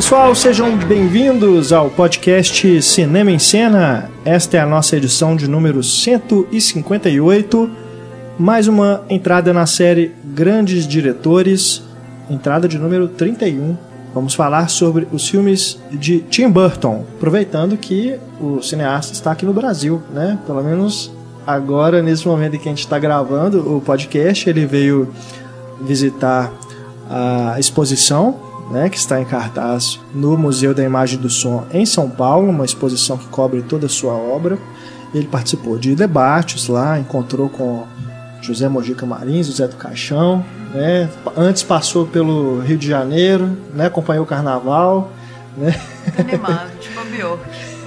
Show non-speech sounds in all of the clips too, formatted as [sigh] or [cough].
Pessoal, sejam bem-vindos ao podcast Cinema em Cena. Esta é a nossa edição de número 158, mais uma entrada na série Grandes Diretores, entrada de número 31. Vamos falar sobre os filmes de Tim Burton, aproveitando que o cineasta está aqui no Brasil, né? Pelo menos agora, nesse momento em que a gente está gravando o podcast, ele veio visitar a exposição né, que está em cartaz no Museu da Imagem do Som em São Paulo, uma exposição que cobre toda a sua obra. Ele participou de debates lá, encontrou com José Mojica Marins, José do Caixão, né? Antes passou pelo Rio de Janeiro, né? Acompanhou o Carnaval, né? Animado, tipo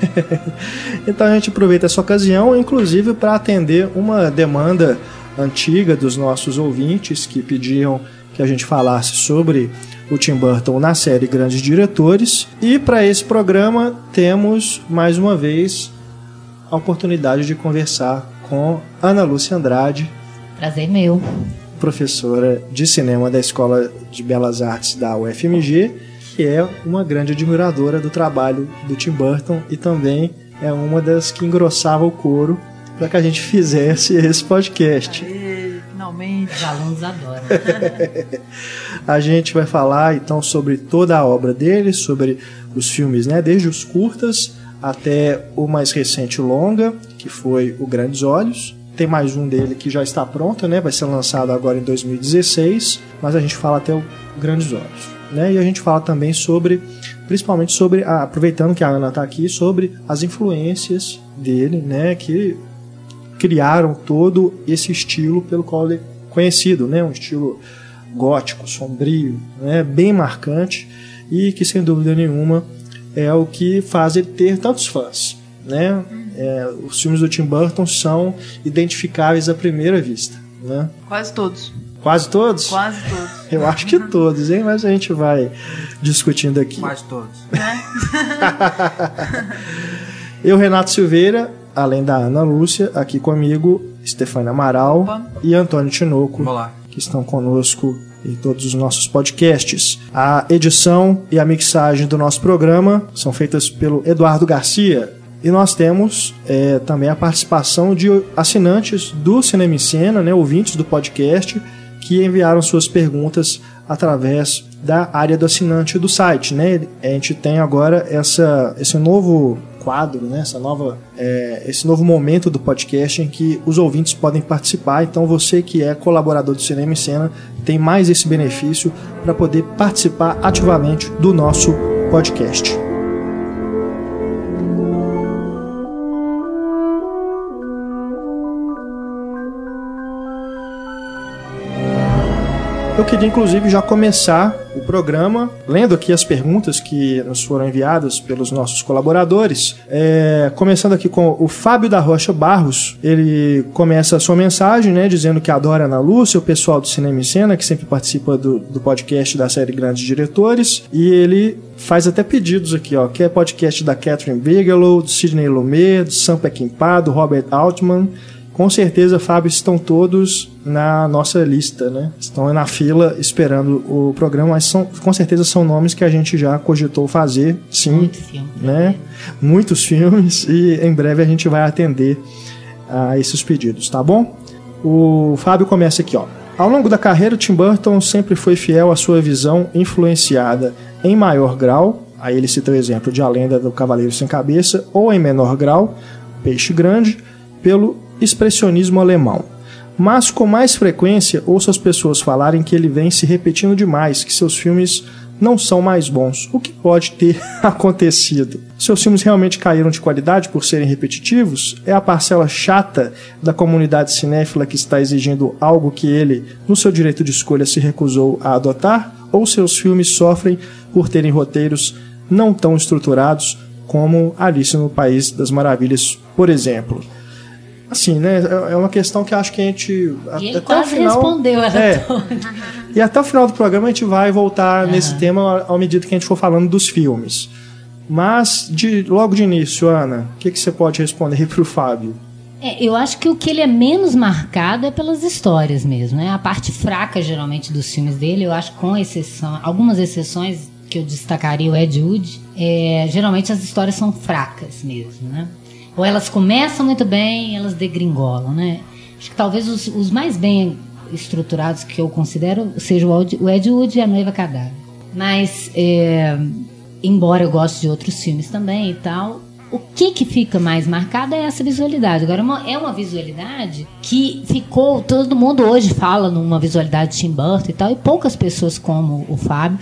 [laughs] então a gente aproveita essa ocasião, inclusive para atender uma demanda antiga dos nossos ouvintes que pediam que a gente falasse sobre o Tim Burton na série Grandes Diretores. E para esse programa temos mais uma vez a oportunidade de conversar com Ana Lúcia Andrade. Prazer meu. Professora de cinema da Escola de Belas Artes da UFMG, que é uma grande admiradora do trabalho do Tim Burton e também é uma das que engrossava o coro para que a gente [laughs] fizesse esse podcast. Os alunos adoram. [laughs] a gente vai falar então sobre toda a obra dele, sobre os filmes, né, desde os curtas até o mais recente longa, que foi O Grandes Olhos. Tem mais um dele que já está pronto, né? Vai ser lançado agora em 2016, mas a gente fala até o Grandes Olhos, né? E a gente fala também sobre, principalmente sobre, aproveitando que a Ana está aqui, sobre as influências dele, né? Que criaram todo esse estilo pelo qual ele conhecido, né? Um estilo gótico, sombrio, né? Bem marcante e que sem dúvida nenhuma é o que faz ele ter tantos fãs, né? É, os filmes do Tim Burton são identificáveis à primeira vista, né? Quase todos. Quase todos? Quase todos. [laughs] Eu acho que todos, hein? Mas a gente vai discutindo aqui. Quase todos. [laughs] Eu, Renato Silveira, além da Ana Lúcia, aqui comigo, Stefania Amaral Opa. e Antônio Tinoco, Olá. que estão conosco em todos os nossos podcasts. A edição e a mixagem do nosso programa são feitas pelo Eduardo Garcia. E nós temos é, também a participação de assinantes do Cinema em Cena, né, ouvintes do podcast, que enviaram suas perguntas através da área do assinante do site. Né? A gente tem agora essa, esse novo quadro, né? essa nova, é, esse novo momento do podcast em que os ouvintes podem participar. Então você que é colaborador do Cinema em Cena tem mais esse benefício para poder participar ativamente do nosso podcast. Eu queria, inclusive, já começar o programa lendo aqui as perguntas que nos foram enviadas pelos nossos colaboradores. É, começando aqui com o Fábio da Rocha Barros. Ele começa a sua mensagem, né, dizendo que adora Ana Lúcia, o pessoal do Cinema em Cena, que sempre participa do, do podcast da série Grandes Diretores. E ele faz até pedidos aqui, ó, que é podcast da Catherine Bigelow, do Sidney Lumet, do Sam Peckinpah, do Robert Altman. Com certeza, Fábio, estão todos na nossa lista, né? Estão na fila esperando o programa, mas são, com certeza são nomes que a gente já cogitou fazer, sim, Muito filme. né? Muitos filmes e em breve a gente vai atender a esses pedidos, tá bom? O Fábio começa aqui, ó. Ao longo da carreira, Tim Burton sempre foi fiel à sua visão influenciada em maior grau, aí ele cita o exemplo de A Lenda do Cavaleiro Sem Cabeça, ou em menor grau, Peixe Grande, pelo expressionismo alemão. Mas com mais frequência ouço as pessoas falarem que ele vem se repetindo demais, que seus filmes não são mais bons. O que pode ter [laughs] acontecido? Seus filmes realmente caíram de qualidade por serem repetitivos? É a parcela chata da comunidade cinéfila que está exigindo algo que ele, no seu direito de escolha, se recusou a adotar? Ou seus filmes sofrem por terem roteiros não tão estruturados como Alice no País das Maravilhas, por exemplo? Assim, né? É uma questão que acho que a gente. E ele até quase o final, respondeu ela É. toda. E até o final do programa a gente vai voltar nesse tema ao medida que a gente for falando dos filmes. Mas, de, logo de início, Ana, o que, que você pode responder aí pro Fábio? É, eu acho que o que ele é menos marcado é pelas histórias mesmo, né? A parte fraca, geralmente, dos filmes dele, eu acho, com exceção, algumas exceções que eu destacaria o Ed Wood, é, geralmente as histórias são fracas mesmo, né? Ou elas começam muito bem, elas degringolam, né? Acho que talvez os, os mais bem estruturados que eu considero seja o Ed- Wood e a Noiva Cadáver. Mas, é, embora eu goste de outros filmes também e tal, o que que fica mais marcado é essa visualidade. Agora, é uma- é uma visualidade que ficou... Todo mundo hoje fala numa visualidade de Tim Burton e tal, e poucas pessoas como o Fábio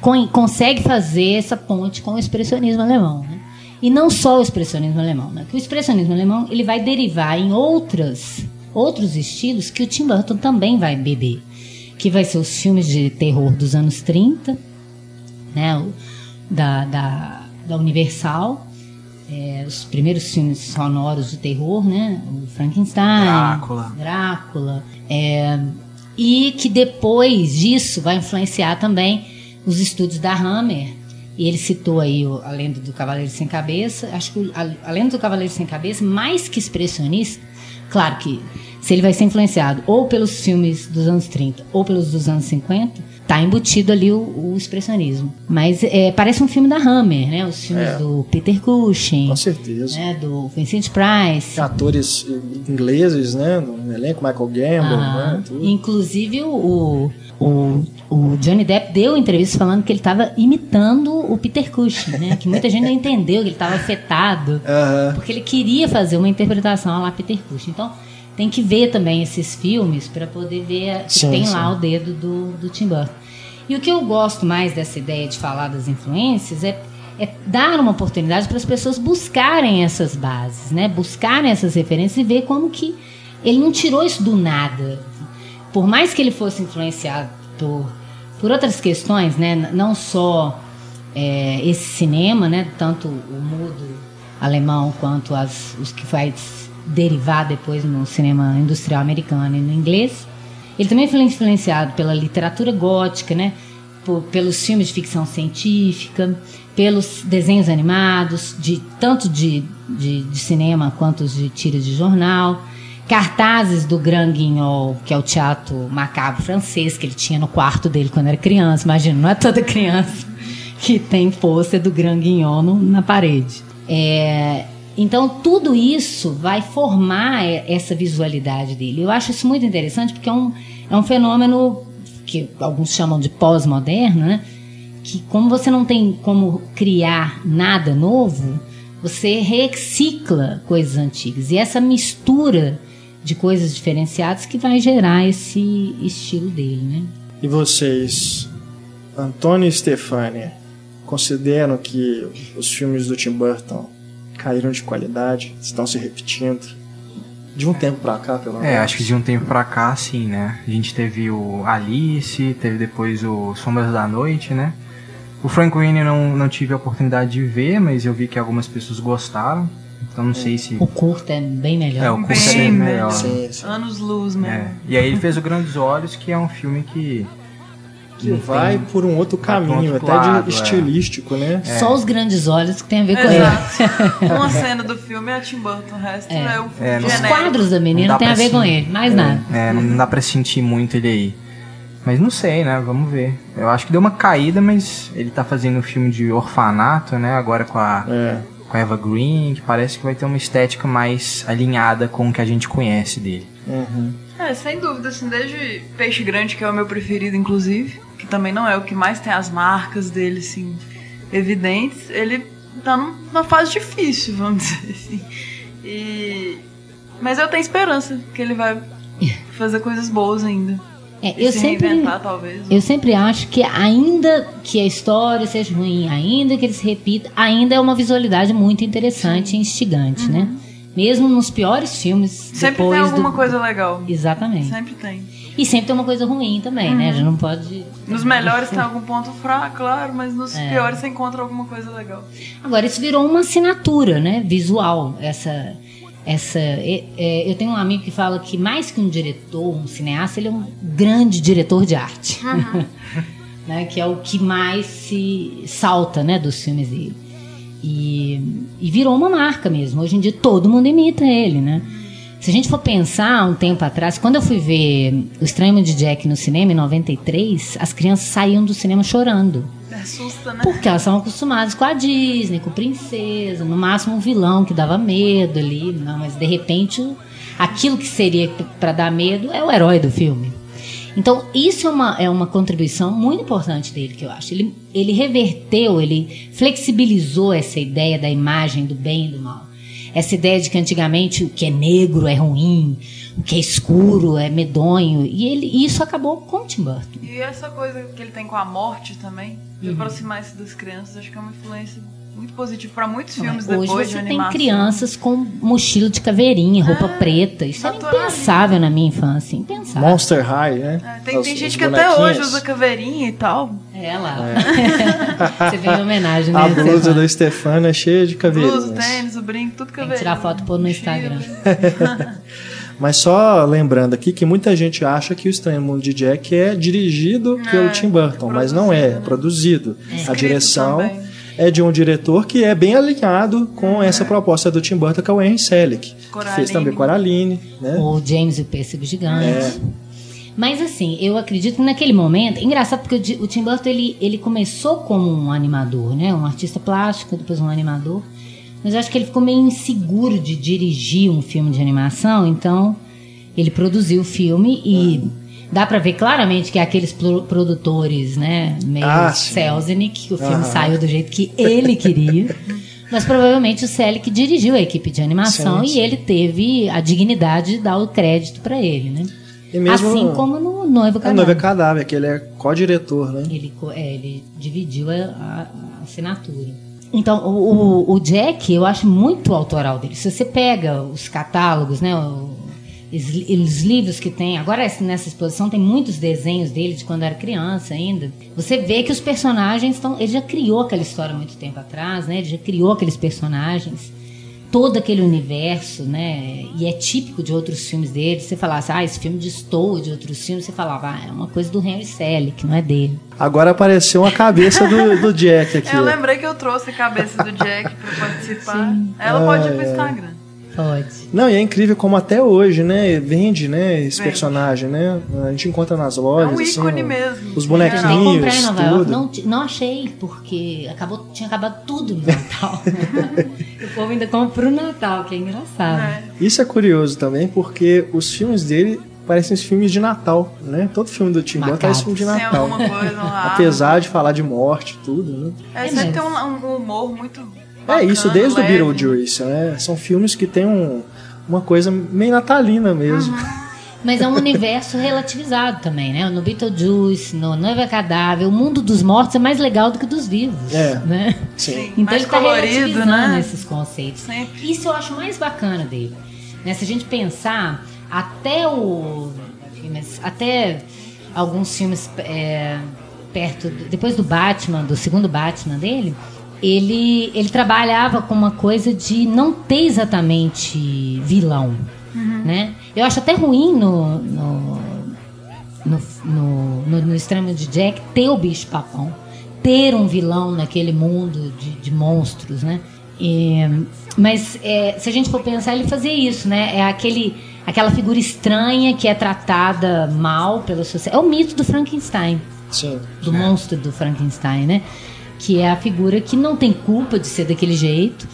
con- consegue fazer essa ponte com o expressionismo alemão, né? E não só o expressionismo alemão, né? Que o expressionismo alemão ele vai derivar em outras outros estilos que o Tim Burton também vai beber, que vai ser os filmes de terror dos anos 30, né? O, da, da, da Universal, é, os primeiros filmes sonoros de terror, né? O Frankenstein, Drácula. Drácula, é, e que depois disso vai influenciar também os estúdios da Hammer. E ele citou aí o- a lenda do Cavaleiro Sem Cabeça. Acho que a, a lenda do Cavaleiro Sem Cabeça, mais que expressionista, claro que se ele vai ser influenciado ou pelos filmes dos anos 30 ou pelos dos anos 50, tá embutido ali o, o expressionismo. Mas é, parece um filme da Hammer, né? Os filmes É. do Peter Cushing, Com certeza. né? do Vincent Price. Atores ingleses, né? No elenco, Michael Gambon, Aham. né? Inclusive o, o, o Johnny Depp deu entrevista falando que ele estava imitando o Peter Cushing, né? Que muita gente não entendeu que ele estava afetado, [laughs] porque ele queria fazer uma interpretação a lá Peter Cushing. Então tem que ver também esses filmes para poder ver que Sim, tem sim. lá o dedo do, do Tim Burton. E o que eu gosto mais dessa ideia de falar das influências é, é dar uma oportunidade para as pessoas buscarem essas bases, né? Buscarem essas referências e ver como que ele não tirou isso do nada. Por mais que ele fosse influenciado por, por outras questões, né? Não só é, esse cinema, né? Tanto o mudo alemão quanto as, os que vai derivar depois no cinema industrial americano e no inglês. Ele também foi influenciado pela literatura gótica, né? Por- pelos filmes de ficção científica, pelos desenhos animados, de tanto de, de, de cinema quanto de tiras de jornal, cartazes do Grand Guignol, que é o teatro macabro francês que ele tinha no quarto dele quando era criança. Imagina, não é toda criança que tem pôster do Grand Guignol no- na parede. É, então, tudo isso vai formar essa visualidade dele. Eu acho isso muito interessante porque é um, é um fenômeno que alguns chamam de pós-moderno, né? Que como você não tem como criar nada novo, você recicla coisas antigas. E essa mistura de coisas diferenciadas que vai gerar esse estilo dele, né? E vocês, Antônio e Stefania, consideram que os filmes do Tim Burton caíram de qualidade, estão se repetindo? De um tempo pra cá, pelo menos. É, acho que de um tempo pra cá, sim, né? A gente teve o Alice, teve depois o Sombras da Noite, né? O Frank Winnie não, não tive a oportunidade de ver, mas eu vi que algumas pessoas gostaram. Então não sei se. O curto é bem melhor. É, o curso é Bem bem melhor. Sim, sim. Anos luz mesmo. É. E aí ele fez o Grandes Olhos, que é um filme que. Que não vai por um outro caminho, outro até lado, de é. estilístico, né? Só os grandes olhos que tem a ver com ele. Exato. Uma cena do filme é Tim Burton, o resto é, É. o É, não- Os quadros da menina tem a ver com ele, mais nada. É, não dá pra sentir muito ele aí. Mas não sei, né? Vamos ver. Eu acho que deu uma caída, mas ele tá fazendo um filme de orfanato, né? Agora com a, É. com a Eva Green, que parece que vai ter uma estética mais alinhada com o que a gente conhece dele. Uhum. É, sem dúvida, assim, desde Peixe Grande, que é o meu preferido, inclusive, que também não é o que mais tem as marcas dele, assim, evidentes, ele tá num- numa fase difícil, vamos [laughs] dizer assim. E... Mas eu tenho esperança que ele vai fazer coisas boas ainda. É, eu se sempre, talvez. eu sempre acho que ainda que a história seja ruim, ainda que ele se repita, ainda é uma visualidade muito interessante e instigante, né? Mesmo nos piores filmes, Sempre tem alguma do... coisa legal. Exatamente. Sempre tem. E sempre tem uma coisa ruim também, né? Já não pode... Nos melhores tem algum ponto fraco, claro, mas nos É. piores você encontra alguma coisa legal. Agora, isso virou uma assinatura, né? Visual. Essa. essa é- é, eu tenho um amigo que fala que mais que um diretor, um cineasta, ele é um grande diretor de arte. [laughs] né? Que é o que mais se salta né, dos filmes dele. E, e virou uma marca mesmo. Hoje em dia todo mundo imita ele, né? Se a gente for pensar um tempo atrás, quando eu fui ver O Estranho de Jack no cinema, em 93, as crianças saíam do cinema chorando. Assusta, né? Porque elas são acostumadas com a Disney, com princesa, no máximo um vilão que dava medo ali, não, mas de repente aquilo que seria para dar medo é o herói do filme. Então, isso é uma, é uma contribuição muito importante dele, que eu acho. Ele, ele reverteu, ele flexibilizou essa ideia da imagem do bem e do mal. Essa ideia de que antigamente o que é negro é ruim, o que é escuro é medonho. E ele, e isso acabou com o Tim Burton. E essa coisa que ele tem com a morte também, de Uhum. aproximar isso das crianças, acho que é uma influência muito positiva para muitos filmes Hoje depois você de tem crianças com mochila de caveirinha, roupa preta. Isso era naturalismo. impensável na minha infância, impensável. Monster High, né? É, tem, Os- tem os gente que até hoje usa caveirinha e tal. É lá. [laughs] você vê em homenagem, né? A blusa Stefano? da Stefana é cheia de Blusa, caveirinhas. tênis, o brinco, tudo Tem caveirinha. que tirar foto e pôr no. Instagram. [laughs] Mas só lembrando aqui que muita gente acha que o Estranho Mundo de Jack é dirigido pelo Tim Burton, mas não é, é produzido. A Escrito direção também. É de um diretor que é bem alinhado com essa proposta do Tim Burton, que é o Henry Selick, que Coraline. fez também Coraline, né? O James e o Pêssego Gigante. É. Mas assim, eu acredito que naquele momento. Engraçado porque o Tim Burton ele, ele começou como um animador, né? Um artista plástico, depois um animador. Mas eu acho que ele ficou meio inseguro de dirigir um filme de animação, então ele produziu o filme e dá pra ver claramente que é aqueles pro- produtores, né? Meio Ah. Selznick, que o filme Aham. saiu do jeito que ele queria. [laughs] Mas provavelmente o Selick dirigiu a equipe de animação Sim, e sim. ele teve a dignidade de dar o crédito pra ele, né? E assim como no Noivo Cadáver. Noiva Cadáver, que ele é co-diretor, né? Ele, é, ele dividiu a, a- a assinatura. Então, o, o- o Jack, eu acho muito autoral dele. Se você pega os catálogos, né? o- os, li- os livros que tem. Agora, nessa exposição, tem muitos desenhos dele de quando era criança ainda. Você vê que os personagens estão. Ele já criou aquela história há muito tempo atrás, né? Ele já criou aqueles personagens. Todo aquele universo, né? E é típico de outros filmes dele. Você falasse, ah, esse filme destoa de outros filmes. Você falava, ah, é uma coisa do Henry Selick, não é dele. Agora apareceu a cabeça do, do Jack [laughs] aqui. Eu lembrei que eu trouxe a cabeça do Jack pra participar. Ela pode ir pro. Instagram. Pode. Não, e é incrível como até hoje, né, vende, né, esse Vende. personagem, né? A gente encontra nas É lojas, um assim, ícone ó, mesmo. os Eu bonequinhos, tentei comprar em Nova York, tudo. não, ti- não achei, porque acabou, tinha acabado tudo no Natal. [laughs] o povo ainda compra pro Natal, que é engraçado. É. Isso é curioso também, porque os filmes dele parecem os filmes de Natal, né? Todo filme do Tim Burton parece filme de Tem Natal. alguma coisa lá. [laughs] Apesar de falar de morte e tudo, né? É, É tem um, um humor muito. É bacana, isso, desde o leve. Beetlejuice, né? São filmes que tem um, uma coisa meio natalina mesmo. Uhum. [laughs] Mas é um universo relativizado também, né? No Beetlejuice, no Noiva Cadáver, o mundo dos mortos é mais legal do que dos vivos. É. Né? Sim. Então mais ele tá colorido, relativizando né? esses conceitos. Sempre. Isso eu acho mais bacana dele. Né? Se a gente pensar, até o. Até alguns filmes é, perto. depois do Batman, do segundo Batman dele, ele, ele trabalhava com uma coisa de não ter exatamente vilão. Né? Eu acho até ruim no, no, no, no, no, no Extremo de Jack ter o bicho papão, ter um vilão naquele mundo de, de monstros, né? E, mas é, se a gente for pensar, ele fazia isso, né? É aquele, aquela figura estranha que é tratada mal pela sociedade. É o mito do Frankenstein, Sim. do monstro do Frankenstein, né? Que é a figura que não tem culpa de ser daquele jeito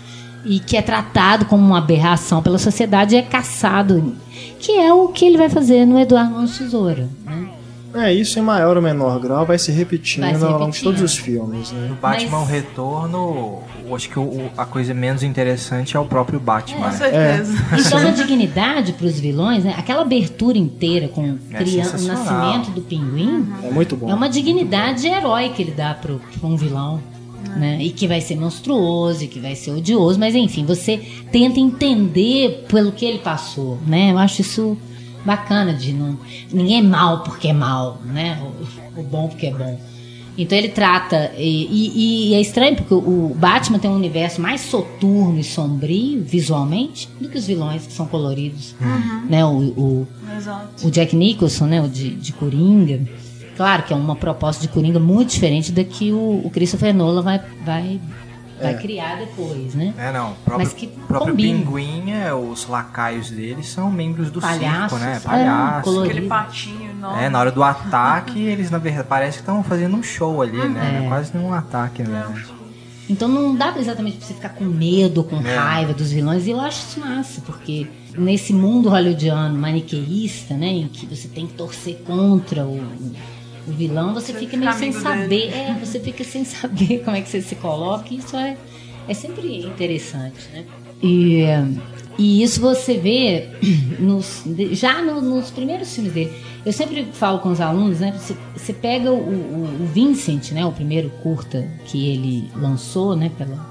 e que é tratado como uma aberração pela sociedade e é caçado. Que é o que ele vai fazer no Eduardo Mãos Tesoura, né? É, isso em maior ou menor grau vai se repetindo, Vai se ao longo de repetindo. todos os filmes, né? No Batman Mas- Retorno, eu acho que o- o- a coisa menos interessante é o próprio Batman. Com né? certeza. E dá uma [laughs] dignidade para os vilões, né? Aquela abertura inteira com É o nascimento do pinguim É muito bom. é uma dignidade herói que ele dá para um vilão. Né? E que vai ser monstruoso, e que vai ser odioso, mas enfim, você tenta entender pelo que ele passou, né? Eu acho isso bacana de não. Ninguém é mal porque é mal, né? O, o bom porque é bom. Então ele trata. E, e- e é estranho porque o Batman tem um universo mais soturno e sombrio, visualmente, do que os vilões que são coloridos. Né? O, o, o Jack Nicholson, né? O de, de Coringa. Claro que é uma proposta de Coringa muito diferente da que o, o Christopher Nolan vai, vai vai criar depois, né? É, não. O próprio, Mas que próprio combina. pinguim, é, os lacaios dele são membros do Palhaços, circo, né? é, Palhaço. colorido. Aquele patinho, não. É, na hora do ataque, [laughs] eles na verdade parece que estão fazendo um show ali, né? É. É quase um ataque, né? Então não dá exatamente pra você ficar com medo, com É. raiva dos vilões. E eu acho isso massa, porque nesse mundo hollywoodiano maniqueísta, né, em que você tem que torcer contra o, o vilão, você Você fica meio sem saber. dele. É, você fica sem saber como é que você se coloca. E isso é, é sempre interessante, né? E, e isso você vê nos, já no- nos primeiros filmes dele. Eu sempre falo com os alunos, né? Você, você pega o, o- o Vincent, né? O primeiro curta que ele lançou, né? Pela,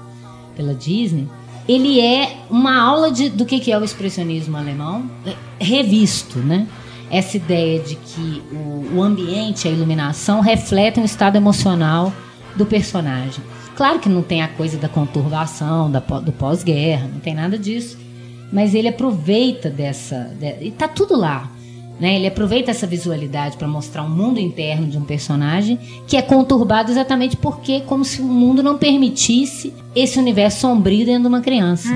pela Disney. Ele é uma aula de, do que, que é o expressionismo alemão eh, revisto, né? Essa ideia de que o, o ambiente, a iluminação refletem o estado emocional do personagem. Claro que não tem a coisa da conturbação, da, do pós-guerra, não tem nada disso. Mas ele aproveita dessa. de- e tá tudo lá. Né? Ele aproveita essa visualidade para mostrar um mundo interno de um personagem que é conturbado exatamente porque como se o mundo não permitisse esse universo sombrio dentro de uma criança.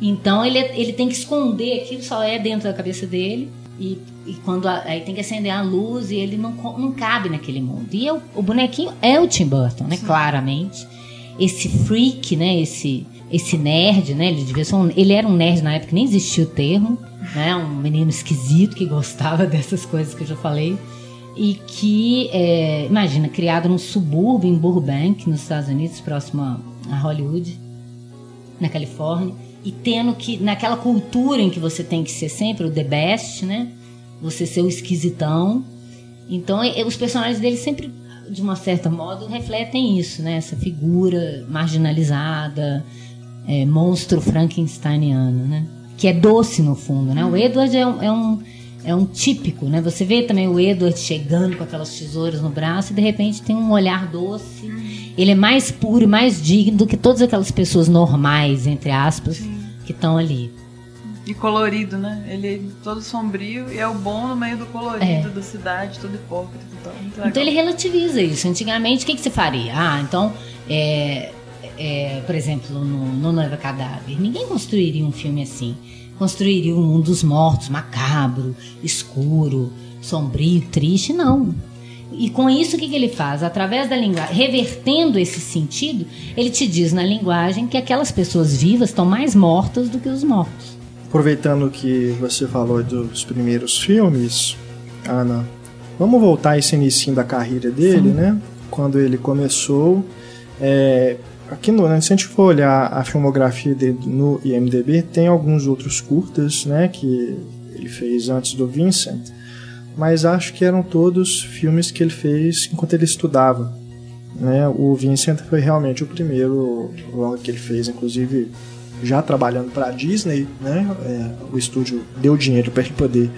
Então ele, ele tem que esconder aquilo, só é dentro da cabeça dele. E, e quando a- aí tem que acender a luz e ele não, não cabe naquele mundo. E é o, bonequinho é o Tim Burton, né? Claramente. Esse freak, né? Esse, esse nerd, né? Ele devia um, ele era um nerd na época, nem existia o termo, né? Um menino esquisito que gostava [laughs] dessas coisas que eu já falei. E que, é, imagina, criado num subúrbio em Burbank, nos Estados Unidos, próximo a Hollywood na Califórnia e tendo que naquela cultura em que você tem que ser sempre o the best, né? Você ser o esquisitão. Então, os personagens dele sempre de uma certa modo refletem isso, né? Essa figura marginalizada, é, monstro frankensteiniano, né? Que é doce no fundo, né? O Edward é um, é um é um típico, né? Você vê também o Edward chegando com aquelas tesouras no braço e de repente tem um olhar doce. Ele é mais puro e mais digno do que todas aquelas pessoas normais, entre aspas, que estão ali. E colorido, né? Ele é todo sombrio e é o bom no meio do colorido É. da cidade, todo hipócrita e legal. Então ele relativiza isso. Antigamente, o que, que você faria? Ah, então, é, é, por exemplo, no, no Noiva Cadáver, ninguém construiria um filme assim. Construiria um mundo dos mortos, macabro, escuro, sombrio, triste. Não. E com isso, o que, que ele faz? Através da linguagem, revertendo esse sentido, ele te diz na linguagem que aquelas pessoas vivas estão mais mortas do que os mortos. Aproveitando que você falou dos primeiros filmes, Ana, vamos voltar a esse início da carreira dele, né? Quando ele começou. É, aqui no, né, se a gente for olhar a filmografia dele no IMDB, tem alguns outros curtas, né? Que ele fez antes do Vincent, mas acho que eram todos filmes que ele fez enquanto ele estudava. Né? O Vincent foi realmente o primeiro longa que ele fez, inclusive já trabalhando para a Disney, né? É, o estúdio deu dinheiro para ele poder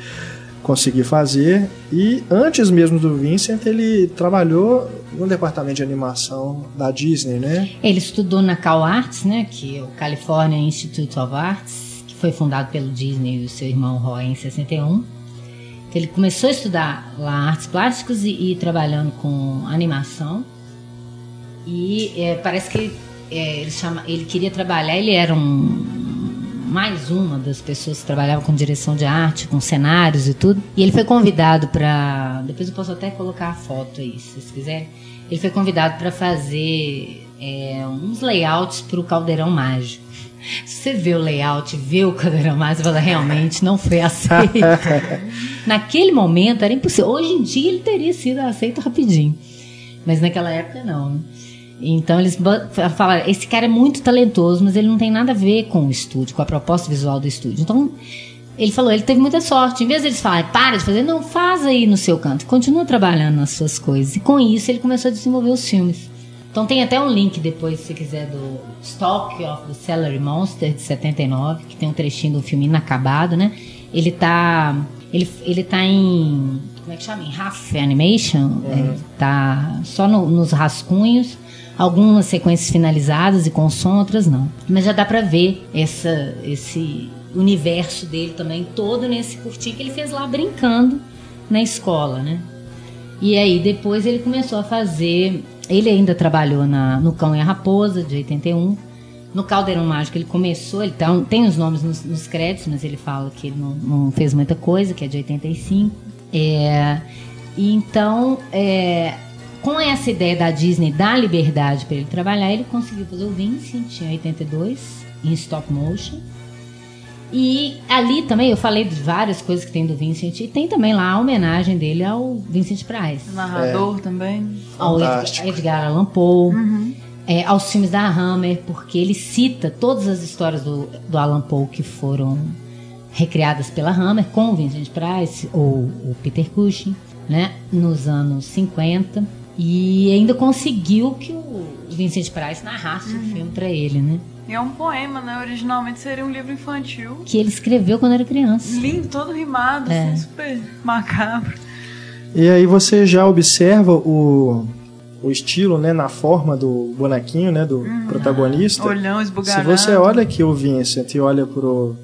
conseguir fazer. E antes mesmo do Vincent, ele trabalhou no departamento de animação da Disney, né? Ele estudou na Cal Arts, né, que é o California Institute of Arts, que foi fundado pelo Disney e o seu irmão Roy em 61. Ele começou a estudar lá artes plásticas e, e trabalhando com animação. E é, parece que é, ele, chama, ele queria trabalhar, ele era um, mais uma das pessoas que trabalhava com direção de arte, com cenários e tudo. E ele foi convidado para. Depois eu posso até colocar a foto aí, se vocês quiserem. Ele foi convidado para fazer é, uns layouts para o Caldeirão Mágico. Se [laughs] você vê o layout, vê o Caldeirão Mágico, você fala, realmente não foi aceito. [laughs] Naquele momento era impossível. Hoje em dia ele teria sido aceito rapidinho. Mas naquela época não. né? Então eles falaram, esse cara é muito talentoso, mas ele não tem nada a ver com o estúdio, com a proposta visual do estúdio. Então ele falou, ele teve muita sorte. Em vez deles falarem, para de fazer, não, faz aí no seu canto, continua trabalhando nas suas coisas. E com isso ele começou a desenvolver os filmes. Então tem até um link depois, se quiser, do Stalk of the Celery Monster de 79, que tem um trechinho do filme inacabado, né? Ele tá. Ele, ele tá em. Como é que chama? Em half animation. É, tá só no- nos rascunhos. Algumas sequências finalizadas e com som, outras não. Mas já dá pra ver essa, esse universo dele também todo nesse curtinho que ele fez lá brincando na escola, né? E aí depois ele começou a fazer ele ainda trabalhou na, no Cão e a Raposa, de 81. No Caldeirão Mágico ele começou, ele tá, tem os nomes nos, nos, créditos, mas ele fala que ele não, não, fez muita coisa, que é de 85. É, e então, é, com essa ideia da Disney dar liberdade para ele trabalhar, ele conseguiu fazer o Vincent em 82, em stop motion. E ali também eu falei de várias coisas que tem do Vincent. E tem também lá a homenagem dele ao Vincent Price. O narrador é. também. Ao Edgar Allan Poe. Uhum. É, aos filmes da Hammer, porque ele cita todas as histórias do, do Alan Poe que foram recriadas pela Hammer com o Vincent Price ou o Peter Cushing, né, nos anos 50. E ainda conseguiu que o Vincent Price narrasse uhum. o filme para ele, né? E é um poema, né? Originalmente seria um livro infantil. Que ele escreveu quando era criança. Lindo, todo rimado, é. assim, super macabro. E aí você já observa o, o estilo, né, na forma do bonequinho, né, do uhum. protagonista. Olhão esbugalhado. Se você olha aqui o Vincent e olha pro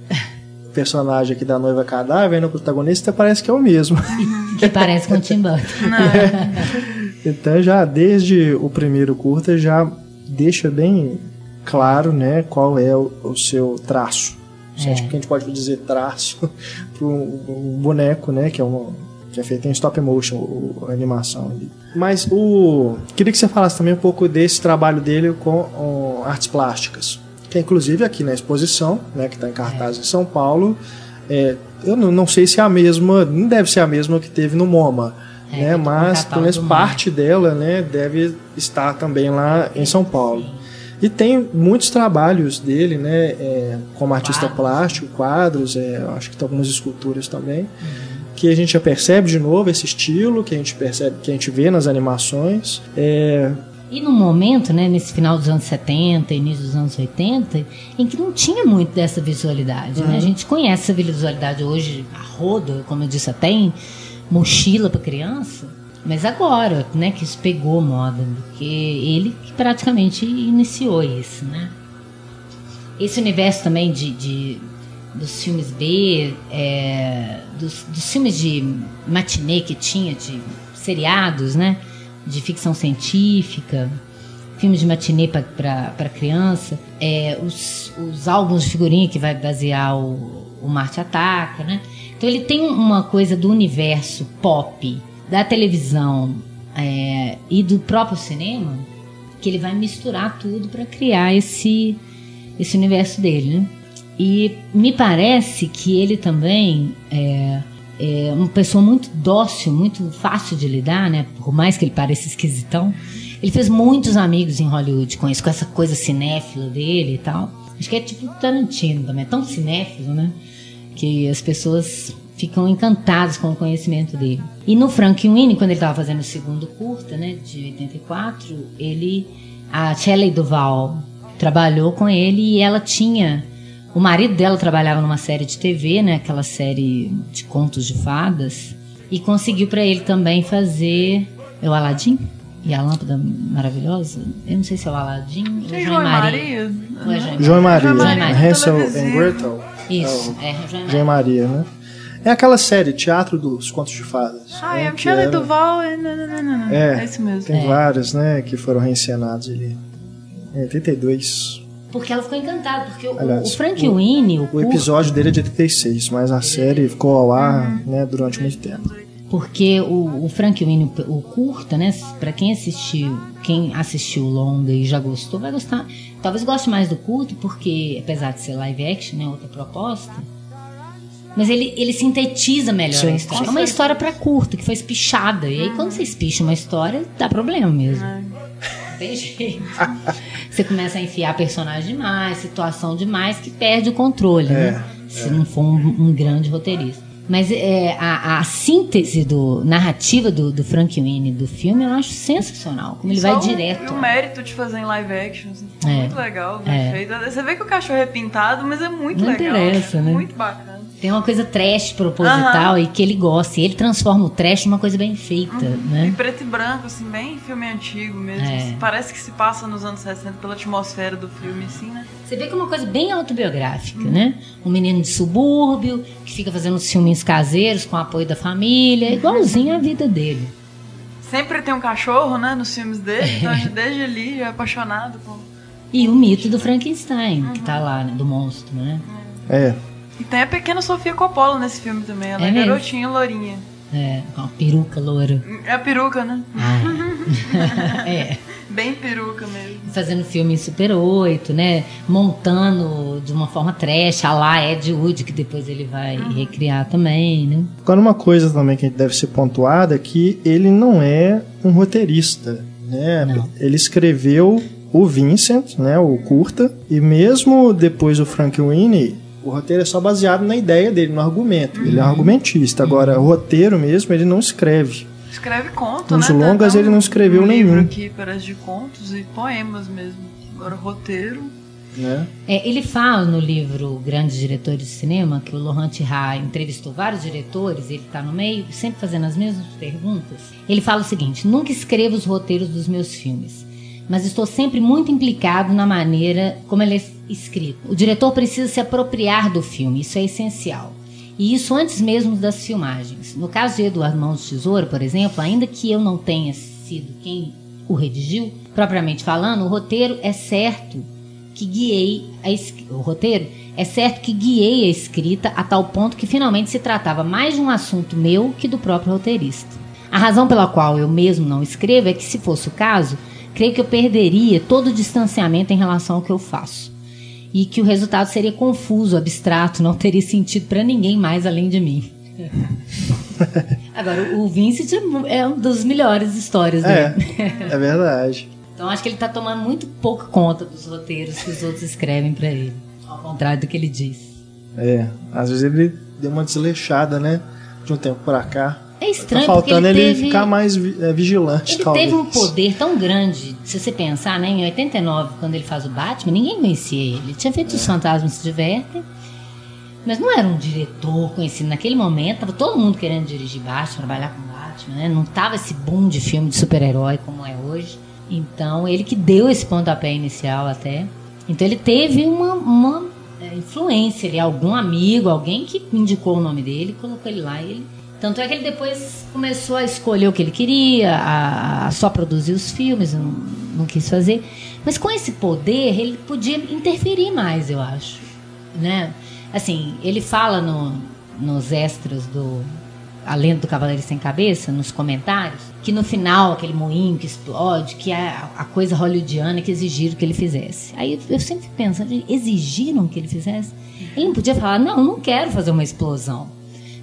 personagem aqui da noiva cadáver, no protagonista, parece que é o mesmo. que parece com o Tim Burton. [laughs] É. [laughs] Então já desde o primeiro curta já deixa bem claro, né, qual é o, o seu traço. É. Acho que a gente pode dizer traço [laughs] para um, boneco, né, que é uma que é feito em stop motion, o, a animação ali. Mas o queria que você falasse também um pouco desse trabalho dele com, com artes plásticas, que é inclusive aqui na exposição, né, que está em cartaz é. em São Paulo. É, eu não, não, sei se é a mesma, não deve ser a mesma que teve no MoMA, é, né, mas pelo menos parte dela, né, deve estar também lá em São Paulo. E tem muitos trabalhos dele, né? É, como artista quadros. plástico, quadros, é, acho que tem algumas esculturas também. Uhum. Que a gente já percebe de novo esse estilo, que a gente percebe, que a gente vê nas animações. É, e no momento, né, nesse final dos anos 70, início dos anos 80, em que não tinha muito dessa visualidade. Uhum. Né? A gente conhece essa visualidade hoje, a roda, como eu disse, até em mochila para criança. Mas agora, né, que isso pegou moda, porque ele que praticamente iniciou isso, né? Esse universo também de, de dos filmes B, é, dos, dos, filmes de matinê que tinha, de seriados, né? De ficção científica, filmes de matinê para criança, é, os, os álbuns de figurinha que vai basear o, o Marte Ataca, né? Então ele tem uma coisa do universo pop da televisão é, e do próprio cinema, que ele vai misturar tudo para criar esse, esse universo dele. Né? E me parece que ele também é, é, uma pessoa muito dócil, muito fácil de lidar, né? Por mais que ele pareça esquisitão. Ele fez muitos amigos em Hollywood com isso, com essa coisa cinéfila dele e tal. Acho que é tipo Tarantino também, é tão cinéfilo, né? Que as pessoas ficam encantados com o conhecimento dele. E no Frank Winnie, quando ele estava fazendo o segundo curta, né, de 84, ele, a Shelley Duval trabalhou com ele e ela tinha, o marido dela trabalhava numa série de TV, né, aquela série de contos de fadas, e conseguiu para ele também fazer é o Aladdin e a lâmpada maravilhosa. Eu não sei se é o Aladdin ou João João Maria. Maria. João Maria. João Maria. Hansel and Gretel. Isso, é, é João Maria, né? É aquela série, Teatro dos Contos de Fadas. Ah, né, é Michelle era... Duval. É, não, não, não, é, é isso mesmo. Tem é. vários, né, que foram reencenados ali. É, 82. Porque ela ficou encantada, porque Aliás, o, Frank o, Winnie... O, o episódio dele é de 86, mas a série ficou ao ar uhum. né, durante muito tempo. Porque o, o Frank Winnie, o curta, né, para quem assistiu, quem assistiu o longa e já gostou, vai gostar. Talvez goste mais do curto, porque apesar de ser live action, né, outra proposta mas ele, ele sintetiza melhor Sim. a história. É uma história para curta, que foi espichada. E aí, quando você espicha uma história, dá problema mesmo. Tem jeito. você começa a enfiar personagem demais, situação demais, que perde o controle, né? é, né? Se é. não for um, um grande roteirista. Mas é, a, a, síntese do narrativa do, do Frank Winnie do filme eu acho sensacional. Como ele Só vai direto. o mérito de fazer em live action. Assim, é, muito legal, é. feito. Você vê que o cachorro é pintado, mas é muito não legal. Interessa, né? Muito bacana. Tem uma coisa trash proposital e que ele gosta. E ele transforma o trash numa coisa bem feita, uhum. né? Em preto e branco, assim, bem filme antigo mesmo. É. Assim, parece que se passa nos anos 60 pela atmosfera do filme, assim, né? Você vê que é uma coisa bem autobiográfica, uhum. né? Um menino de subúrbio que fica fazendo os filmes caseiros com o apoio da família, uhum. igualzinho à vida dele. Sempre tem um cachorro, né, nos filmes dele, então desde ali já é apaixonado por... E o mito do Frankenstein, que tá lá, né, do monstro, né? É. E tem a pequena Sofia Coppola nesse filme também, ela é, É garotinha lourinha. É, com uma peruca loura. É a peruca, né? Ah, é. [laughs] [laughs] é. Bem peruca mesmo. Fazendo filme em Super 8, né? Montando de uma forma trash, a lá Ed Wood, que depois ele vai recriar também, né? Agora, uma coisa também que deve ser pontuada é que ele não é um roteirista, né? Não. Ele escreveu o Vincent, né, o curta, e mesmo depois o Frank Winnie, o roteiro é só baseado na ideia dele, no argumento. Ele é um argumentista. Agora, o roteiro mesmo, ele não escreve. Escreve conto, Os né? Longas ele não escreveu um nenhum. livro aqui, parece de contos e poemas mesmo. Agora, roteiro... Né? É, ele fala no livro Grandes Diretores de Cinema que o Laurent Ra entrevistou vários diretores, ele está no meio, sempre fazendo as mesmas perguntas. Ele fala o seguinte: nunca escrevo os roteiros dos meus filmes, mas estou sempre muito implicado na maneira como ele é escrito. O diretor precisa se apropriar do filme, isso é essencial. E isso antes mesmo das filmagens. No caso de Eduardo Mãos de Tesouro, por exemplo, ainda que eu não tenha sido quem o redigiu, propriamente falando, o roteiro é certo que guiei a es- o roteiro, é certo que guiei a escrita a tal ponto que finalmente se tratava mais de um assunto meu que do próprio roteirista. A razão pela qual eu mesmo não escrevo é que, se fosse o caso, creio que eu perderia todo o distanciamento em relação ao que eu faço. E que o resultado seria confuso, abstrato, não teria sentido para ninguém mais além de mim. [laughs] Agora, o Vincent é uma das melhores histórias É, dele. é verdade. Então acho que ele tá tomando muito pouco conta dos roteiros que os outros escrevem pra ele. Ao contrário do que ele diz. É, às vezes ele deu uma desleixada, né? De um tempo pra cá. É Tá estranho faltando porque ele, ele, teve, ficar mais é, vigilante, ele talvez. teve um poder tão grande. Se você pensar, né? Em 89, quando ele faz o Batman, ninguém conhecia ele. Ele tinha feito É. Os Fantasmas Se Divertem. Mas não era um diretor conhecido naquele momento. Tava todo mundo querendo dirigir Batman, trabalhar com Batman, né? Não tava esse boom de filme de super-herói como é hoje. Então, ele que deu esse pontapé inicial até. Então, ele teve uma, uma é, influência ali, algum amigo, alguém que indicou o nome dele, colocou ele lá e ele. Tanto é que ele depois começou a escolher o que ele queria, a, a só produzir os filmes, não, não quis fazer. Mas com esse poder, ele podia interferir mais, eu acho. Né? Assim, ele fala no, nos extras do A Lenda do Cavaleiro Sem Cabeça, nos comentários, que no final, aquele moinho que explode, que é a, coisa hollywoodiana que exigiram que ele fizesse. Aí eu, eu sempre fico pensando, exigiram que ele fizesse? Ele não podia falar, não, não quero fazer uma explosão.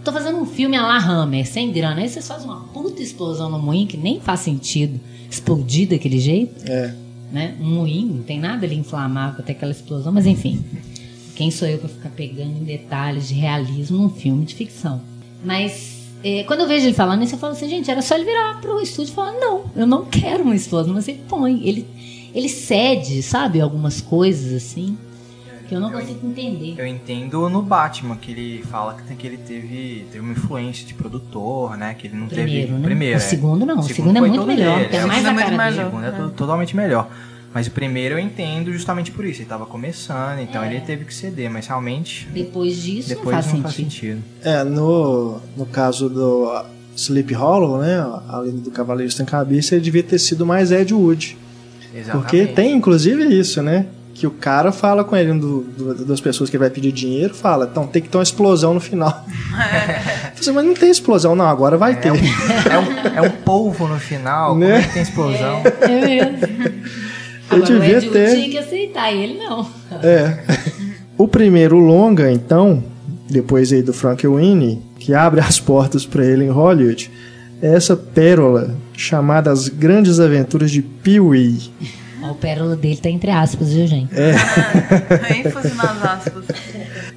Tô fazendo um filme a la Hammer, sem grana. Aí vocês fazem uma puta explosão no moinho que nem faz sentido explodir daquele jeito É. né? Um moinho, não tem nada ali inflamável até aquela explosão, mas enfim. Quem sou eu para ficar pegando em detalhes de realismo num filme de ficção? Mas é, quando eu vejo ele falando isso, eu falo assim, gente, era só ele virar pro estúdio e falar, não, eu não quero uma explosão, mas ele põe, ele, ele cede, sabe, algumas coisas assim, que eu não consigo entender. Eu entendo no Batman, que ele fala que, tem- que ele teve, teve uma influência de produtor, né? Que ele não Primeiro, teve. né? Primeiro, O é. segundo não, o segundo é foi muito todo melhor, dele, é, o mais segundo a é muito cara O dele. segundo é to- totalmente melhor. Mas o primeiro eu entendo justamente por isso. Ele tava começando, então ele teve que ceder. Mas realmente, Depois disso depois não faz não faz sentido. sentido. É, no, no caso do Sleep Hollow, né? Além do Cavaleiro Sem Cabeça, ele devia ter sido mais Ed Wood. Exatamente. Porque tem inclusive isso, né? Que o cara fala com ele, do, do- das pessoas que ele vai pedir dinheiro, fala, então tem que ter uma explosão no final. [laughs] Você, mas não tem explosão, não, agora vai ter. É um, é um polvo no final, Né? como é que tem explosão? É mesmo. [laughs] Eu Agora, devia o ter- tinha que aceitar, ele não. É. O primeiro longa, então, depois aí do Frank Winnie, que abre as portas para ele em Hollywood, é essa pérola chamada As Grandes Aventuras de Pee-wee. Ó, O pérola dele tá entre aspas, viu, gente? [laughs] ênfase nas aspas.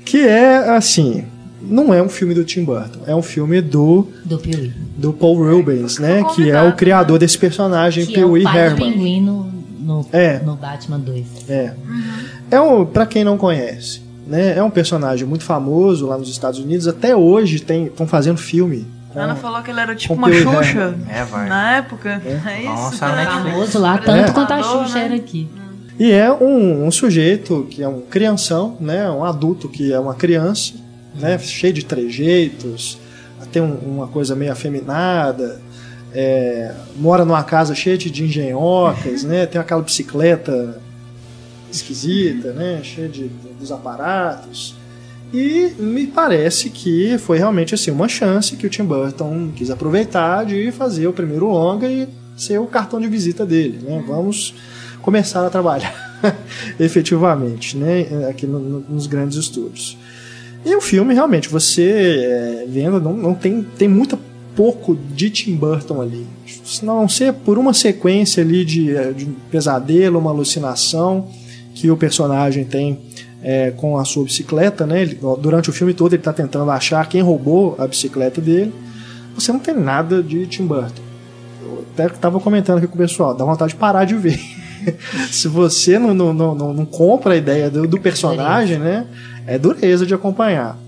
Que é, assim, não é um filme do Tim Burton, é um filme do, Do Piuí. do Paul Rubens, né? Que é o convidado, criador desse personagem, Que é o pai do Herman. pinguim no, no, É. no Batman 2. É. É um, para quem não conhece, né? É um personagem muito famoso lá nos Estados Unidos. Até hoje estão fazendo filme. Com- A Ana falou que ele era tipo uma Pee-wee Xuxa. É, vai. na época. É, isso. Nossa, né? né? Famoso lá, tanto É. quanto a Xuxa né? era aqui. E é um, um sujeito que é um crianção, né? Um adulto que é uma criança, né? Cheio de trejeitos, tem um- uma coisa meio afeminada. é, mora numa casa cheia de, de engenhocas, né? Tem aquela bicicleta esquisita, né? Cheia de, dos aparatos. E me parece que foi realmente assim uma chance que o Tim Burton quis aproveitar de fazer o primeiro longa e ser o cartão de visita dele, né? Vamos começar a trabalhar [laughs] efetivamente, né? Aqui no, no, nos grandes estúdios. E o filme realmente você é, vendo não, não tem tem muita pouco de Tim Burton ali. Se não ser por uma sequência ali de, de um pesadelo, uma alucinação que o personagem tem é, com a sua bicicleta, né? Ele, durante o filme todo ele está tentando achar quem roubou a bicicleta dele. Você não tem nada de Tim Burton. Eu até estava comentando aqui com o pessoal, dá vontade de parar de ver. [laughs] Se você não, não, não, não, compra a ideia do, do personagem, né? É dureza de acompanhar.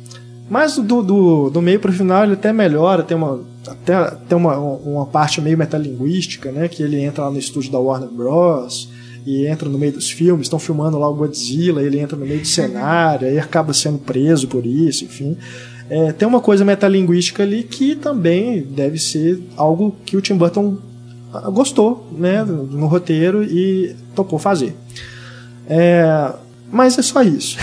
Mas do, do, do meio para o final ele até melhora, tem uma até tem uma, uma parte meio metalinguística, né? Que ele entra lá no estúdio da Warner Bros e entra no meio dos filmes, estão filmando lá o Godzilla, ele entra no meio do cenário, aí acaba sendo preso por isso, enfim. É, tem uma coisa metalinguística ali que também deve ser algo que o Tim Burton ah, gostou né, no roteiro e topou fazer. É, mas é só isso.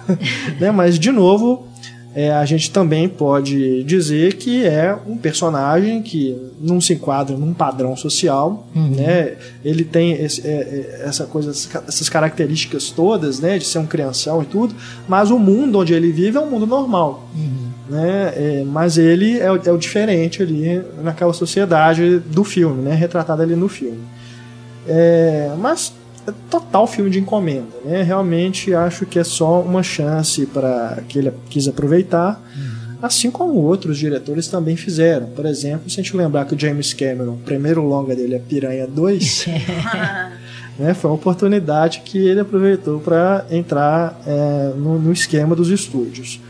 [laughs] né, mas, de novo, é, a gente também pode dizer que é um personagem que não se enquadra num padrão social, uhum. né? Ele tem esse, é, é essa coisa, essas características todas, né? De ser um crianção e tudo, mas o mundo onde ele vive é um mundo normal, uhum. né? É, mas ele é o, é diferente ali naquela sociedade do filme, né? Retratado ali no filme. É, total filme de encomenda, né? Realmente acho que é só uma chance para que ele quis aproveitar, uhum. assim como outros diretores também fizeram. Por exemplo, se a gente lembrar que o James Cameron, o primeiro longa dele é Piranha 2, [laughs] né? Foi uma oportunidade que ele aproveitou para entrar é, no, no esquema dos estúdios.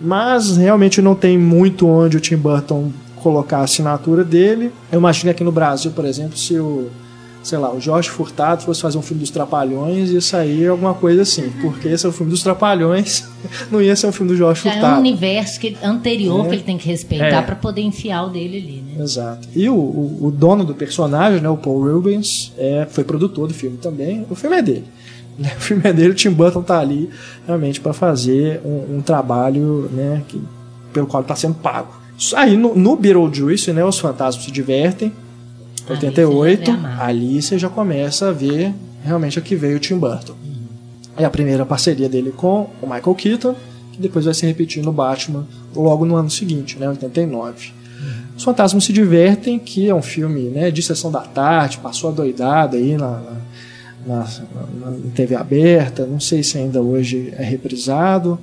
Mas realmente não tem muito onde o Tim Burton colocar a assinatura dele. Eu imagino que aqui no Brasil, por exemplo, se o sei lá, o Jorge Furtado fosse fazer um filme dos Trapalhões, ia sair alguma coisa assim. Porque esse é o filme dos Trapalhões, [laughs] não ia ser um filme do Jorge Já Furtado. É um universo que, anterior é. que ele tem que respeitar é. para poder enfiar o dele ali, né? Exato. E o, o, o, dono do personagem, né, o Paul Rubens, é, foi produtor do filme também. O filme é dele. [laughs] O filme é dele, o Tim Burton tá ali realmente para fazer um, um, trabalho né, que, pelo qual está sendo pago. Aí no, no Beetlejuice, né, os fantasmas se divertem, 88, ali você já começa a ver realmente a que veio o Tim Burton. É a primeira parceria dele com o Michael Keaton, que depois vai se repetir no Batman logo no ano seguinte, né, 89. Uhum. Os Fantasmas se Divertem, que é um filme né, de sessão da tarde, passou a doidada aí na, na, na, na TV aberta, não sei se ainda hoje é reprisado,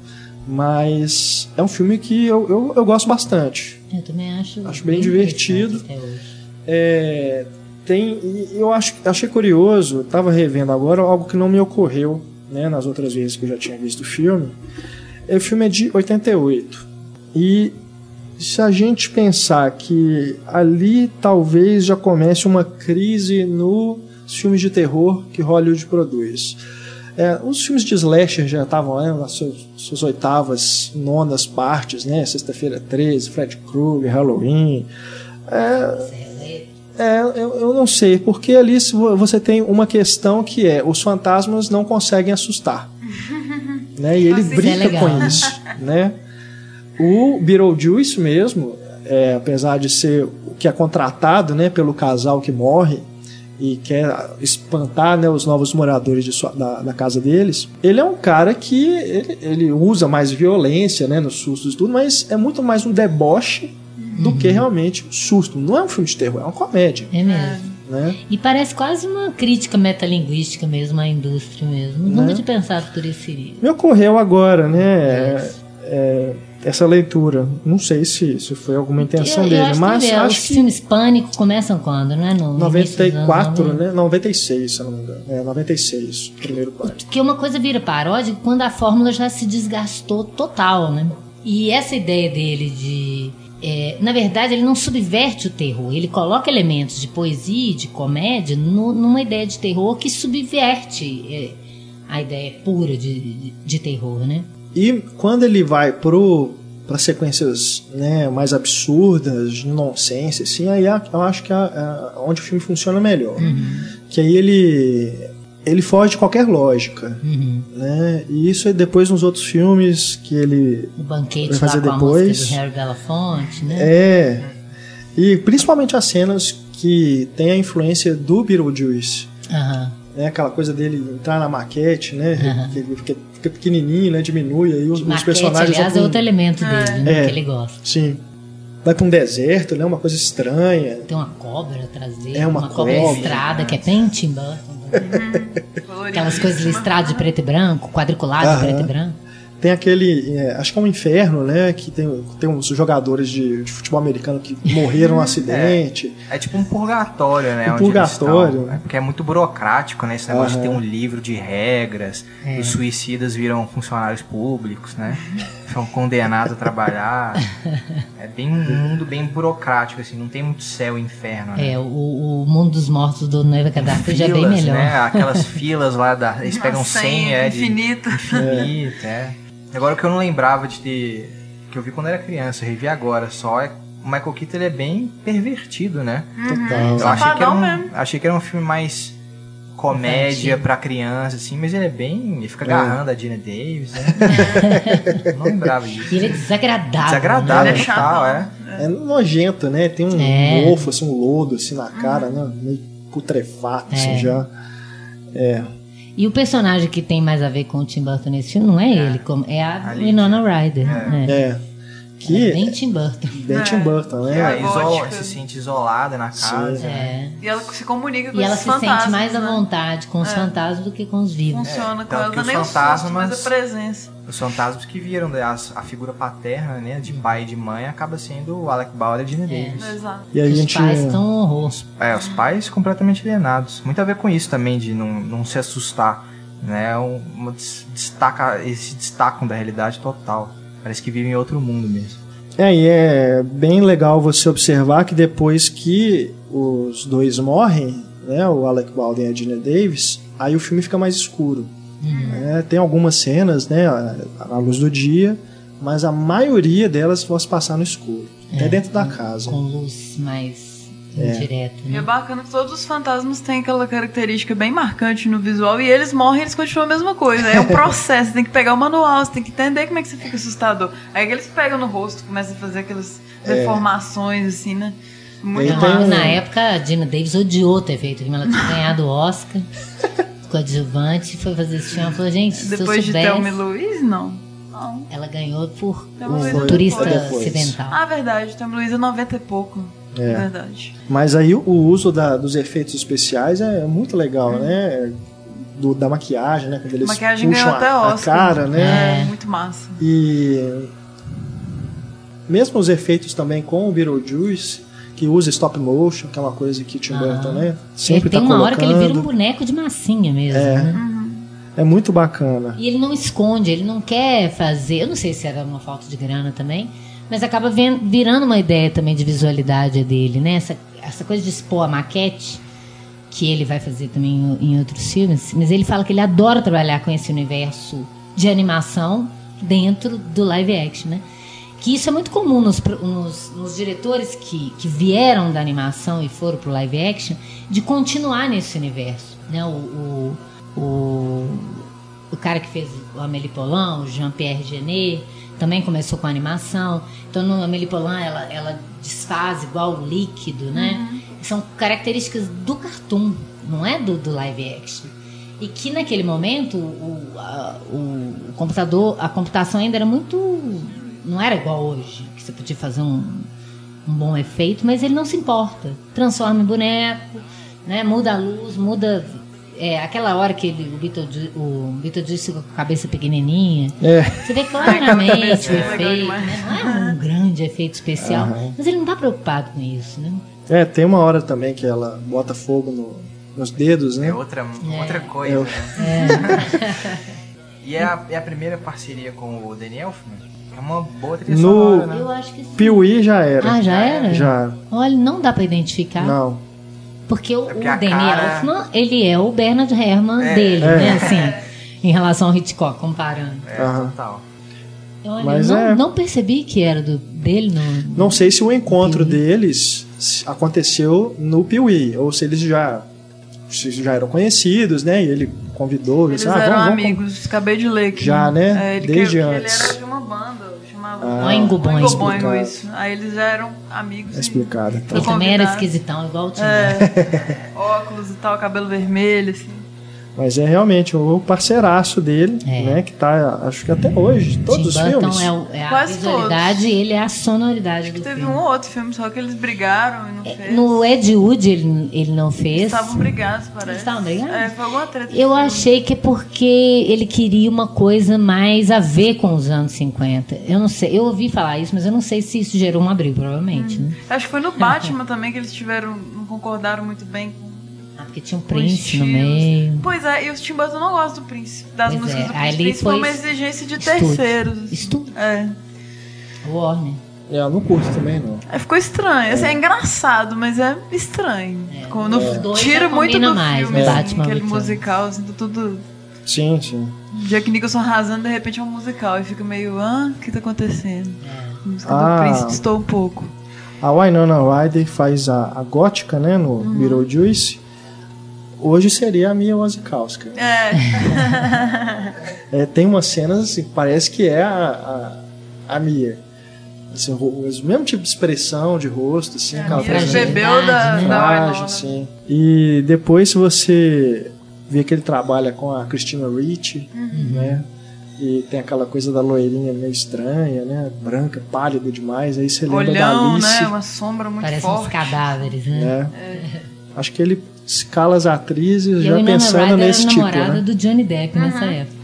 mas é um filme que eu, eu, eu gosto bastante. Eu também acho. Acho bem, bem divertido. Até hoje. É, tem, eu acho, achei curioso, estava revendo agora algo que não me ocorreu né, nas outras vezes que eu já tinha visto o filme. O filme é de 88. E se a gente pensar que ali talvez já comece uma crise nos filmes de terror que Hollywood produz. É, os filmes de slasher já estavam né, nas suas, suas, oitavas, nonas partes, né? Sexta-feira 13, Fred Krueger, Halloween. É, é, eu, eu não sei, porque ali você tem uma questão que é os fantasmas não conseguem assustar. [laughs] né? E ele brinca é com isso. [laughs] Né? O Beetlejuice mesmo, é, apesar de ser o que é contratado né, pelo casal que morre e quer espantar né, os novos moradores de sua, da, da, casa deles, ele é um cara que ele, ele usa mais violência né, nos sustos e tudo, mas é muito mais um deboche do uhum. que realmente susto. Não é um filme de terror, é uma comédia. É mesmo. Né? E parece quase uma crítica metalinguística mesmo à indústria mesmo. Né? Nunca tinha pensado por esse seria. Me ocorreu agora, né? É, é, essa leitura. Não sei se, se foi alguma intenção eu, eu dele, mas que acho Os que... filmes Pânico começam quando, né? No 94, né? 96, se eu não me engano. É, 96, primeiro Pânico. Porque uma coisa vira paródia quando a fórmula já se desgastou total, né? E essa ideia dele de é, na verdade, ele não subverte o terror, ele coloca elementos de poesia, de comédia, no, numa ideia de terror que subverte é, a ideia pura de, de, de, terror, né? E quando ele vai pro para sequências né, mais absurdas, de nonsense, assim, aí eu acho que é é onde o filme funciona melhor. Que aí ele ele foge de qualquer lógica, Uhum. né? E isso é depois nos outros filmes que ele O banquete Vai lá fazer com a depois. do Harry Belafonte, né? é e principalmente as cenas que tem a influência do Beetlejuice, Aham. né? Aquela coisa dele entrar na maquete, né? Que ele fica, fica pequenininho, né? Diminui aí os, os Maquete, personagens aliás, é outro um- elemento dele, né? É. Que ele gosta. Sim. Vai pra um deserto, né? Uma coisa estranha. Tem uma cobra atrás dele, É, uma uma, cobra cobra, listrada, que é bem Tim Burton. Aquelas coisas listradas de preto e branco, quadriculado de preto e branco. Tem aquele. é, acho que é um inferno, né? Que tem, tem uns jogadores de, de futebol americano que morreram num [laughs] acidente. É tipo um purgatório, né? Um onde eles purgatório. estão. É porque é muito burocrático, né? Esse negócio de ter um livro de regras. É. Os suicidas viram funcionários públicos, né? São condenados a trabalhar. É bem um mundo bem burocrático, assim. Não tem muito céu e inferno, né? É, o, o mundo dos mortos do Noiva Gaddafi já é bem melhor. Né? Aquelas filas lá, da, eles pegam Uma 100, senha é, de infinita. infinito, é. Agora o que eu não lembrava de ter. que eu vi quando era criança, eu revi agora só, é. O Michael Keaton ele é bem pervertido, né? Total. Eu achei que, era um, achei que era um filme mais comédia pra criança, assim, mas ele é bem. Ele fica É. agarrando a Gina Davis, né? [laughs] não lembrava disso. Ele é desagradável. Desagradável, né? É total, é. chatão. É nojento, né? Tem um É. mofo, assim, um lodo assim na cara, né? Meio putrefato, assim, É. já. É. E o personagem que tem mais a ver com o Tim Burton nesse filme não é ele, como é a. Winona Ryder. né? É. Que. É bem Tim Burton. Bem Tim Burton, É, né? isola, gótica. se sente isolada na casa. É. E ela se comunica com E ela esses se sente fantasmas, mais à né? vontade com os É. fantasmas do que com os vivos. Funciona É, com ela, os nem o susto, fantasmas- mas a presença. Os fantasmas que viram né, as- a figura paterna, né? De pai e de mãe, acaba sendo o Alec Bauer e a Gina Davis. Exato. E a Os gente. pais estão um horror. É, os pais completamente alienados. Muito a ver com isso também, de não, não se assustar. Né? Um, uma destaca, eles se destacam da realidade total. Parece que vivem em outro mundo mesmo. É, e é bem legal você observar que depois que os dois morrem, né, o Alec Baldwin e a Gina Davis, aí o filme fica mais escuro. É, tem algumas cenas, né, à luz do dia, mas a maioria delas vão se passar no escuro, até É, dentro da casa. Com luz mais. Indireta. E é Né? bacana que todos os fantasmas têm aquela característica bem marcante no visual e eles morrem eles continuam a mesma coisa. É um [laughs] processo, você tem que pegar o manual, você tem que entender como é que você fica assustador. Aí que eles pegam no rosto, começam a fazer aquelas deformações, assim, né? Muito um- Na época, a Dina Davis odiou ter feito filme. Ela tinha ganhado o Oscar [laughs] coadjuvante, foi fazer esse filme. Ela falou, gente, se eu Depois de soubesse... Thelma e Luiz, não. Não. Ela ganhou por Thelma Foi Luiz turista depois. ocidental. Ah, verdade. Thelma e Luiz é 90 e pouco. É. Verdade. Mas aí o uso da- dos efeitos especiais é muito legal, né? Do- da maquiagem, né? Quando eles A maquiagem puxam ganhou até a, a Oscar. cara, né? É, muito massa. E mesmo os efeitos também com o Beetlejuice, que usa stop motion, que é uma coisa que Tim Burton, né? Sempre tem tá uma hora que ele vira um boneco de massinha mesmo, É. né? É muito bacana. E ele não esconde, ele não quer fazer. Eu não sei se era uma falta de grana também, mas acaba virando uma ideia também de visualidade dele, né? Essa, essa coisa de expor a maquete, que ele vai fazer também em, outros filmes, mas ele fala que ele adora trabalhar com esse universo de animação dentro do live action, né? Que isso é muito comum nos, nos- nos diretores que, que vieram da animação e foram pro live action, de continuar nesse universo, né? O, o, o, o cara que fez o Amélie Poulain, o Jean-Pierre Genet, também começou com animação. Então, no Amélie Poulain, ela, ela desfaz igual o líquido, né? São características do cartoon, não é do, do live action. E que naquele momento o, a- o, o computador, a computação ainda era muito. não era igual hoje, que você podia fazer um, um bom efeito, mas ele não se importa. Transforma em boneco, né? muda a luz, muda. É, aquela hora que ele, o Beetlejuice, o Beetlejuice com a cabeça pequenininha, É, você vê claramente o [laughs] é efeito, né? não é um grande efeito especial, Aham. mas ele não está preocupado com isso, né? é, tem uma hora também que ela bota fogo no- nos dedos, né? É outra, É. outra coisa, Eu- né? [laughs] e é a, é a primeira parceria com o Danny Elfman. É uma boa trilha No- sonora, né? Eu acho que sim. Piuí já era. Ah, já era? Já. Olha, não dá pra identificar. Não. Porque o, É porque o Danny cara- Elfman, ele é o Bernard Herrmann É. dele, É. né? Assim, em relação ao Hitchcock, comparando. É, Aham. total. Olha, Mas eu não, é- não percebi que era do, dele. No, Não sei se o encontro deles aconteceu no Piuí, ou se eles já, se já eram conhecidos, né? E ele convidou, Eles disse, ah, eram vamos, vamos amigos, acabei de ler aqui. Já, né? É, ele, Desde que, antes. Ele era de uma banda, Ah, Oingo Boingo. Oingo Boingo, Explicado. isso. Aí eles já eram amigos. É explicado. Então. ele também era esquisitão, igual o Tim É, óculos e tal, cabelo vermelho, assim. Mas é realmente o parceiraço dele, É. né? Que tá, acho que até hoje, todos os Tim Burton filmes. é, o- é a Quase visualidade e ele é a sonoridade do Teve filme. um ou outro filme, só que eles brigaram e não fez. No Ed Wood ele, ele não fez. Eles estavam brigados, parece. Eles estavam brigados? É, foi alguma treta. Eu achei que é porque ele queria uma coisa mais a ver com os anos 50. Eu não sei, eu ouvi falar isso, mas eu não sei se isso gerou uma briga, provavelmente, né? Acho que foi no Batman também que eles tiveram. não concordaram muito bem com. Ah, porque tinha um príncipe no meio. Pois é, e os Tim Burton não gostam do príncipe, das Pois músicas é, do ali príncipe. Isso foi uma exigência de estúdio. terceiros. Estúdio. É. Warner. É, eu não curto também, não. É, Ficou estranho. Assim, é engraçado, mas é estranho. Quando Os dois tira já muito do mais, filme, né? assim, aquele musical, assim, tá tudo. Sim, sim. Jack Nicholson arrasando, de repente é um musical. E fica meio, ah, o que tá acontecendo? A música Ah. do príncipe estou um pouco. A Winona Ryder faz a, a gótica, né? No Uhum. Beetlejuice. Hoje seria a Mia Wasikowska. É. [laughs] É, tem umas cenas assim, que parece que é a, a, a Mia. Assim, ro- o mesmo tipo de expressão de rosto, assim, A aquela Mia coisa bebeu da, né? da frágil, Winona. assim. E depois se você vê que ele trabalha com a Christina Ricci, Uhum. né? E tem aquela coisa da loirinha meio estranha, né? Branca, pálida demais. Aí você lembra da Olhão, Alice. né? Uma sombra muito Parecem uns forte. cadáveres, né? né? Acho que ele escala as atrizes E já pensando Ryder nesse era tipo, namorada né? do Johnny Depp nessa época.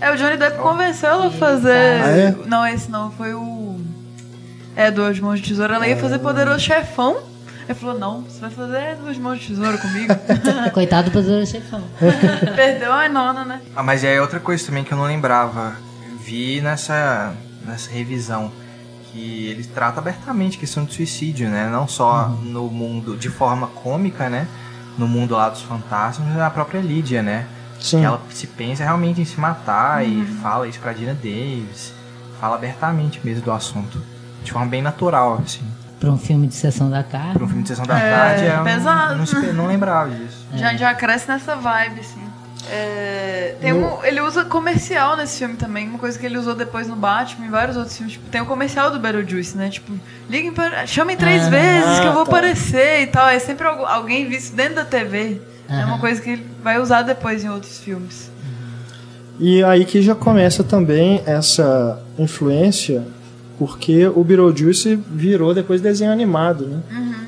É, o Johnny Depp convenceu ela a fazer. Ah, é? Não, esse não, foi o. É, Duas Mãos de Tesoura. Ela ia fazer Poderoso Chefão. Ele falou: Não, você vai fazer Duas Mãos de Tesoura comigo. [laughs] Coitado do Poderoso Chefão. [laughs] Perdeu a nona, né? Ah, mas é outra coisa também que eu não lembrava. Eu vi nessa, nessa revisão que ele trata abertamente a questão de suicídio, né? Não só no mundo de forma cômica, né? No mundo lá dos fantasmas, mas a própria Lídia, né? Sim. Ela se pensa realmente em se matar e fala isso pra Dina Davis. Fala abertamente mesmo do assunto. De forma bem natural, assim. Pra um filme de sessão da tarde. Pra um filme de sessão da É, tarde, eu não- pesado. Não, espe- não lembrava disso. Já, já cresce nessa vibe, assim. É, tem um, ele usa comercial nesse filme também, uma coisa que ele usou depois no Batman e vários outros filmes. Tipo, tem o comercial do Beetlejuice, né? Tipo, liguem para. Chamem três Ah, vezes que eu vou tá. aparecer e tal. É sempre algu- alguém visto dentro da TV. É uma coisa que ele vai usar depois em outros filmes. E aí que já começa também essa influência, porque o Beetlejuice virou depois desenho animado, né?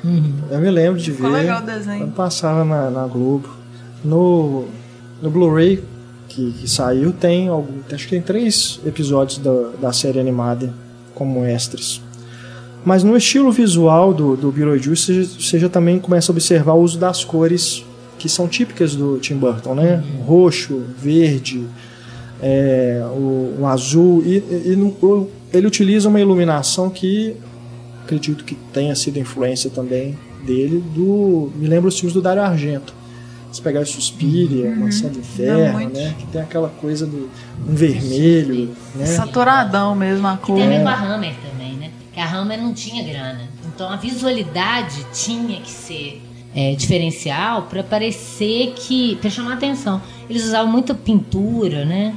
Uhum. Eu me lembro de Ficou ver. legal o desenho. Quando passava na, na Globo. No, no Blu-ray que, que saiu, tem algum, acho que tem três episódios da, da série animada como extras. Mas no estilo visual do, do Beetlejuice, você- você já também começa a observar o uso das cores que são típicas do Tim Burton, né? Roxo, verde, é, o, o azul. E, e- e no- ele utiliza uma iluminação que acredito que tenha sido influência também dele do me lembra os filmes do Dario Argento se pegar o Suspiria, Mansão do Inferno, muito. né? Que tem aquela coisa do um vermelho, né? Saturadão mesmo a cor. Tem a ver com a Hammer também, né? Que a Hammer não tinha grana. Então a visualidade tinha que ser é, diferencial para parecer que. para chamar atenção. Eles usavam muita pintura, né?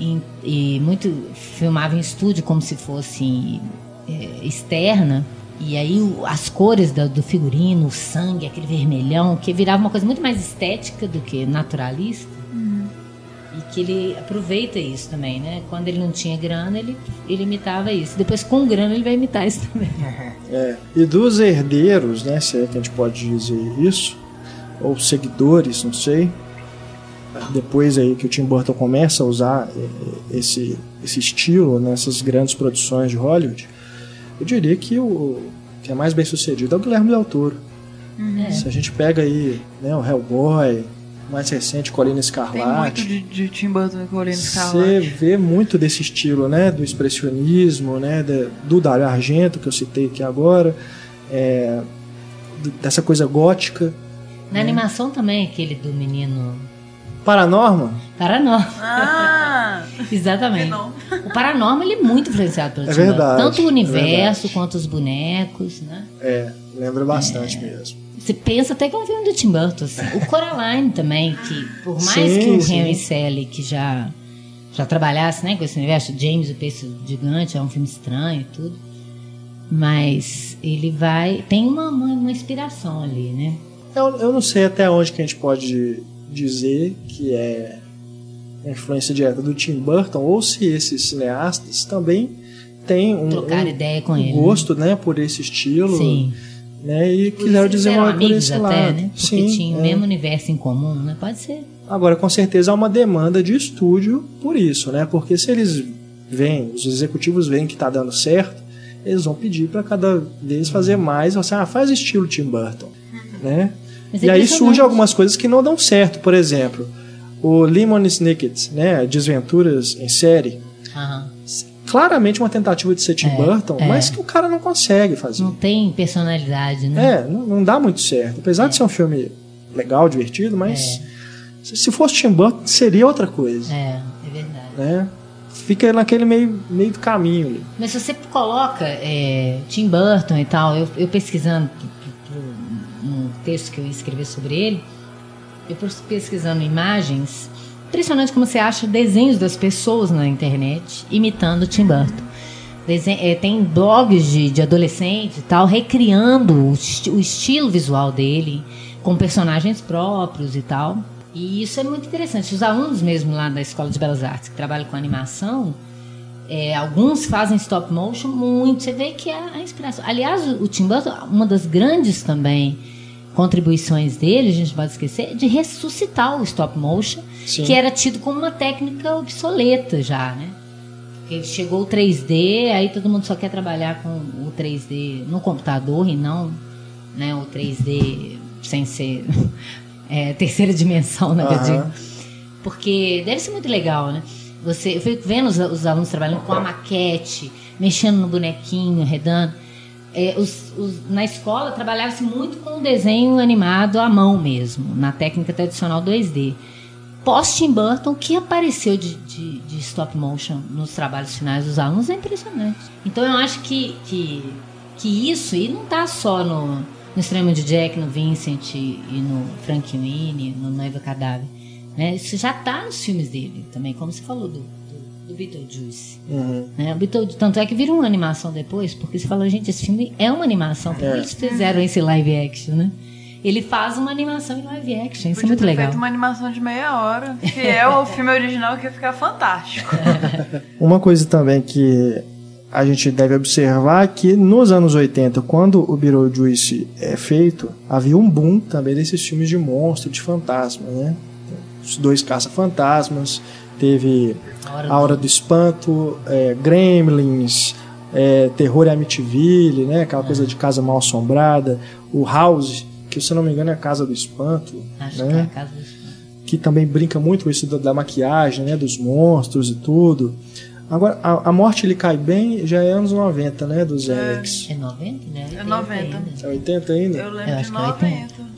E, e muito. filmavam em estúdio como se fosse é, externa. E aí as cores do figurino, o sangue, aquele vermelhão, que virava uma coisa muito mais estética do que naturalista. E que ele aproveita isso também, né? Quando ele não tinha grana, ele, ele imitava isso. Depois, com grana, ele vai imitar isso também. [laughs] É. E dos herdeiros, né? Se é que a gente pode dizer isso, ou seguidores, não sei. Depois aí que o Tim Burton começa a usar eh, esse, esse estilo nessas grandes produções de Hollywood, eu diria que o que é mais bem sucedido é o Guilherme Del Toro. Se a gente pega aí né, o Hellboy, mais recente, Colina Tem muito Escarlate, de, de Tim Burton com Colina você Escarlate. vê muito desse estilo, né? Do expressionismo, né? do Dario Argento, que eu citei aqui agora, é, dessa coisa gótica. Na animação também, aquele do menino Paranorma, Paranormal. Ah! [laughs] Exatamente. Não. O Paranormal ele é muito influenciado pelo É Tim Burton. verdade, Tanto o é universo verdade. quanto os bonecos, né? É, lembra bastante mesmo. Você pensa até que é um filme do Tim Burton, assim. O Coraline também, que por mais Sim, que o sim. Henry Selick já, já trabalhasse né, com esse universo, James o Peixe Gigante é um filme estranho e tudo, mas ele vai... Tem uma, uma, uma inspiração ali, né? Eu, eu não sei até onde que a gente pode dizer que é influência direta do Tim Burton ou se esses cineastas também têm um, um- ele. gosto né, por esse estilo Sim. né, e quiseram desenvolver por esse até, lado. né? Porque Sim, tinham o é. mesmo universo em comum, né? Pode ser. Agora, com certeza há uma demanda de estúdio por isso, né? Porque se eles veem, os executivos veem que está dando certo, eles vão pedir para cada vez fazer mais, assim, ah, faz estilo Tim Burton, né? Mas é E aí surgem algumas coisas que não dão certo, por exemplo, o Lemon Snicket, né, Desventuras em série, Aham. claramente uma tentativa de ser Tim É, Burton, é. mas que o cara não consegue fazer. Não tem personalidade, né? É, não, não dá muito certo. Apesar de ser um filme legal, divertido, mas se se fosse Tim Burton seria outra coisa, É, é verdade. né? Fica naquele meio, meio do caminho ali. Mas se você coloca é, Tim Burton e tal, eu, eu pesquisando um texto que eu ia escrever sobre ele, eu pes- pesquisando imagens, impressionante como você acha desenhos das pessoas na internet imitando Tim Burton. Desen- é, tem blogs de, de adolescentes e tal, recriando o, o estilo visual dele, com personagens próprios e tal. E isso é muito interessante. Os alunos mesmo lá da Escola de Belas Artes, que trabalham com animação, é, alguns fazem stop motion muito. Você vê que é a inspiração. Aliás, o Tim Burton, uma das grandes também contribuições dele, a gente pode esquecer, de ressuscitar o stop motion, Sim. que era tido como uma técnica obsoleta já, né? Porque chegou o 3D, aí todo mundo só quer trabalhar com o 3D no computador e não né, o 3D sem ser [laughs] é, terceira dimensão, né? eu Aham. digo. Porque deve ser muito legal, né? Você, eu fico vendo os, os alunos trabalhando com a maquete, mexendo no bonequinho, redando. É, os- os- na escola trabalhava-se muito com desenho animado à mão mesmo, na técnica tradicional 2D. Pós Tim Burton, o que apareceu de, de- de stop motion nos trabalhos finais dos alunos é impressionante. Então eu acho que, que, que isso, e não está só no, no Extremo de Jack, no Vincent e no Frank Winnie, no Noiva Cadáver. Né? Isso já está nos filmes dele também, como você falou do, do, Beetlejuice. Uhum. Né? O Beetlejuice, tanto é que vira uma animação depois, porque você fala, gente, esse filme é uma animação, por que É. eles fizeram esse live action, né? Ele faz uma animação em live action, isso é Podia muito ter legal. feito uma animação de meia hora, fiel ao filme original, que ia ficar fantástico. [laughs] Uma coisa também que a gente deve observar é que nos anos 80, quando o Beetlejuice é feito, havia um boom também desses filmes de monstro, de fantasma, né? Os dois caça-fantasmas, teve A hora A Hora do Espanto, é, Gremlins, é, Terror em Amityville, né? Aquela coisa de casa mal assombrada, o House, que se eu não me engano é a Casa do Espanto, Acho né? que é a casa dos que também brinca muito com isso da, da maquiagem, né, dos monstros e tudo. Agora, a, a morte ele cai bem, já é anos 90, né, dos Alex. É 90, né? É 90. ainda. É 80 ainda? Eu Eu lembro acho de que é 90.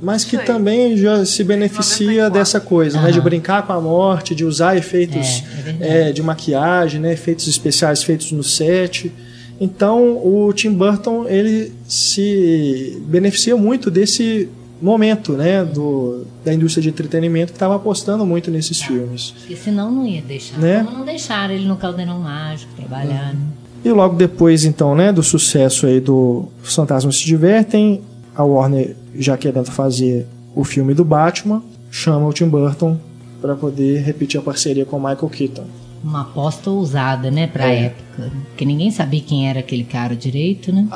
Mas que também já se beneficia 94. dessa coisa, né, de brincar com a morte, de usar efeitos É, é é, de maquiagem, né, efeitos especiais feitos no set. Então, o Tim Burton ele se beneficia muito desse momento, né, do, da indústria de entretenimento que estava apostando muito nesses filmes. Porque senão não ia deixar. Né? Como não deixaram ele no Caldeirão Mágico trabalhar, né? E logo depois, então, né, do sucesso aí do Fantasmas se Divertem, a Warner, já querendo fazer o filme do Batman, chama o Tim Burton para poder repetir a parceria com o Michael Keaton. Uma aposta ousada, né, pra É. época. Porque ninguém sabia quem era aquele cara direito, né?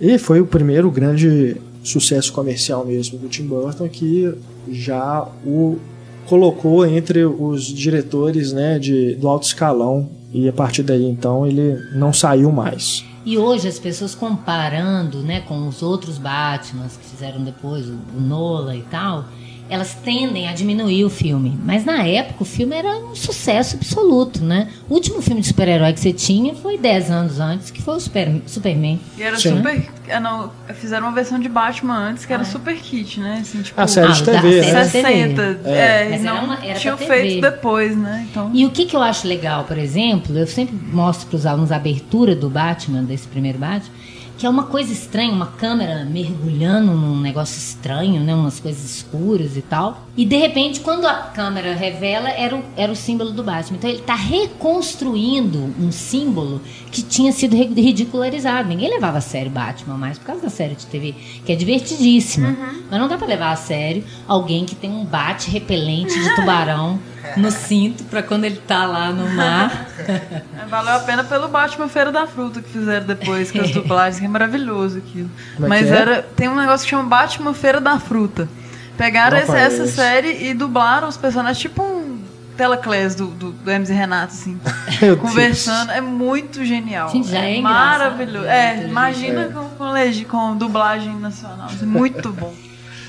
E foi o primeiro grande sucesso comercial mesmo do Tim Burton que já o colocou entre os diretores né, de, do alto escalão e a partir daí então ele não saiu mais. E hoje as pessoas comparando, né, com os outros Batmans que fizeram depois, o, o Nola e tal, elas tendem a diminuir o filme. Mas na época o filme era um sucesso absoluto, né? O último filme de super-herói que você tinha foi 10 anos antes, que foi o Super, Superman. E era Sim. super. é, não, fizeram uma versão de Batman antes que era super kit, né? Assim, tipo, A série de Ah, da TV, série né? de TV. 60. É, Mas e era não uma- era tinham TV. feito depois, né? Então. E o que, que eu acho legal, por exemplo, eu sempre mostro para os alunos a abertura do Batman, desse primeiro Batman, que é uma coisa estranha, uma câmera mergulhando num negócio estranho, né? Umas coisas escuras e tal. E de repente, quando a câmera revela, era o, era o símbolo do Batman. Então ele está reconstruindo um símbolo que tinha sido ri- ridicularizado. Ninguém levava a sério Batman mais por causa da série de TV, que é divertidíssima. Mas não dá para levar a sério alguém que tem um bate repelente de tubarão [laughs] [laughs] no cinto para quando ele tá lá no mar. É, [laughs] Valeu a pena pelo Batman Feira da Fruta que fizeram depois com as dublagens, que é maravilhoso aquilo. Como é Mas é? era. Tem um negócio que chama Batman Feira da Fruta. Pegaram essa conheço. série e dublaram os personagens, tipo um Telaclés do, do, do Hermes e Renato, assim. [laughs] Meu Deus. conversando. É muito genial. Gente, já é engraçado, maravilhoso. né? É, imagina com, com, legi- com dublagem nacional. É muito bom.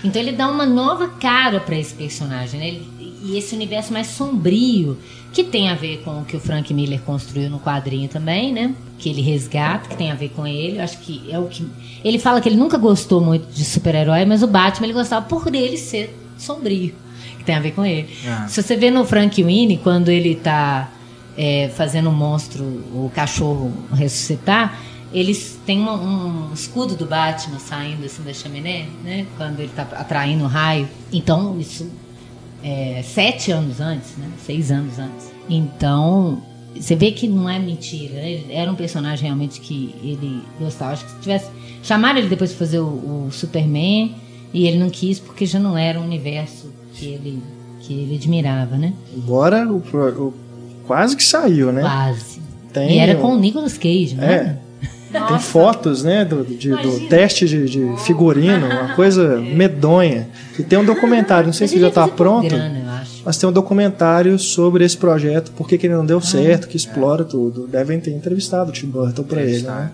Então ele dá uma nova cara para esse personagem, né? Ele- e esse universo mais sombrio, que tem a ver com o que o Frank Miller construiu no quadrinho também, né? Que ele resgata, que tem a ver com ele. Eu acho que é o que. Ele fala que ele nunca gostou muito de super-herói, mas o Batman ele gostava por ele ser sombrio, que tem a ver com ele. Ah. Se você vê no Frank Winnie, quando ele tá é, fazendo o monstro, o cachorro ressuscitar, eles têm uma- um escudo do Batman saindo assim da chaminé, né? Quando ele tá atraindo o raio. Então, isso é sete anos antes, né? Seis anos antes. Então, você vê que não é mentira. né? Era um personagem realmente que ele gostava. Acho que se tivesse. Chamaram ele depois para fazer o, o Superman e ele não quis porque já não era um universo que ele, que ele admirava, né? Embora o, o- quase que saiu, né? Quase. Tem e era um- com o Nicolas Cage, né? É. Tem fotos, né, do, de- do teste de, de figurino, uma coisa medonha. E tem um documentário, não sei Mas se ele já está por pronto, Grana, mas tem um documentário sobre esse projeto, por que que ele não Ah. deu certo, que explora tudo. Devem ter entrevistado o Tim Burton para ele, né?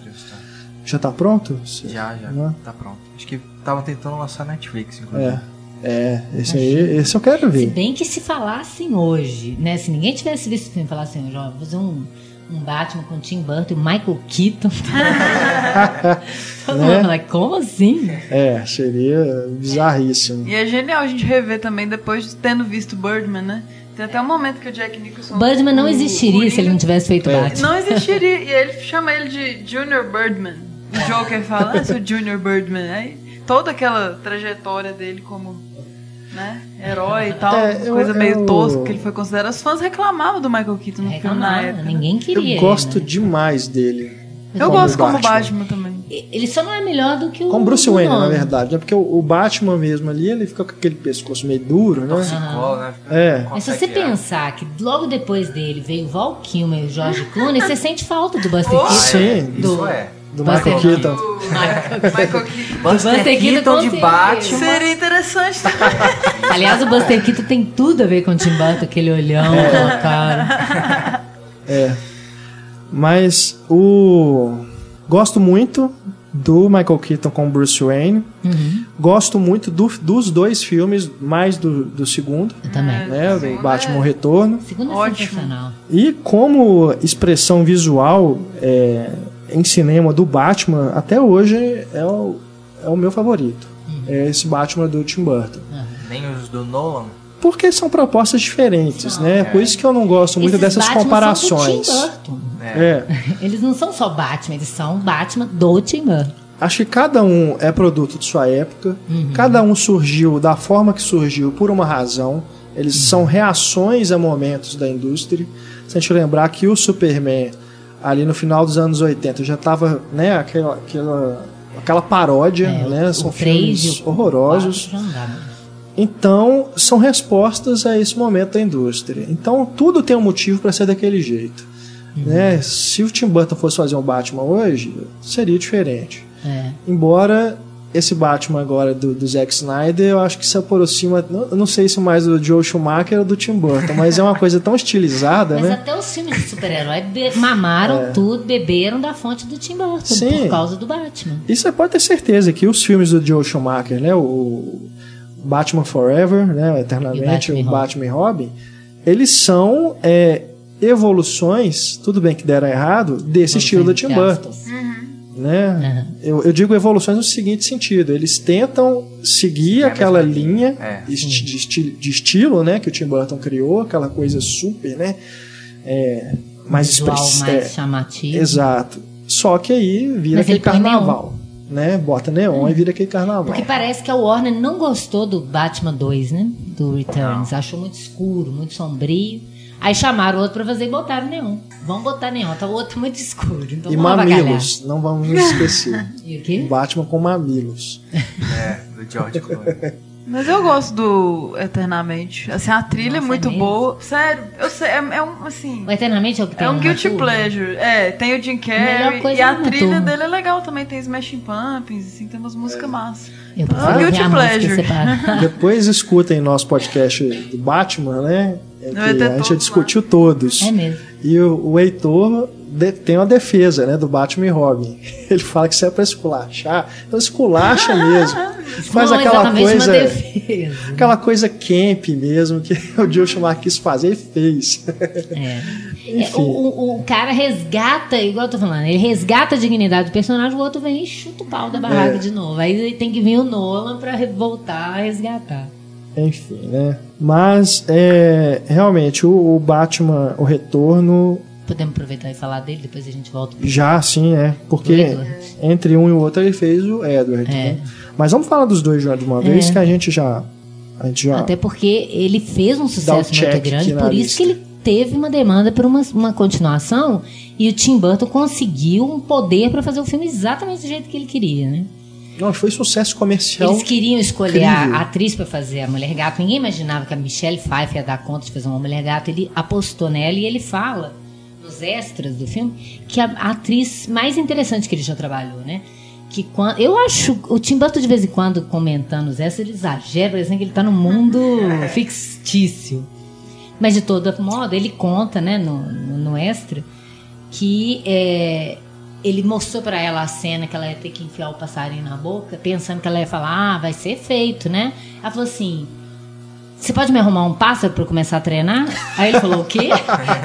Já tá pronto? Já, já. Né? Tá pronto. Acho que tava tentando lançar Netflix, inclusive. É. É, esse aí, esse eu quero Se ver. bem que se falassem hoje, né? Se ninguém tivesse visto o filme e falasse assim, ó, vou fazer um, um Batman com Tim Burton e Michael Keaton. [laughs] Todo Né? mundo fala, como assim? É, seria bizarríssimo. E é genial a gente rever também depois de tendo visto Birdman, né? Tem até um momento que o Jack Nicholson. Birdman não o- existiria o se ele não tivesse feito É. Batman. Não existiria. E ele chama ele de Junior Birdman. O Joker fala, ah, seu Junior Birdman. Aí toda aquela trajetória dele como né, herói e tal, É, eu- coisa meio eu- tosca que ele foi considerado. Os fãs reclamavam do Michael Keaton no filme na Reclamava, época. né? ninguém queria. Eu gosto né? demais dele. Eu como gosto como Batman. Batman também. Ele só não é melhor do que o. Como Bruce Wayne, na verdade, né? Porque o, o Batman mesmo ali, ele fica com aquele pescoço meio duro, né? Torcicolo, né? É. Mas se você pensar que logo depois dele veio o Val Kilmer e o George Clooney, você sente falta do Buster Oh! Keaton. Sim, Isso do- é. Do Buster [laughs] Michael Keaton. Michael Keaton. Buster Keaton de Batman. Seria interessante também. [laughs] Aliás, o Buster Keaton tem tudo a ver com o Tim Burton, aquele olhão, aquela cara. [laughs] É. Mas o. Gosto muito do Michael Keaton com Bruce Wayne. Uhum. Gosto muito do- dos dois filmes, mais do, do segundo, Eu também. né? Do Batman é. Retorno. O segundo é Ótimo. E como expressão visual é, em cinema do Batman, até hoje é o, é o meu favorito. É esse Batman do Tim Burton. Nem os do Nolan. Porque são propostas diferentes, né? Por isso que eu não gosto muito Esses dessas Batman comparações. São do Tim Burton. É. É, [laughs] Eles não são só Batman, eles são Batman do Tim Burton. acho que cada um é produto de sua época, cada um surgiu da forma que surgiu por uma razão. Eles são reações a momentos da indústria. Se a gente lembrar que o Superman, ali no final dos anos 80, já estava, né, aquela, aquela, aquela paródia, É, né? São filmes horrorosos. Então, são respostas a esse momento da indústria. Então, tudo tem um motivo para ser daquele jeito. Né? Se o Tim Burton fosse fazer um Batman hoje, seria diferente. É. Embora esse Batman agora do, do Zack Snyder, eu acho que se aproxima, não- eu não sei se mais do Joe Schumacher ou do Tim Burton, mas é uma coisa tão estilizada, Mas né? até os filmes de super-herói mamaram tudo, beberam da fonte do Tim Burton Sim. por causa do Batman. E você pode ter certeza que os filmes do Joe Schumacher, né, o, Batman Forever, né, eternamente E o Batman e Batman Robin, eles são é, evoluções, tudo bem que deram errado, desse estilo do Tim Burton. Né? Aham. Eu, eu digo evoluções no seguinte sentido: eles tentam seguir É aquela linha É. esti- de, esti- de estilo né, que o Tim Burton criou, aquela coisa super, né? É, mais visual express- mais é, chamativo. Exato. Só que aí vira Mas aquele carnaval. Né? Bota neon e vira aquele carnaval. Porque parece que a Warner não gostou do Batman 2, né? Do Returns. Achou muito escuro, muito sombrio. Aí chamaram o outro pra fazer e botaram neon. Vamos botar neon, tá o outro muito escuro. Então E mamilos, não vamos esquecer. [laughs] E o quê? Batman com mamilos. É, do George Clooney. Mas eu gosto do Eternamente. Assim, a trilha Nossa, é é muito mesmo? boa. Sério, eu sei, é, é um, assim... O Eternamente é o que tem É um guilty turma? pleasure. É, tem o Jim Melhor Carrey. coisa E a é trilha turma. dele é legal também. Tem Smashing Pumpkins, assim, tem umas músicas massas. Eu Ah, prefiro guilty pleasure. Depois escutem nosso podcast do Batman, né? É ter a gente discutiu todos. É mesmo. E o, o Heitor de- tem uma defesa, né, do Batman e Robin. [laughs] Ele fala que isso é pra esculachar. Então esculacha [laughs] mesmo. Faz não, aquela coisa, aquela coisa camp mesmo que [laughs] o Joe Schumacher quis fazer e fez. É. É, Enfim. o, o- o cara resgata, igual eu tô falando, ele resgata a dignidade do personagem, o outro vem e chuta o pau da barraca É. de novo. Aí tem que vir o Nolan pra voltar a resgatar. Enfim, né? Mas é, realmente o, o Batman, o retorno Podemos aproveitar e falar dele, depois a gente volta pro já sim é, porque entre um e o outro ele fez o Edward. É. né? Mas vamos falar dos dois de uma- de uma vez que a gente já a gente já Até porque ele fez um sucesso muito grande, por isso lista. que ele teve uma demanda por uma, uma continuação e o Tim Burton conseguiu um poder pra fazer o filme exatamente do jeito que ele queria, né? Não foi sucesso comercial. Eles queriam escolher incrível. a atriz pra fazer a Mulher Gato. Ninguém imaginava que a Michelle Pfeiffer ia dar conta de fazer uma Mulher Gato. Ele apostou nela e ele fala nos extras do filme que a, atriz mais interessante que ele já trabalhou, né? Que quando, eu acho o Tim Burton de vez em quando comentando os extras, ele exagera, parecendo que ele tá no mundo [laughs] fictício. Mas de todo modo, ele conta, né, no, no, no extra, que é, ele mostrou pra ela a cena que ela ia ter que enfiar o passarinho na boca, pensando que ela ia falar, ah, vai ser feito, né? Ela falou assim. Você pode me arrumar um pássaro pra eu começar a treinar? Aí ele falou: O quê?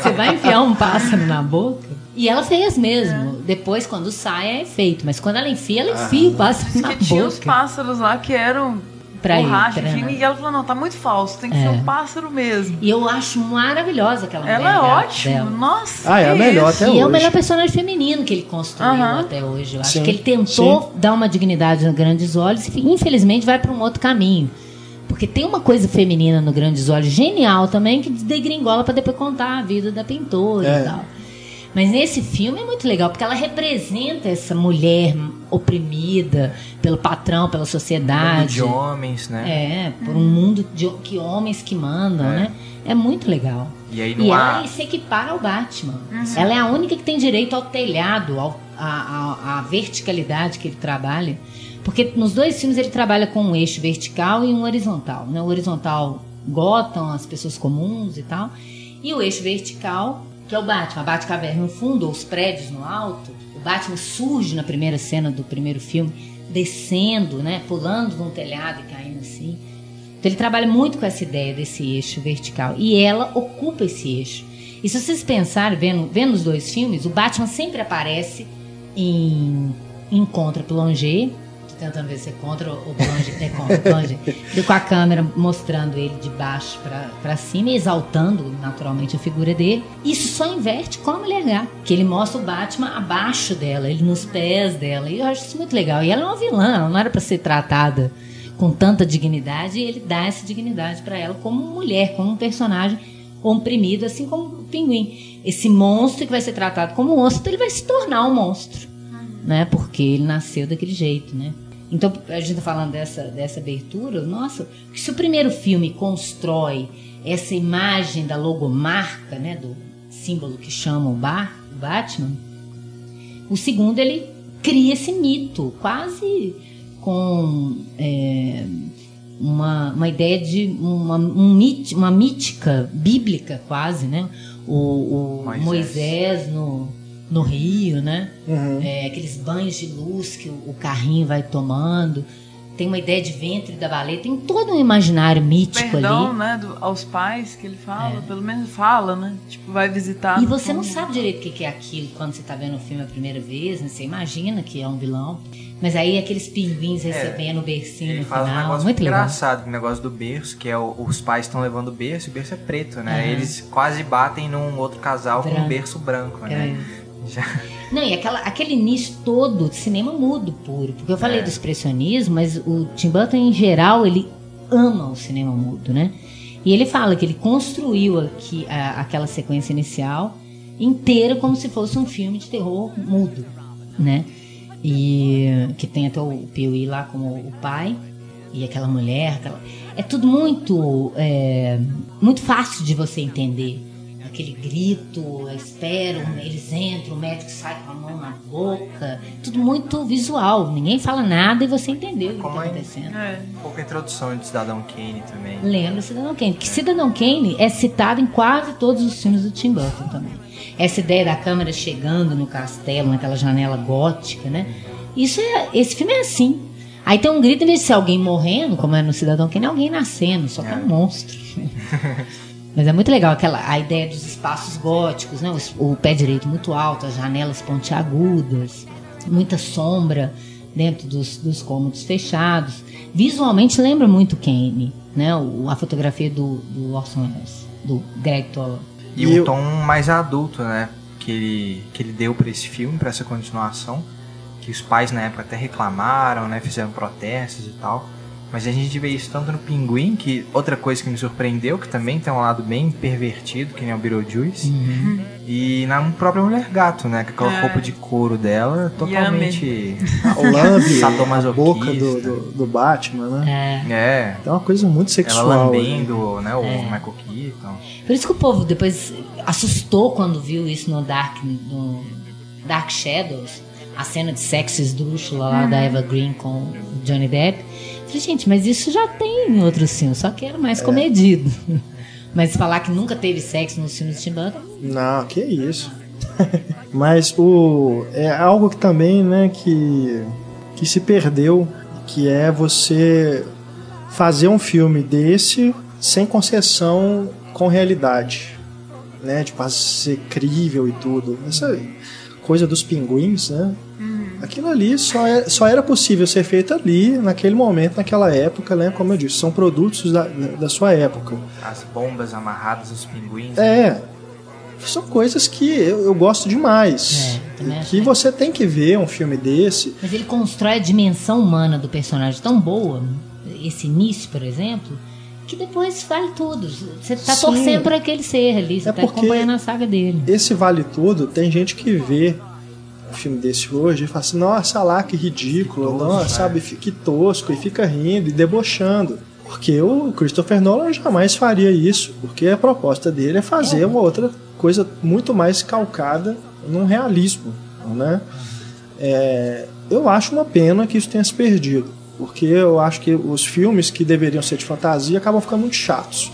Você vai enfiar um pássaro na boca? E ela fez mesmo. Depois, quando sai, é feito. Mas quando ela enfia, ela enfia o pássaro Diz na que tinha os boca. pássaros lá que eram Pra borracha, enfim, e ela falou, não, tá muito falso, tem que É. ser um pássaro mesmo. E eu acho maravilhosa aquela mulher Ela é ótima, dela. nossa. Ah, é a melhor isso. até E é o hoje. melhor personagem feminino que ele construiu até hoje. Eu acho Sim, que ele tentou dar uma dignidade no Grandes Olhos e infelizmente vai para um outro caminho. Porque tem uma coisa feminina no Grandes Olhos genial também que degringola para depois contar a vida da pintora É. e tal. Mas nesse filme é muito legal, porque ela representa essa mulher oprimida pelo patrão, pela Mundo sociedade. de homens, né? É, por um mundo de que homens que mandam, É. né? É muito legal. E aí E não ela se equipara ao Batman. Ela é a única que tem direito ao telhado, ao, à verticalidade que ele trabalha. Porque nos dois filmes ele trabalha com um eixo vertical e um horizontal. Né? O horizontal Gotham, as pessoas comuns e tal. E o eixo vertical, que é o Batman. A Batcaverna no fundo, ou os prédios no alto. O Batman surge na primeira cena do primeiro filme, descendo, né? pulando de um telhado e caindo assim. Então ele trabalha muito com essa ideia desse eixo vertical. E ela ocupa esse eixo. E se vocês pensarem, vendo, vendo os dois filmes, o Batman sempre aparece em, em contra plongé. Tô tentando ver se é contra ou plongé. É contra plongé. E com a câmera mostrando ele de baixo pra cima exaltando naturalmente a figura dele. Isso só inverte com a mulher gato. Que ele mostra o Batman abaixo dela, ele nos pés dela. E eu acho isso muito legal. E ela é uma vilã, ela não era pra ser tratada com tanta dignidade e ele dá essa dignidade pra ela como mulher, como um personagem oprimido, assim como o pinguim. Esse monstro que vai ser tratado como um monstro, ele vai se tornar um monstro, né? Porque ele nasceu daquele jeito, né? Então, a gente tá falando dessa, dessa abertura, nossa, que se o primeiro filme constrói essa imagem da logomarca, né, do símbolo que chama o, bar, o Batman, o segundo ele cria esse mito, quase com é, uma, uma ideia de uma, um mit, uma mítica bíblica, quase, né? O, o Moisés. Moisés, no, no rio, né? Uhum. É, aqueles banhos de luz que o, o carrinho vai tomando. tem uma ideia de ventre da baleia, tem todo um imaginário mítico Perdão, ali. né, do- aos pais que ele fala, pelo menos fala, né? Tipo, vai visitar. É. E você não fundo. sabe direito o que que é aquilo quando você tá vendo o filme a primeira vez, né? Você imagina que é um vilão. Mas aí aqueles pinguins recebendo o bercinho Ele no fala um final, negócio muito legal. engraçado, o negócio do berço, que é o- os pais estão levando o berço e o berço é preto, né? Aham. Eles quase batem num outro casal com Branco. um berço branco, né? Já- [laughs] Não, e aquela, aquele início todo de cinema mudo puro. Porque eu falei É. do expressionismo, mas o Tim Burton, em geral, ele ama o cinema mudo, né? E ele fala que ele construiu aqui a- aquela sequência inicial inteira como se fosse um filme de terror mudo, né? E que tem até o Pee-wee lá como o pai e aquela mulher. aquela- É tudo muito, é, muito fácil de você entender aquele grito, a espera, eles entram, o médico sai com a mão na boca, tudo muito visual, ninguém fala nada e você entendeu o que Como está é? acontecendo. É. Um pouco a introdução de Cidadão Kane também. Lembra Cidadão Kane, que Cidadão Kane é citado em quase todos os filmes do Tim Burton também. Essa ideia da câmera chegando no castelo, naquela janela gótica, né? Isso é, esse filme é assim. Aí tem um grito, em vez de ser alguém morrendo, como é no Cidadão Kane, é alguém nascendo, só que é um monstro. [laughs] Mas é muito legal aquela a ideia dos espaços góticos, né? O, o pé direito muito alto, as janelas pontiagudas, muita sombra dentro dos, dos cômodos fechados. Visualmente lembra muito Kane, né? O, a fotografia do, do Orson Welles, do Greg Toller. E, E um eu- tom mais adulto, né? Que ele, que ele deu pra esse filme, pra essa continuação. Que os pais na época até reclamaram, né? Fizeram protestos e tal. Mas a gente vê isso tanto no Pinguim, que outra coisa que me surpreendeu, que também tem um lado bem pervertido, que nem o Beetlejuice. E na própria Mulher Gato, né? Com aquela É. roupa de couro dela, totalmente. O lambe, [laughs] a boca do, do, do Batman, né? É. É. É uma coisa muito Ela sexual. né? lambendo, né? O Michael Keaton. Por isso que o povo depois assustou quando viu isso no Dark, no Dark Shadows, a cena de sexo esdrúxula lá da Eva Green com o Johnny Depp. Falei, gente, mas isso já tem em outros filmes, só que era mais comedido. [laughs] Mas falar que nunca teve sexo nos filmes de Tim Burton, Não, que isso. [laughs] Mas o é algo que também, né, que que se perdeu, que é você fazer um filme desse sem concessão com realidade, né, tipo ser crível e tudo. Essa coisa dos pinguins, né? Aquilo ali só, é, só era possível ser feito ali, naquele momento, naquela época, né? Como eu disse, são produtos da, da sua época. As bombas amarradas aos pinguins. É. São coisas que eu, eu gosto demais. É, E que legal. você tem que ver um filme desse. mas ele constrói a dimensão humana do personagem tão boa, esse início, por exemplo, que depois vale tudo. Você tá Sim. torcendo por aquele ser ali, você É tá acompanhando a saga dele. Esse vale tudo. Tem gente que vê um filme desse hoje e fala assim: nossa lá, que ridículo, Que tosco, nossa, né? sabe, que tosco, e fica rindo e debochando. Porque o Christopher Nolan jamais faria isso, porque a proposta dele é fazer uma outra coisa muito mais calcada num realismo, né? É, eu acho uma pena que isso tenha se perdido, porque eu acho que os filmes que deveriam ser de fantasia acabam ficando muito chatos.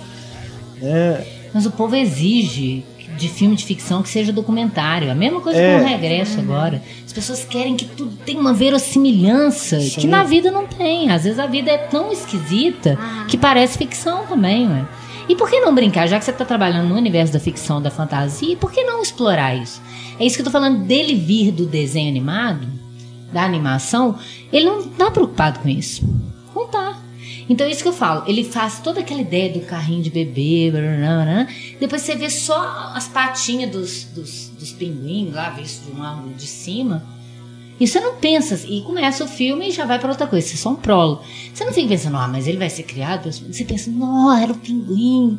né? Mas o povo exige de filme de ficção que seja documentário. A mesma coisa É. com o regresso agora. As pessoas querem que tudo tenha uma verossimilhança Sim. que na vida não tem. Às vezes a vida é tão esquisita que parece ficção também, ué. E por que não brincar? Já que você está trabalhando no universo da ficção, da fantasia, por que não explorar isso? É isso que eu tô falando dele vir do desenho animado, da animação, ele não tá preocupado com isso. Não tá. Então é isso que eu falo. Ele faz toda aquela ideia do carrinho de bebê, blá, depois você vê só as patinhas dos, dos, dos pinguins lá, visto de um ângulo de cima. E você não pensa, e começa o filme e já vai para outra coisa, isso é só um prólogo. Você não fica pensando, ah, mas ele vai ser criado? Você pensa, não, era o pinguim.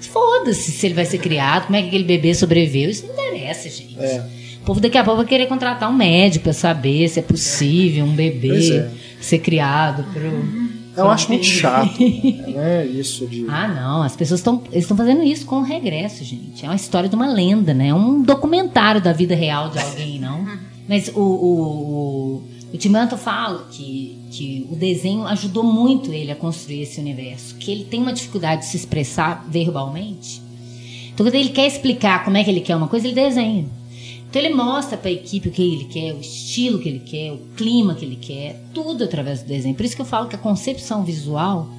Foda-se se ele vai ser criado, como é que aquele bebê sobreviveu. Isso não interessa, gente. É. O povo daqui a pouco vai querer contratar um médico para saber se é possível um bebê é. ser criado pro. Eu acho muito chato, [laughs] né? Isso de. Ah, não, as pessoas estão estão fazendo isso com o regresso, gente. É uma história de uma lenda, né? É um documentário da vida real de alguém, não. [laughs] Mas o, o, o, o Tim Burton fala que, que o desenho ajudou muito ele a construir esse universo. Que ele tem uma dificuldade de se expressar verbalmente. Então, quando ele quer explicar como é que ele quer uma coisa, ele desenha. Então, ele mostra para a equipe o que ele quer, o estilo que ele quer, o clima que ele quer, tudo através do desenho. Por isso que eu falo que a concepção visual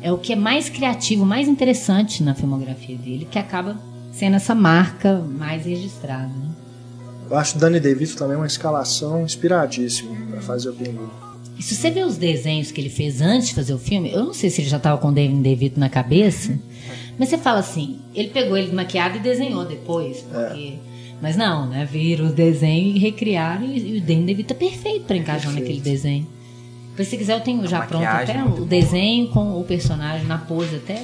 é o que é mais criativo, mais interessante na filmografia dele, que acaba sendo essa marca mais registrada. Né? Eu acho o Danny DeVito também uma escalação inspiradíssima para fazer o Pinguim. E se você vê os desenhos que ele fez antes de fazer o filme, eu não sei se ele já estava com o Danny DeVito na cabeça, mas você fala assim, ele pegou ele maquiado e desenhou depois, porque... É. Mas não, né? Viram o desenho e recriaram e, o Danny DeVito é perfeito para encaixar perfeito. naquele desenho. Mas se quiser, eu tenho já pronto até é o desenho com o personagem na pose até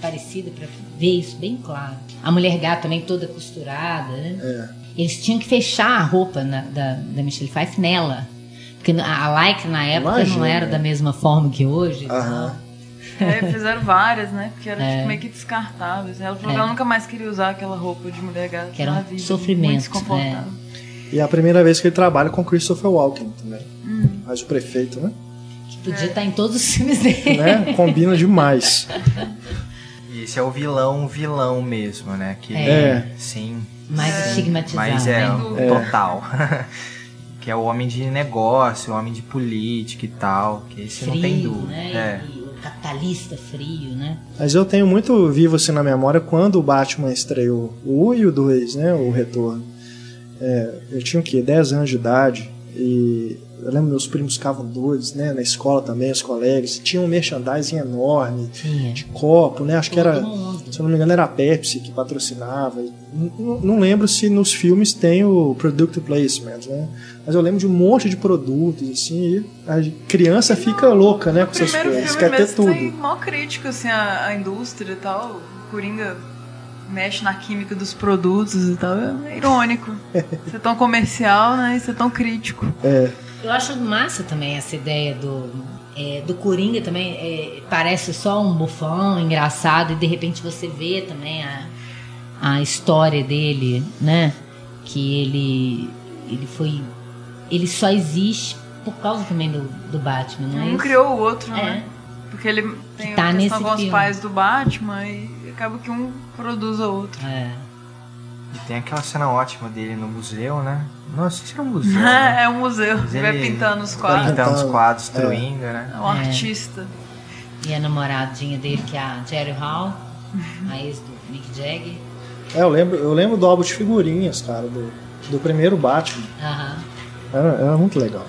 parecida para ver isso bem claro. A mulher gata também toda costurada, né? É. Eles tinham que fechar a roupa na, da, da Michelle Pfeiffer nela. Porque a Like na época Imagina, não era da mesma forma que hoje. Aham. É, fizeram várias, né? Porque era é. tipo, meio que descartáveis. Ela falou é. que ela nunca mais queria usar aquela roupa de mulher gata. Que era um vida, sofrimento. Muito desconfortável. É. E é a primeira vez que ele trabalha com Christopher Walken também. Hum. Mas o prefeito, né? Podia estar em todos os filmes dele. Né? Combina demais. E esse é o vilão, vilão mesmo, né? Que é. Sim. Mais é. estigmatizado. Mas é, é. total. [laughs] que é o homem de negócio, o homem de política e tal. Que esse frio, não tem dúvida. Né? É. Capitalista frio, né? Mas eu tenho muito vivo assim na memória quando o Batman estreou o 1 e o 2, né? O retorno. É, eu tinha o quê? 10 anos de idade. E eu lembro meus primos ficavam doidos, né? Na escola também, os colegas. Tinha um merchandising enorme Tinha. de copo, né? Acho que era, se eu não me engano, era a Pepsi que patrocinava. Não, não lembro se nos filmes tem o product placement, né? Mas eu lembro de um monte de produtos, assim, e a criança fica louca, né, com essas coisas, quer ter tudo. Tem mó crítica, assim, a, a indústria e tal. O Coringa mexe na química dos produtos e tal. É irônico. [laughs] Ser tão comercial, né? E ser tão crítico. É. Eu acho massa também essa ideia do, é, do Coringa também. É, parece só um bufão engraçado e de repente você vê também a, a história dele, né? Que ele, ele foi. Ele só existe por causa também do, do Batman, não é? Um isso? criou o outro, É. né? Porque ele tem tá a questão com os pais do Batman e acaba que um produz o outro. É. E tem aquela cena ótima dele no museu, né? Nossa, isso era um [laughs] museu. né? É um museu, Mas vai ele pintando os quadros. Pintando os quadros, É. destruindo, né? É um artista. E a namoradinha dele, que é a Jerry Hall, a ex do Mick Jagger. É, eu lembro, eu lembro do álbum de figurinhas, cara, do, do primeiro Batman. Aham. Era, era muito legal.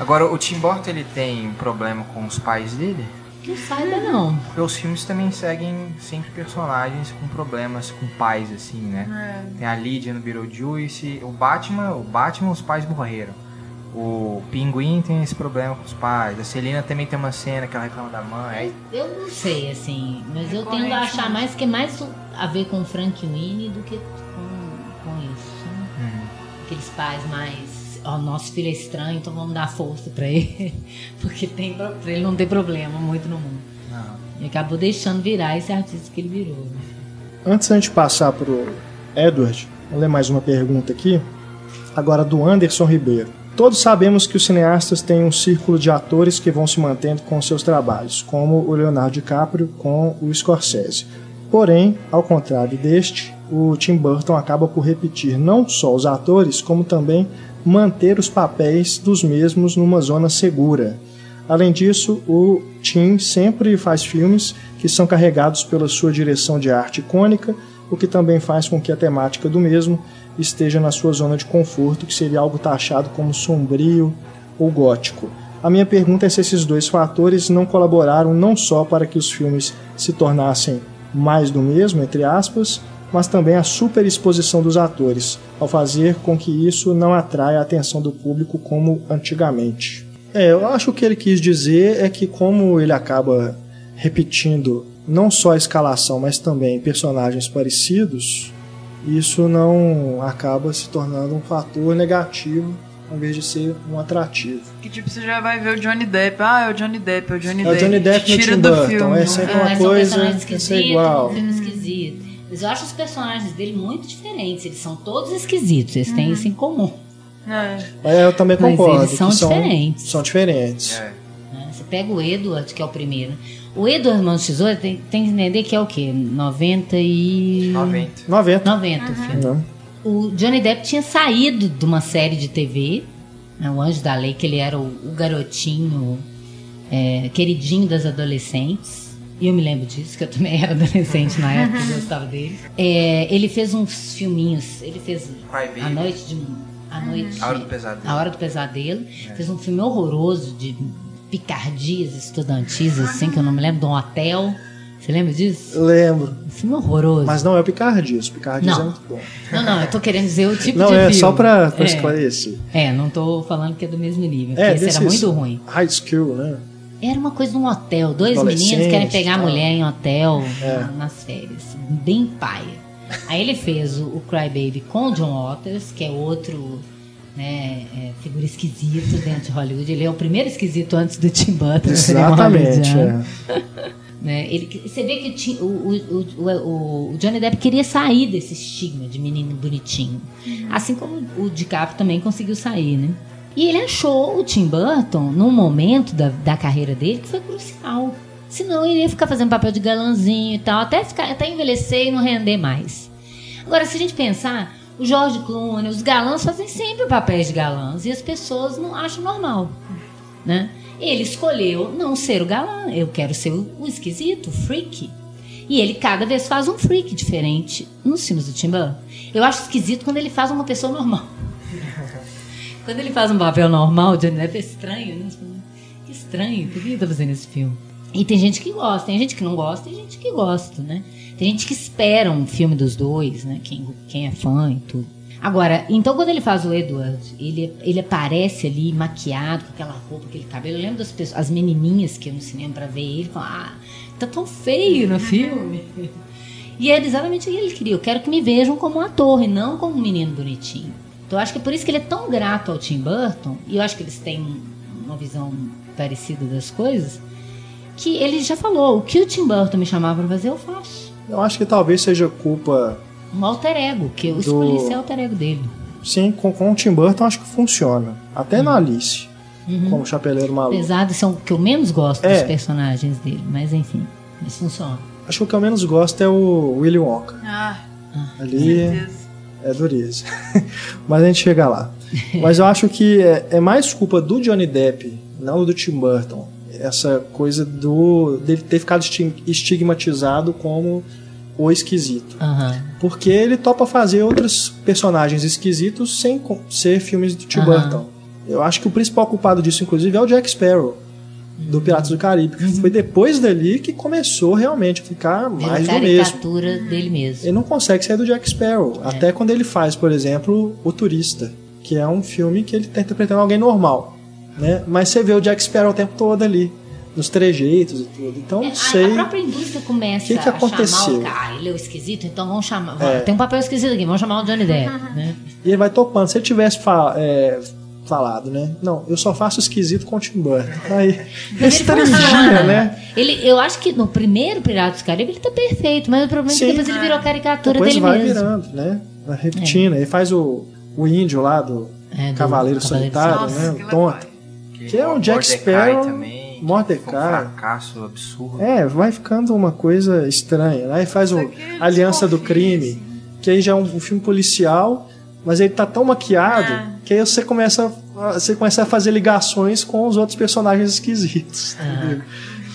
Agora, o Tim Burton, ele tem problema com os pais dele? Não saiba, não. Porque os filmes também seguem sempre personagens com problemas com pais, assim, né? É. Tem a Lydia no Beetlejuice, o Batman, o Batman, os pais morreram. O Pinguim tem esse problema com os pais. A Celina também tem uma cena que ela reclama da mãe. Aí, Eu não sei, assim, mas eu tendo a achar né? mais que é mais a ver com Frank Winnie do que com, com isso. né? hum, Aqueles pais mais. Ó, nosso filho é estranho, então vamos dar força pra ele. [laughs] Porque tem pra ele não ter problema muito no mundo. não. E acabou deixando virar esse artista que ele virou. né? Antes da gente passar pro Edward, vou ler mais uma pergunta aqui. Agora do Anderson Ribeiro. Todos sabemos que os cineastas têm um círculo de atores que vão se mantendo com seus trabalhos, como o Leonardo DiCaprio com o Scorsese. Porém, ao contrário deste, o Tim Burton acaba por repetir não só os atores, como também manter os papéis dos mesmos numa zona segura. Além disso, o Tim sempre faz filmes que são carregados pela sua direção de arte icônica, o que também faz com que a temática do mesmo esteja na sua zona de conforto, que seria algo taxado como sombrio ou gótico. A minha pergunta é se esses dois fatores não colaboraram não só para que os filmes se tornassem mais do mesmo, entre aspas, mas também a superexposição dos atores, ao fazer com que isso não atraia a atenção do público como antigamente. É, eu acho que o que ele quis dizer é que como ele acaba repetindo não só a escalação, mas também personagens parecidos, isso não acaba se tornando um fator negativo em vez de ser um atrativo. Que tipo, você já vai ver o Johnny Depp. Ah, é o Johnny Depp, é o Johnny É o Depp. Johnny Depp no Tim Burton, filme. é sempre É, uma são coisa que é igual. um filme esquisito. Mas eu acho os personagens dele muito diferentes. Eles são todos esquisitos, eles têm isso em comum. É. Mas eu também Mas concordo. eles são diferentes. São diferentes. É. né? Você pega o Edward, que é o primeiro. O Edward Mãos de Tesoura tem, tem que entender que é o quê? 90 e... 90. 90. 90 o filme. Não. o Johnny Depp tinha saído de uma série de TV, né, o Anjo da Lei, que ele era o, o garotinho é, queridinho das adolescentes. E eu me lembro disso, que eu também [laughs] era adolescente na época e gostava dele. É, ele fez uns filminhos, ele fez Cry Baby. A Noite de. A Noite. A Hora do Pesadelo. A Hora do Pesadelo. Fez um filme horroroso de picardias estudantis, assim, que eu não me lembro, de um hotel. Você lembra disso? Lembro. Um filme horroroso. Mas não é o Picardias. O Picardias Não. é muito bom. Não, não, eu tô querendo dizer o [laughs] tipo Não, de é filme. só pra, pra é. esclarecer. É, não tô falando que é do mesmo nível, porque É, esse era muito ruim. High school, né? Era uma coisa de um hotel. Dois meninos querem pegar a mulher em hotel É. na- nas férias. Bem paia. Aí ele fez o, o Cry Baby com o John Waters, que é outro né, é, figura esquisito dentro de Hollywood. Ele é o primeiro esquisito antes do Tim Burton. cinema Exatamente. é. [laughs] Né? Ele, você vê que o o, o, o, o- o Johnny Depp queria sair desse estigma de menino bonitinho. Assim como o DiCaprio também conseguiu sair, né? E ele achou o Tim Burton num momento da, da carreira dele que foi crucial. Senão ele ia ficar fazendo papel de galãzinho e tal, até, ficar, até envelhecer e não render mais. Agora, se a gente pensar, o George Clooney, os galãs fazem sempre papéis de galãs e as pessoas não acham normal, né? Ele escolheu não ser o galã, eu quero ser o, esquisito, o freak. E ele cada vez faz um freak diferente nos filmes do Tim Burton. Eu acho esquisito quando ele faz uma pessoa normal. [laughs] quando ele faz um papel normal, Johnny Depp é estranho, né? Você fala, Que estranho, por que ele tá fazendo esse filme? E tem gente que gosta, tem gente que não gosta, tem gente que gosta, né? Tem gente que espera um filme dos dois, né? Quem, quem é fã e tudo. Agora, então quando ele faz o Edward, ele, ele aparece ali maquiado, com aquela roupa, aquele cabelo. Eu lembro das pessoas, as menininhas que iam no cinema pra ver ele, falam, ah, tá tão feio no filme. E era exatamente o que ele queria. Eu quero que me vejam como um ator e não como um menino bonitinho. Então eu acho que é por isso que ele é tão grato ao Tim Burton, e eu acho que eles têm uma visão parecida das coisas, que ele já falou, o que o Tim Burton me chamava pra fazer, eu faço. Eu acho que talvez seja culpa. Um alter ego, que eu Do- escolhi ser alter ego dele. Sim, com, com o Tim Burton acho que funciona. Até na Alice, Uhum. como Chapeleiro Maluco. Apesar de ser o que eu menos gosto É. dos personagens dele, mas enfim, mas funciona. Acho que o que eu menos gosto é o Willy Wonka. Ah, Ali certeza. É dureza. [laughs] Mas a gente chega lá. Mas eu acho que é, é mais culpa do Johnny Depp, não do Tim Burton. Essa coisa do dele ter ficado esti- estigmatizado como o esquisito. Aham. Porque ele topa fazer outros personagens esquisitos sem ser filmes do Tim Aham. Burton. Eu acho que o principal culpado disso, inclusive, é o Jack Sparrow, do Piratas do Caribe. que Foi depois dali que começou realmente a ficar Uhum. Mais do mesmo. dele mesmo. Ele não consegue sair do Jack Sparrow. É. Até quando ele faz, por exemplo, O Turista, que é um filme que ele está interpretando alguém normal. Né? Mas você vê o Jack Sparrow o tempo todo ali, nos trejeitos e tudo. Então, É, não a- sei. A, própria indústria começa Que que a chamar aconteceu? o cara. Ah, ele é o esquisito, então vamos chamar. É. Tem um papel esquisito aqui, vamos chamar o Johnny Depp. [laughs] né? E ele vai topando. Se ele tivesse é, falado, né? Não, eu só faço esquisito com o Tim Burton. Aí, restringia, né? Ele, eu acho que no primeiro Piratas do Caribe ele tá perfeito, mas o problema é Sim. que depois ele virou caricatura Depois dele vai mesmo. virando, né? Vai repetindo. Ele faz o, o índio lá do É, do Cavaleiro Cavaleiro Solitário, Nossa, né? que O tonto. Que é o Jack Sparrow, também, que Mordecai. Um fracasso absurdo. É, vai ficando uma coisa estranha. Aí faz o é Aliança do Crime, assim. que aí já é um, um filme policial, mas ele tá tão maquiado É. que aí você começa, a- você começa a fazer ligações com os outros personagens esquisitos. entendeu?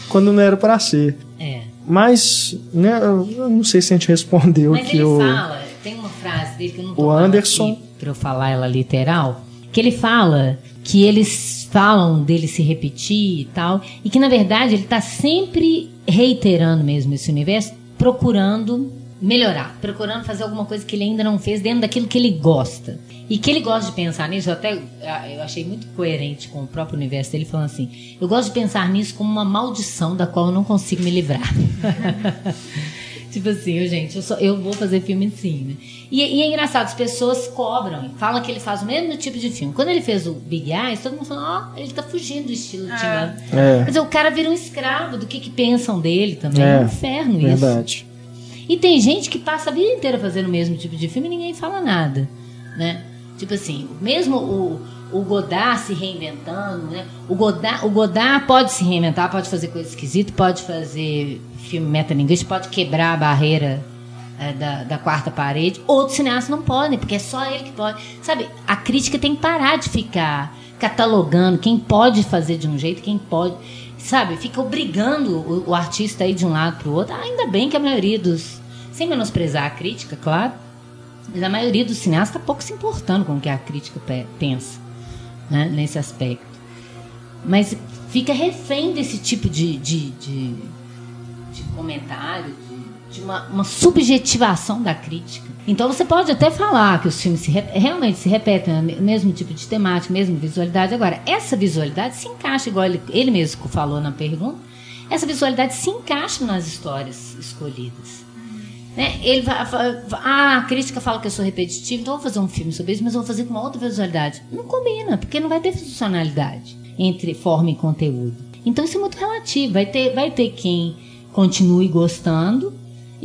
Quando não era pra ser. É. Mas, né, eu não sei se a gente respondeu Mas que ele o. fala, tem uma frase dele que eu não tô O Anderson- pra eu falar ela literal, que ele fala que eles falam dele se repetir e tal, e que na verdade ele tá sempre reiterando mesmo esse universo, procurando melhorar, procurando fazer alguma coisa que ele ainda não fez dentro daquilo que ele gosta. E que ele gosta de pensar nisso, eu até eu achei muito coerente com o próprio universo dele, falando assim: eu gosto de pensar nisso como uma maldição da qual eu não consigo me livrar. [laughs] Tipo assim, eu, gente, eu, só, eu vou fazer filme sim, né? E, e é engraçado, as pessoas cobram, falam que ele faz o mesmo tipo de filme. Quando ele fez o Big Eyes, todo mundo falou, ó, ele tá fugindo do estilo Tim Burton. É, Quer dizer, o cara vira um escravo do que, que pensam dele também. É, É, um inferno isso. verdade. E tem gente que passa a vida inteira fazendo o mesmo tipo de filme e ninguém fala nada, né? Tipo assim, mesmo o, o Godard se reinventando, né? O Godard, o Godard pode se reinventar, pode fazer coisa esquisita, pode fazer filme metalinguístico, pode quebrar a barreira é, da, da quarta parede. Outros cineastas não podem, porque é só ele que pode. Sabe, a crítica tem que parar de ficar catalogando quem pode fazer de um jeito, quem pode. Sabe, fica obrigando o, o artista a ir de um lado para o outro. Ainda bem que a maioria dos. Sem menosprezar a crítica, claro. Mas a maioria dos cineastas está pouco se importando com o que a crítica pe- pensa né, nesse aspecto. Mas fica refém desse tipo de, de, de, de comentário, de, uma, uma subjetivação da crítica. Então você pode até falar que os filmes se re- realmente se repetem, o mesmo tipo de temática, mesma visualidade. Agora, essa visualidade se encaixa, igual ele, ele mesmo falou na pergunta, essa visualidade se encaixa nas histórias escolhidas. Né? Ele vai, vai- ah, a crítica fala que eu sou repetitivo, então vou fazer um filme sobre isso, mas vou fazer com uma outra visualidade. Não combina, porque não vai ter funcionalidade entre forma e conteúdo. Então isso é muito relativo. Vai ter, vai ter quem continue gostando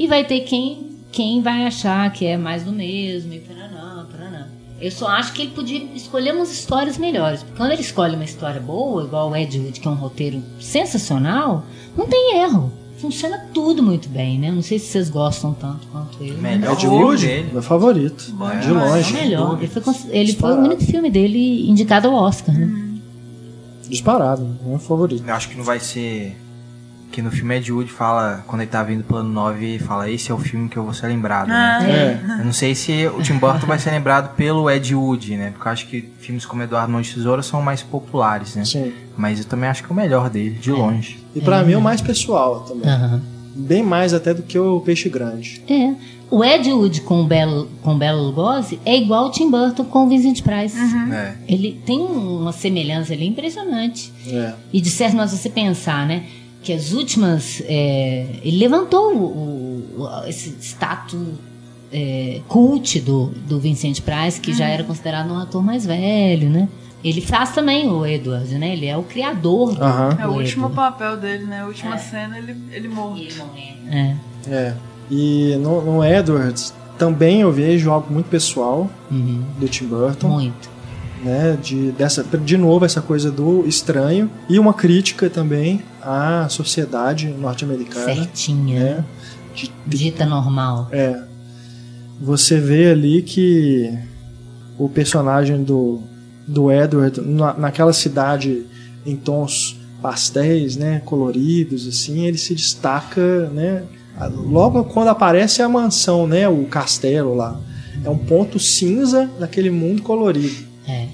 e vai ter quem, quem vai achar que é mais do mesmo e paranã, paranã. Eu só acho que ele podia escolher umas histórias melhores. Porque quando ele escolhe uma história boa, igual o Ed Wood, que é um roteiro sensacional, não tem erro. Funciona tudo muito bem, né? Não sei se vocês gostam tanto quanto eu. Melhor Ed Wood, dele. meu favorito. É, de É o longe. melhor. Ele foi, ele foi o único filme dele indicado ao Oscar, né? Disparado, meu favorito. Eu acho que não vai ser. Que no filme Ed Wood fala, quando ele tá vindo plano 9, ele fala: Esse é o filme que eu vou ser lembrado. Ah, Né? É. Eu não sei se o Tim Burton vai ser lembrado pelo Ed Wood, né? Porque eu acho que filmes como Eduardo Mão de Tesoura são mais populares, né? Sim. Mas eu também acho que é o melhor dele, de longe. E pra mim é o mais pessoal também. Aham. Bem mais até do que o Peixe Grande. É. O Ed Wood com o Belo, com o Belo Lugosi é igual o Tim Burton com o Vincent Price. É. Ele tem uma semelhança ali impressionante. É. E de certo modo, você pensar, né? Que as últimas. é, ele levantou o, o- esse status é, cult do, do Vincent Price, que já era considerado um ator mais velho, né? Ele faz também o Edward, né? Ele é o criador do, Aham. É o do último Edward. papel dele, né? A última cena, ele, ele morto. É. É. E no, no Edwards também eu vejo algo muito pessoal Uhum. do Tim Burton, Muito. Né? De, dessa, de novo, essa coisa do estranho. E uma crítica também à sociedade norte-americana. Certinha. Né? De, de- Dita normal. é. Você vê ali que o personagem do, do Edward, na, naquela cidade em tons pastéis, né, coloridos, assim, ele se destaca, né, logo quando aparece a mansão, né, o castelo lá, é um ponto cinza daquele mundo colorido. É.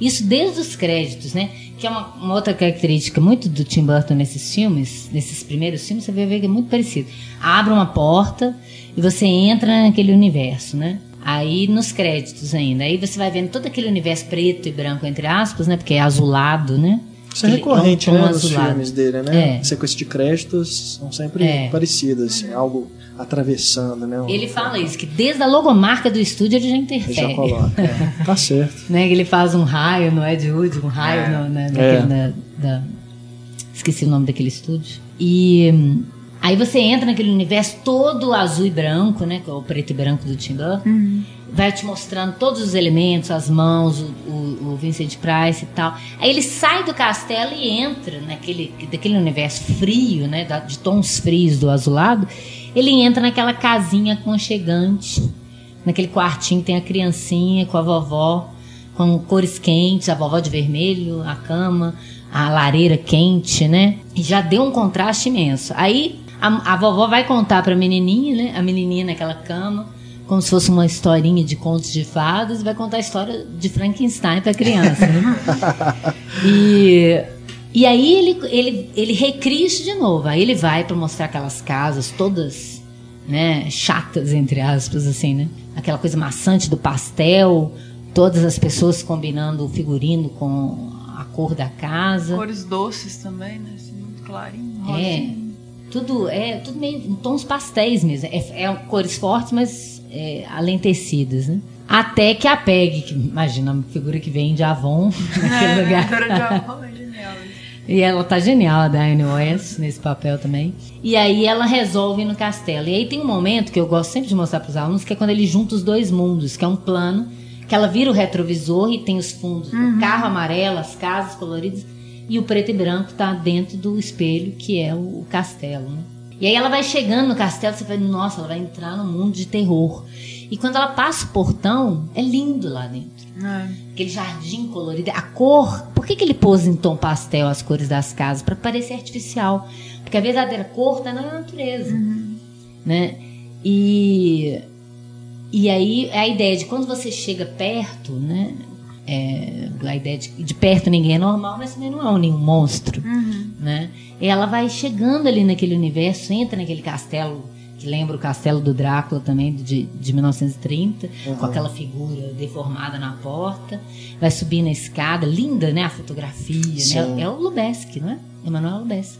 Isso desde os créditos, né? Que é uma, uma outra característica muito do Tim Burton nesses filmes, nesses primeiros filmes, você vai ver que é muito parecido. Abre uma porta e você entra naquele universo, né? Aí nos créditos ainda, aí você vai vendo todo aquele universo preto e branco, entre aspas, né? Porque é azulado, né? Isso é recorrente, um tom né, nos filmes dele, né? É. Sequência de créditos são sempre É. parecidas, assim, algo atravessando, né? Ele fala isso, que desde a logomarca do estúdio ele já Ele interfere. já coloca. é. [laughs] Tá certo. né? Que ele faz um raio no Ed Wood, um raio É. no, na, É. naquele- na- da- esqueci o nome daquele estúdio. E hum, aí você entra naquele universo todo azul e branco, né? Que é o preto e branco do Tim Burton. Vai te mostrando todos os elementos, as mãos, o, o- o Vincent Price e tal. Aí ele sai do castelo e entra naquele daquele universo frio, né? de tons frios do azulado. Ele entra naquela casinha aconchegante naquele quartinho tem a criancinha com a vovó, com cores quentes, a vovó de vermelho, a cama, a lareira quente, né? E já deu um contraste imenso. Aí a, a vovó vai contar pra menininha, né? A menininha naquela cama, como se fosse uma historinha de contos de fadas, e vai contar a história de Frankenstein pra criança, né? [laughs] E, e aí ele, ele, ele recria isso de novo. Aí ele vai pra mostrar aquelas casas todas né, chatas, entre aspas, assim, né? Aquela coisa maçante do pastel, todas as pessoas combinando o figurino com a cor da casa. Cores doces também, né? Assim, muito clarinho. É. Tudo é tudo meio em tons pastéis mesmo. É, é cores fortes, mas é, alentecidas, né? Até que a Peg, que imagina uma figura que vem de Avon, [laughs] naquele É, lugar. Vitória de Avon é genial. E ela tá genial, a Diane West, nesse papel também. E aí ela resolve ir no castelo. E aí tem um momento que eu gosto sempre de mostrar pros alunos, que é quando ele junta os dois mundos, que é um plano, que ela vira o retrovisor e tem os fundos do carro amarelo, as casas coloridas, e o preto e branco tá dentro do espelho, que é o, o castelo, né? E aí ela vai chegando no castelo, você vai, nossa, ela vai entrar num mundo de terror. E quando ela passa o portão, é lindo lá dentro. É. Aquele jardim colorido, a cor. Por que, que ele pôs em tom pastel as cores das casas? Para parecer artificial. Porque a verdadeira cor está na natureza. Né? E, e aí a ideia de quando você chega perto, né? É, a ideia de, de perto ninguém é normal, mas também não é um nenhum monstro. Né? E ela vai chegando ali naquele universo, entra naquele castelo que lembra o castelo do Drácula também, de, de 1930, com aquela figura deformada na porta. Vai subir na escada, linda, né? A fotografia, Sim. né? É o Lubeski, não é? Emanuel Lubeski.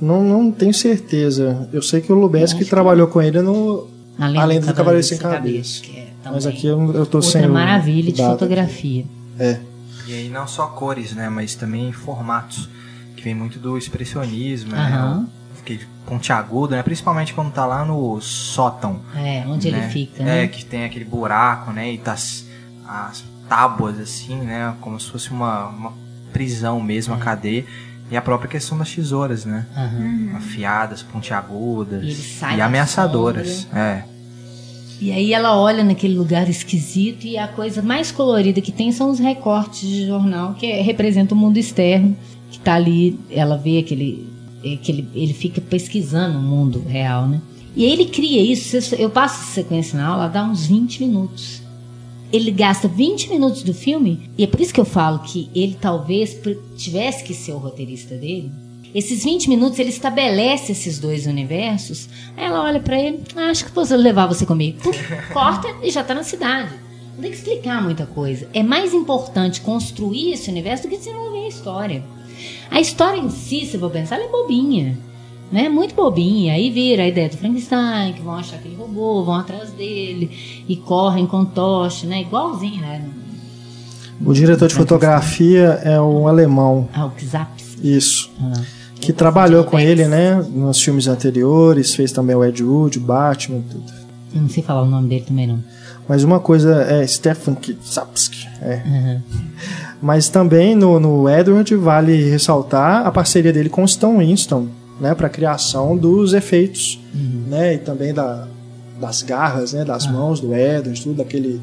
Não, não tenho certeza. Eu sei que o Lubeski Acho que- trabalhou com ele no Além, Além do Cavaleiro Sem Cabeça. que é Mas aqui eu, eu tô outra sem. maravilha de fotografia. É. E aí não só cores, né, mas também formatos, que vem muito do expressionismo, Aham. né, que pontiagudo, né, principalmente quando tá lá no sótão, É, onde né? ele fica, É, né? que tem aquele buraco, né, e tá as, as tábuas assim, né, como se fosse uma, uma prisão mesmo, É. a cadeia. E a própria questão das tesouras, né? Aham. Afiadas, pontiagudas E ele sai e ameaçadoras. É. E aí ela olha naquele lugar esquisito e a coisa mais colorida que tem são os recortes de jornal que é- representa o mundo externo que tá ali, ela vê aquele, aquele ele fica pesquisando o mundo real, né? E ele cria isso, eu passo essa sequência na aula, dá uns 20 minutos. Ele gasta 20 minutos do filme, e é por isso que eu falo que ele talvez tivesse que ser o roteirista dele. Esses 20 minutos ele estabelece esses dois universos. Aí ela olha pra ele, ah, acho que posso levar você comigo. [laughs] Corta e já tá na cidade. Não tem que explicar muita coisa. É mais importante construir esse universo do que desenvolver a história. A história em si, se eu vou pensar, ela é bobinha. Né? Muito bobinha. Aí vira a ideia do Frankenstein, que vão achar aquele robô, vão atrás dele e correm com tocha, né? Igualzinho, né? O diretor de fotografia é um alemão. Ah, o Zaps. Isso. Ah. Que trabalhou com ele, né? Nos filmes anteriores, fez também o Ed Wood, o Batman, tudo. Eu não sei falar o nome dele também, não. Mas uma coisa é Stefan Kitsapski. É. Aham. Mas também no, no Edward vale ressaltar a parceria dele com o Stan Winston, né? Para criação dos efeitos, né? E também da, das garras, né? Das mãos do Edward, tudo daquele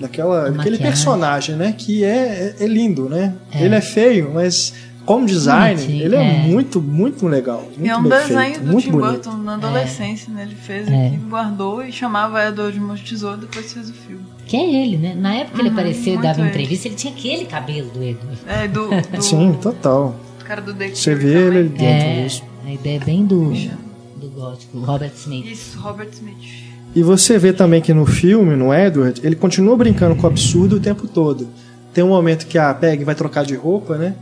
daquela daquele personagem, né? Que é, é, é lindo, né? É. Ele é feio, mas como design Bonitinho, ele é, é. muito muito legal, muito E é um bem desenho feito, do Tim bonito. Burton na adolescência, né? Ele fez É. aqui, guardou e chamava Edward de Monte Tesouro, depois fez o filme. Que é ele, né? Na época que ele Uhum, apareceu e dava ele. entrevista, ele tinha aquele cabelo do Edward. É, do, [laughs] do Sim, total. cara do Dexter Você vê também. ele dentro É, disso. a ideia é bem do, do gótico, Robert Smith. Isso, Robert Smith. E você vê também que no filme, no Edward, ele continua brincando com o absurdo o tempo todo. Tem um momento que a Peg vai trocar de roupa, né?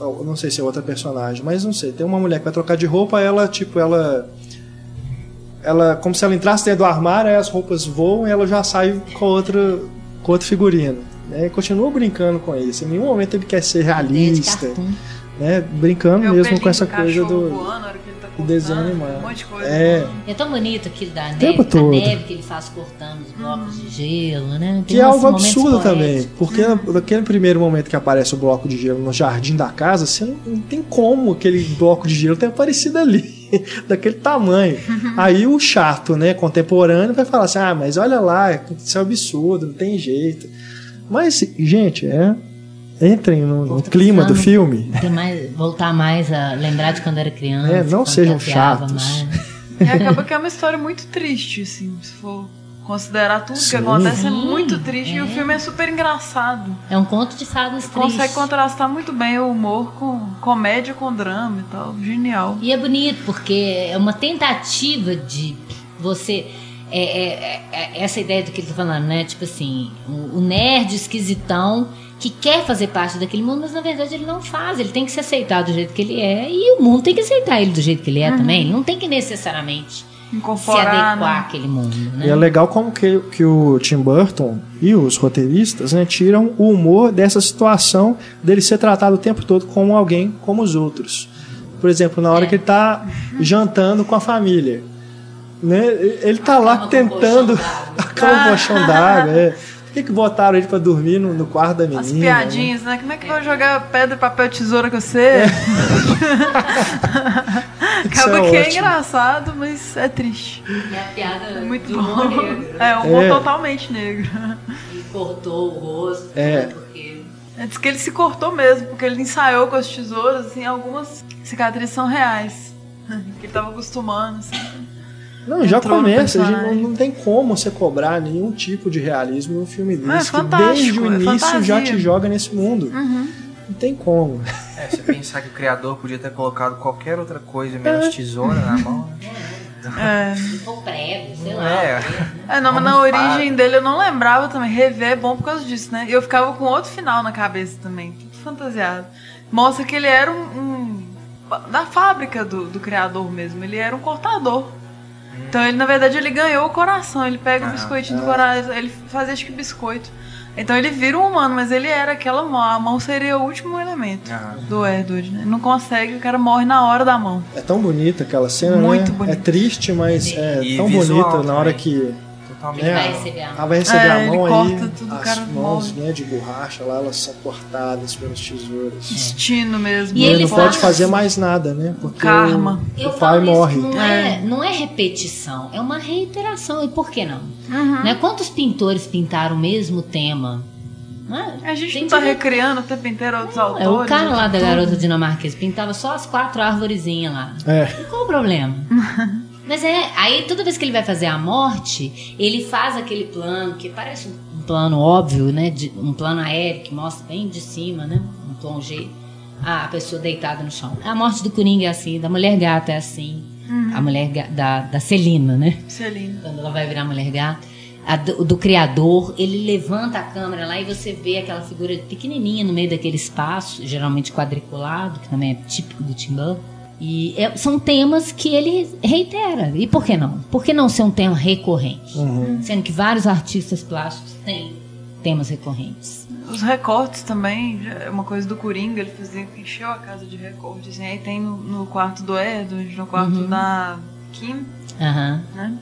Eu não sei se é outra personagem, mas não sei. Tem uma mulher que vai trocar de roupa, ela, tipo, ela. Ela, como se ela entrasse dentro do armário, aí as roupas voam e ela já sai com outra, com outro figurino. Né? E continua brincando com isso. Em nenhum momento ele quer ser realista, né? Brincando É mesmo com essa do coisa do. voando, ele tá desenho animado. Um monte de coisa. É. É tão bonito aquilo da neve, a neve que ele faz cortando os blocos de gelo, né? Tem Que é algo absurdo também, poéticos. porque naquele primeiro momento que aparece o bloco de gelo no jardim da casa, você não, não tem como aquele bloco de gelo ter aparecido ali, [laughs] daquele tamanho. Aí o chato, né, contemporâneo, vai falar assim: ah, mas olha lá, isso é um absurdo, não tem jeito. Mas, gente, é. Entrem no, no clima do filme. mais, voltar mais a lembrar de quando era criança. É, não sejam chatos. mais. E acaba que é uma história muito triste, assim, se for considerar tudo Sim. que acontece, é muito triste. E o é. filme é super engraçado. É um conto de fadas triste. Consegue contrastar muito bem o humor com comédia com drama e tal. Genial. E é bonito, porque é uma tentativa de você. é, é, é, essa ideia do que ele tá falando, né? Tipo assim, o, o nerd esquisitão que quer fazer parte daquele mundo, mas na verdade ele não faz. Ele tem que se aceitar do jeito que ele é e o mundo tem que aceitar ele do jeito que ele é também. Ele não tem que necessariamente se adequar né? àquele mundo, né? E é legal como que, que o Tim Burton e os roteiristas né, tiram o humor dessa situação dele ser tratado o tempo todo como alguém como os outros. Por exemplo, na hora É. que ele está jantando com a família. Né, ele tá lá com tentando. d'água. [laughs] A cama com colchão d'água. É. Por que, que botaram ele pra dormir no, no quarto da menina? As né? piadinhas, né? Como é que eu vou jogar pedra, papel, tesoura com você? É. Acaba [laughs] Isso é que é engraçado, mas é triste. É a piada Muito do bom. negro. É, um humor É. totalmente negro. Ele cortou o rosto, É. né, porque... É, Diz que ele se cortou mesmo, porque ele ensaiou com as tesouras, assim, algumas cicatrizes são reais. [laughs] Que ele tava acostumando, assim. Não, já começa, a gente personagem. não, não tem como você cobrar nenhum tipo de realismo num filme É desse, que fantástico, desde o é início já fantasia. te joga nesse mundo. Uhum. Não tem como. É, você pensar que o criador podia ter colocado qualquer outra coisa menos tesoura na mão. né? É. Ou prego, sei lá. É. É, não, mas na origem fala. dele eu não lembrava também. Rever é bom por causa disso, né? E eu ficava com outro final na cabeça também. Tudo fantasiado. Mostra que ele era um. um- da fábrica do, do criador mesmo. Ele era um cortador. Então ele, na verdade, ele ganhou o coração. Ele pega o Ah, biscoitinho do coração. Ele fazia acho que biscoito. Então ele vira um humano, mas ele era aquela mão. A mão seria o último elemento Ah. do Edward, né? Ele não consegue, o cara morre na hora da mão. É tão bonita aquela cena, Muito né? bonita. É triste, mas é E tão bonita na hora também. que Ele É, vai receber a ela mão. vai receber É, a ele mão aí, corta tudo, as cara mãos né, de borracha lá, elas são cortadas pelas tesouras. Destino mesmo. E ele ele não pode fazer mais nada, né? Porque Karma. o, Eu o pai falo isso, morre. Não é, É. não é repetição, é uma reiteração. E por que não? Uhum. Né? Quantos pintores pintaram o mesmo tema? Não é? A gente não tá que recriando o tempo inteiro outros autores. É, o cara lá da tudo. garota dinamarquesa pintava só as quatro árvorezinhas lá. É. E qual o problema? [laughs] Mas é, aí toda vez que ele vai fazer a morte, ele faz aquele plano que parece um plano óbvio, né? de- um plano aéreo que mostra bem de cima, né? Um plongé. A pessoa deitada no chão. A morte do Coringa é assim, da mulher gata é assim. A mulher da, da Celina, né? Celina. quando ela vai virar mulher gata, a do, do criador, ele levanta a câmera lá e você vê aquela figura pequenininha no meio daquele espaço, geralmente quadriculado, que também é típico do Tim Burton. E é- são temas que ele reitera. E por que não? Por que não ser um tema recorrente? Uhum. Sendo que vários artistas plásticos têm temas recorrentes. Os recortes também, é uma coisa do Coringa, ele fazia, encheu a casa de recortes. Assim, aí tem no, no quarto do Edward, no quarto Uhum. da Kim, Aham. né?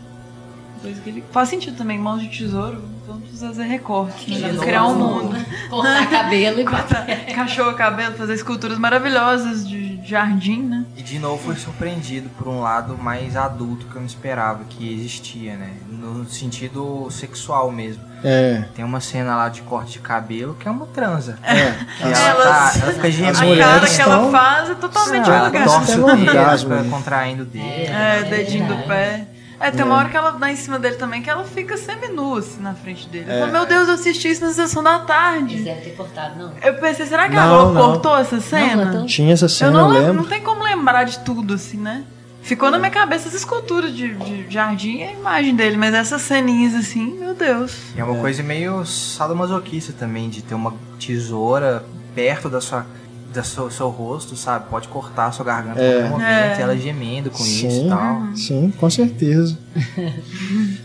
Coisa que ele... Faz sentido também, mãos de tesouro, vamos fazer recortes, né? Vamos novo. criar um mundo. Cortar cabelo e [laughs] Cachorro, cabelo, fazer esculturas maravilhosas de jardim, né? E de novo fui surpreendido por um lado mais adulto que eu não esperava que existia, né? No sentido sexual mesmo. É. Tem uma cena lá de corte de cabelo que é uma transa. É. Que ela, Elas- tá, ela fica gemendo. A cara que ela estão- faz é totalmente Não, ela torce o dedo, né? contraindo o dedo. É, dedinho do verdade. pé. É, tem É. uma hora que ela dá em cima dele também, que ela fica seminua assim na frente dele. Eu É. falo, meu Deus, eu assisti isso na sessão da Eles tarde. devem ter cortado, não. Eu pensei, será que a Não, Globo não. cortou essa cena? cortou. Tinha essa eu cena, não eu lembro, lembro. não tem como lembrar de tudo, assim, né? Ficou na minha cabeça as esculturas de, de jardim e a imagem dele, mas essas ceninhas assim, meu Deus. E é uma coisa meio sadomasoquista também, de ter uma tesoura perto da sua, da seu, seu rosto, sabe? Pode cortar a sua garganta É. momento, É. e ela gemendo com isso Sim. e tal. Sim, com certeza. [laughs]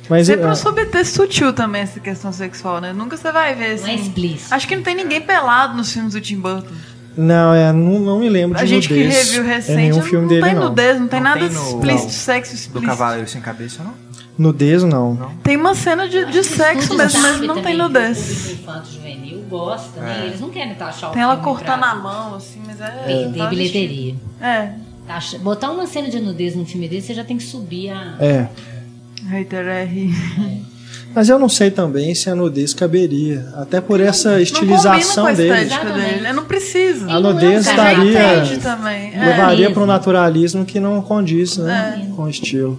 Mas Sempre é, um subtexto sutil também essa questão sexual, né? Nunca você vai ver, Não é assim. explícito. Acho que não tem ninguém pelado nos filmes do Tim Burton. não, é, não, não me lembro de A gente que reviu É recente, nenhum não, filme não dele, tem não. nudez, não tem Não nada tem no- explícito, sexo Do explícito. Cavaleiro Sem Cabeça, não? Nudez, não. Não. Tem uma cena de, de sexo mesmo, mas não tem O nudez. público infanto juvenil gosta, né? É. Eles não querem taxar o Tem ela cortando a mão, assim, mas é. Perder bilheteria. É. Botar uma cena de nudez num filme desse, você já tem que subir a. É. Hater R. Mas eu não sei também se a nudez caberia. Até por essa estilização dele. dele. Não precisa. A é nudez daria-. É, Levaria para um naturalismo que não condiz né, É. com o estilo.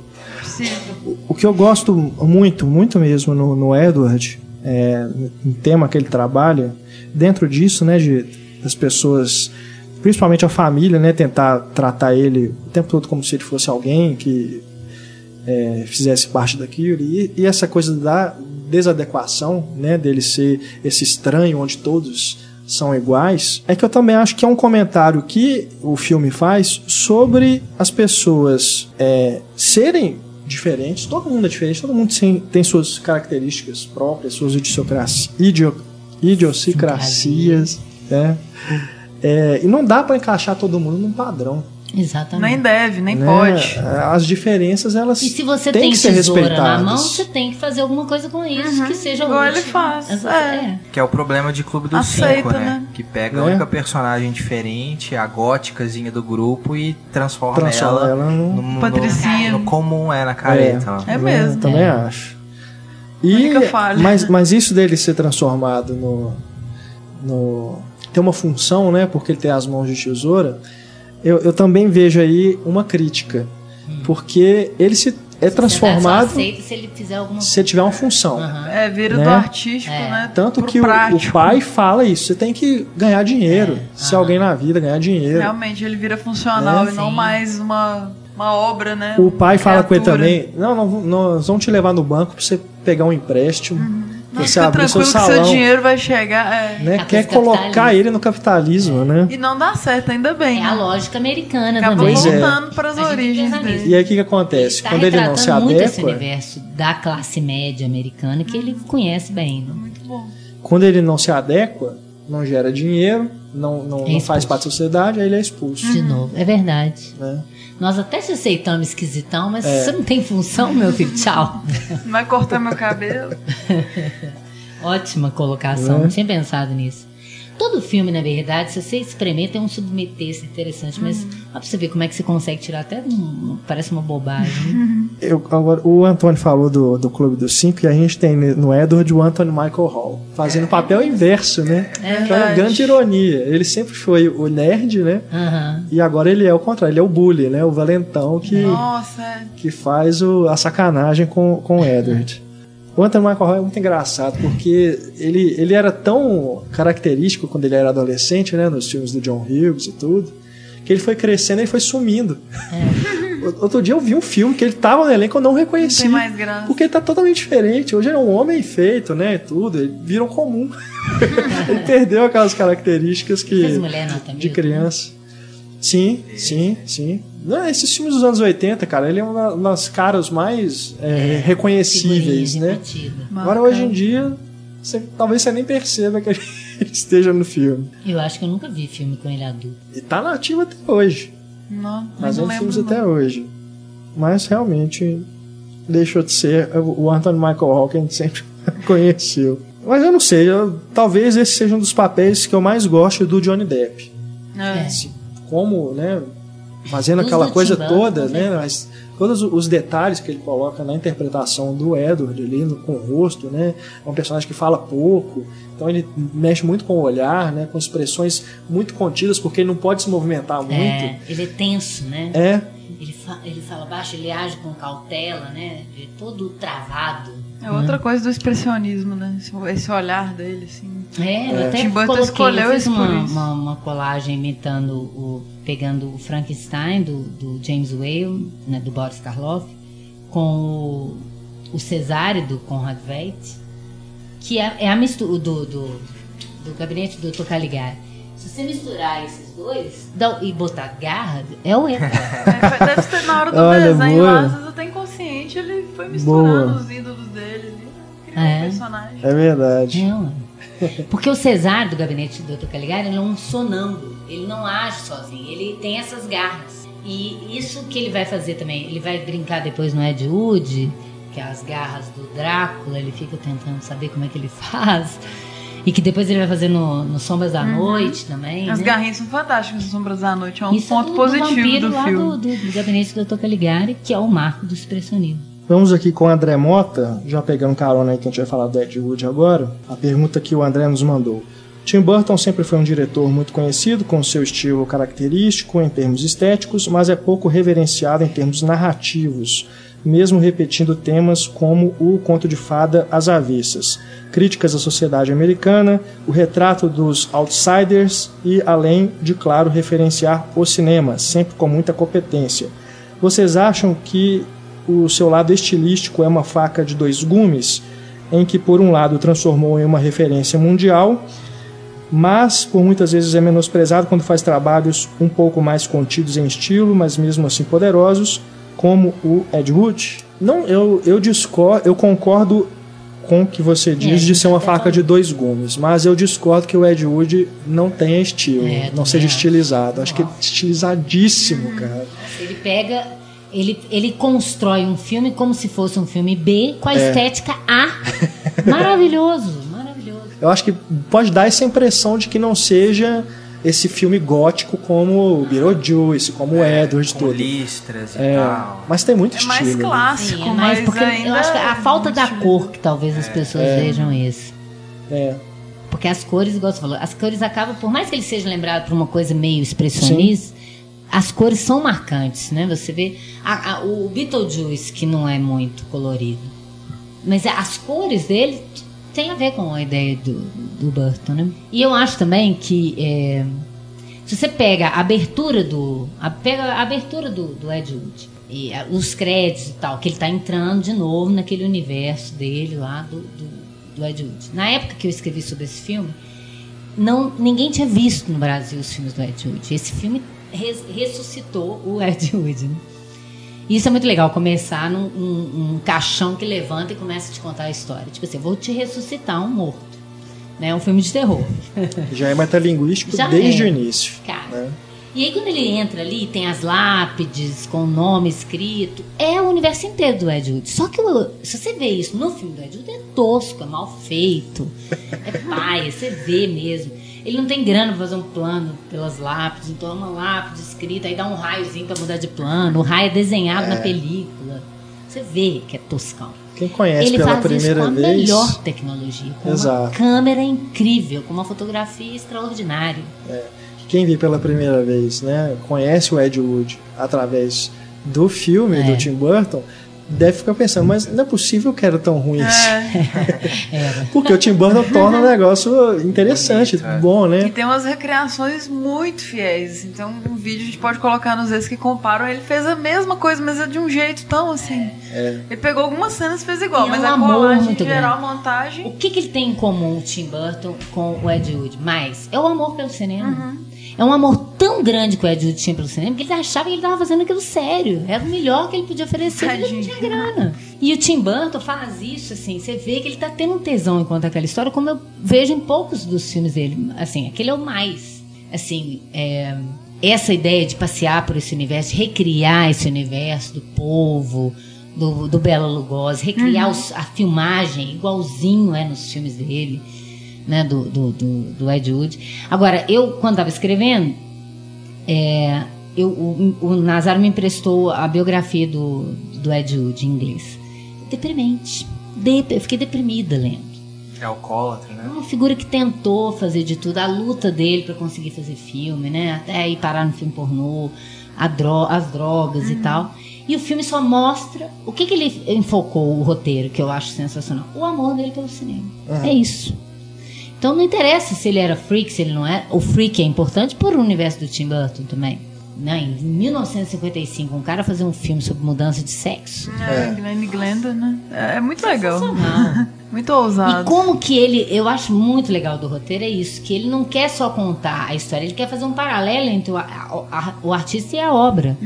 O que eu gosto muito, muito mesmo no, no Edward, é, no tema que ele trabalha, dentro disso, né, de, das pessoas, principalmente a família, né, tentar tratar ele o tempo todo como se ele fosse alguém que é, fizesse parte daquilo, e, e essa coisa da desadequação, né, dele ser esse estranho onde todos são iguais, é que eu também acho que é um comentário que o filme faz sobre as pessoas é, serem diferentes, todo mundo é diferente, todo mundo tem, suas características próprias, suas idiosincracias, idio, idiosincrasias, né? É, e não dá para encaixar todo mundo num padrão. Exatamente. Nem deve, nem né? pode. As diferenças, elas E se você têm tem que ser tesoura na mão, você tem que fazer alguma coisa com isso, que seja Igual útil. ele faz, Exa- é. Que é o problema de Clube dos Aceita, Cinco, né? né? Que pega Né? a única personagem diferente, a góticazinha do grupo e transforma, Transforma ela, ela num- no, no- Patricinha. no comum, é, na careta. É Eu mesmo. Também É. acho. E, Única falha. mas, mas isso dele ser transformado no, no. ter uma função, né? Porque ele tem as mãos de tesoura. Eu, eu também vejo aí uma crítica. Porque ele se é transformado aceita se ele fizer alguma se tiver uma função. Aham. É, vira Né? do artístico, É. né? Tanto pro que o, o pai fala isso, você tem que ganhar dinheiro. É. Se Aham. alguém na vida ganhar dinheiro. Realmente, ele vira funcional É, e não mais uma, uma obra, né? O pai fala com ele também: Não, não, nós vamos te levar no banco pra você pegar um empréstimo. Não, você seu tranquilo que seu salão. dinheiro vai chegar. é. né? A Quer colocar ele no capitalismo, né? E não dá certo, ainda bem. É né? a lógica americana Acaba também. É. voltando para as origens dele. E aí o que, que acontece? Tá Quando ele não se retratando muito esse adequa, universo da classe média americana que ele conhece bem. Né? Muito bom. quando ele não se adequa, não gera dinheiro, não, não, É não faz parte da sociedade, aí ele é expulso. De novo, é verdade. Né? Nós até te aceitamos esquisitão, mas É. você não tem função, meu filho. Tchau. Não vai cortar meu cabelo? [laughs] Ótima colocação, É. não tinha pensado nisso. Todo filme, na verdade, se você experimenta, tem um submeter interessante, mas Uhum. pra você ver como é que você consegue tirar até um, parece uma bobagem. né? Eu, agora, o Antônio falou do, do Clube dos Cinco e a gente tem no Edward o Anthony Michael Hall, fazendo o papel inverso, né? É Que é uma grande ironia. Ele sempre foi o nerd, né? Aham. E agora ele é o contrário, ele é o bully, né? O valentão que, Nossa, é. que faz o- a sacanagem com, com o Edward. O Anthony Michael Hall é muito engraçado, porque ele, ele era tão característico quando ele era adolescente, né? Nos filmes do John Hughes e tudo, que ele foi crescendo e foi sumindo. [laughs] Outro dia eu vi um filme que ele tava no elenco e eu não Não reconheci. tem mais graça. Porque ele tá totalmente diferente. Hoje ele é um homem feito, né? e Tudo. Ele vira um comum. [laughs] ele perdeu aquelas características que. Fez mulher nota de mil, criança. Sim, sim, sim. Não, esses filmes dos anos 80, cara, ele é uma das caras mais é, reconhecíveis, Figurinha né? repetida. Agora, hoje em dia, você- talvez você nem perceba que ele [laughs] esteja no filme. Eu acho que eu nunca vi filme com ele adulto. E tá nativo até hoje. Não, Fazendo não filmes até hoje. Mas realmente deixou de ser o Anthony Michael Hall que a gente sempre [laughs] conheceu. Mas eu não sei, eu- talvez esse seja um dos papéis que eu mais gosto do Johnny Depp. É. Assim, como, né, fazendo aquela coisa toda, né, certeza. mas todos os detalhes que ele coloca na interpretação do Edward ali no, com o rosto, né, é um personagem que fala pouco, então ele mexe muito com o olhar, né, com expressões muito contidas porque ele não pode se movimentar muito. É, ele é tenso, né? É, Ele, fa- ele fala baixo, ele age com cautela, né? Ele é todo travado. É outra coisa do expressionismo, né? Esse, olhar dele, assim. É, eu até Tim Burton coloquei, escolheu eu fiz isso por uma, isso. uma, uma colagem imitando o pegando o Frankenstein do, do James Whale, né, do Boris Karloff, com o, o Cesare do Conrad Veidt, que é, é a mistura do, do, do gabinete do Dr. Caligari. Se você misturar esses dois dá- e botar garra, é o Edward. É, deve ser na hora do Olha, desenho boa. lá, às vezes até inconsciente, ele foi misturando Boa. os ídolos dele ali. Criou É. um personagem. é verdade. É. [laughs] Porque o Cesar do gabinete do Dr. Caligari ele é um sonâmbulo. Ele não age sozinho. Ele tem essas garras. E isso que ele vai fazer também. Ele vai brincar depois no Ed Wood, que é as garras do Drácula. Ele fica tentando saber como é que ele [laughs] faz. E que depois ele vai fazer no, no Sombras da Noite também. As né? garrinhas são fantásticas no Sombras da Noite. É um Isso é ponto do, do positivo do lá filme. do, do, do gabinete do Dr. Caligari, que é o marco do expressionismo. Vamos aqui com o André Mota, já pegando carona aí que a gente vai falar do Ed Wood agora. A pergunta que o André nos mandou. Tim Burton sempre foi um diretor muito conhecido com seu estilo característico em termos estéticos, mas é pouco reverenciado em termos narrativos, mesmo repetindo temas como o conto de fada As Avessas, críticas à sociedade americana, o retrato dos outsiders e, além de, claro, referenciar o cinema, sempre com muita competência. Vocês acham que o seu lado estilístico é uma faca de dois gumes, em que por um lado transformou em uma referência mundial, mas por muitas vezes é menosprezado quando faz trabalhos um pouco mais contidos em estilo, mas mesmo assim poderosos, como o Ed Wood? Não, eu eu discordo, eu concordo com o que você diz É, de ser uma é faca de dois gumes, mas eu discordo que o Ed Wood não tenha estilo, É, não seja acho. estilizado. Acho que ele é estilizadíssimo, cara. Ele pega. Ele, ele constrói um filme como se fosse um filme B com a É. estética A. [laughs] Maravilhoso, maravilhoso. Eu acho que pode dar essa impressão de que não seja esse filme gótico como o Beetlejuice, como o Edward, com tudo. listras e É, tal. mas tem muito É mais estilo. né? clássico, Sim, é mais mas porque ainda eu acho que a falta da muito cor que talvez as pessoas É. vejam esse. É. Porque as cores, igual você falou, as cores acabam, por mais que ele seja lembrado por uma coisa meio expressionista, as cores são marcantes, né? Você vê a- a- o Beetlejuice, que não é muito colorido. Mas as cores dele tem a ver com a ideia do, do Burton, né? E eu acho também que é, se você pega a abertura do. A, pega a abertura do, do Ed Wood e os créditos e tal, que ele tá entrando de novo naquele universo dele lá do, do, do Ed Wood. Na época que eu escrevi sobre esse filme, não, ninguém tinha visto no Brasil os filmes do Ed Wood. Esse filme res- ressuscitou o Ed Wood. Né? Isso é muito legal, começar num um, um caixão que levanta e começa a te contar a história. Tipo assim, vou te ressuscitar um morto. Né? É um filme de terror. [laughs] Já é metalinguístico Já desde é. o início. Cara. né? E aí quando ele entra ali, tem as lápides com o nome escrito, é o universo inteiro do Ed Wood. Só que se você vê isso no filme do Ed Wood, é tosco, é mal feito, é paia, você vê mesmo. Ele não tem grana pra fazer um plano pelas lápides, então é uma lápide escrita, aí dá um raiozinho pra mudar de plano, o raio é desenhado na película. Você vê que é toscão. Quem conhece Ele pela faz isso primeira com a vez. melhor tecnologia, com uma Exato. câmera incrível, com uma fotografia extraordinária. Quem vê pela primeira vez, né, conhece o Ed Wood através do filme É. do Tim Burton, deve ficar pensando, mas não é possível que era tão ruim assim. É. [laughs] Porque o Tim Burton torna o negócio interessante, Bonito, é. bom, e né? tem umas recriações muito fiéis. Então, um vídeo a gente pode colocar nos vezes que comparam. Ele fez a mesma coisa, mas é de um jeito tão assim. É. Ele pegou algumas cenas e fez igual, E é mas um a amor colagem muito geral, a montagem. O que, que ele tem em comum, o Tim Burton, com o Ed Wood? Mais é o amor pelo cinema. É um amor tão grande que o Ed Wood tinha pelo cinema que ele achava que ele estava fazendo aquilo sério. Era o melhor que ele podia oferecer, mas ele não tinha grana. E o Tim Burton faz isso, assim, você vê que ele tá tendo um tesão em contar aquela história, como eu vejo em poucos dos filmes dele. Assim, aquele é o mais. Assim, é, essa ideia de passear por esse universo, de recriar esse universo do povo, do, do Bela Lugosi, recriar os- a filmagem igualzinho é nos filmes dele, né, do, do, do, do Ed Wood. Agora, eu, quando estava escrevendo, é, eu, o, o Nazaro me emprestou a biografia do, do Ed Wood em inglês. Deprimente. Dep- eu fiquei deprimida lendo. É alcoólatra, né? Uma figura que tentou fazer de tudo, a luta dele para conseguir fazer filme, né? Até ir parar no filme pornô, a dro as drogas e tal. E o filme só mostra o que, que ele enfocou o roteiro, que eu acho sensacional. O amor dele pelo cinema. É isso. Então não interessa se ele era freak, se ele não era. O freak é importante por o universo do Tim Burton também. Né? Em 1955, um cara fazer um filme sobre mudança de sexo. É, Glenn Glenda, né? É, é muito legal. [laughs] Muito E ousado. como que ele, eu acho muito legal do roteiro é isso, que ele não quer só contar a história, ele quer fazer um paralelo entre o, a- a- o artista e a obra,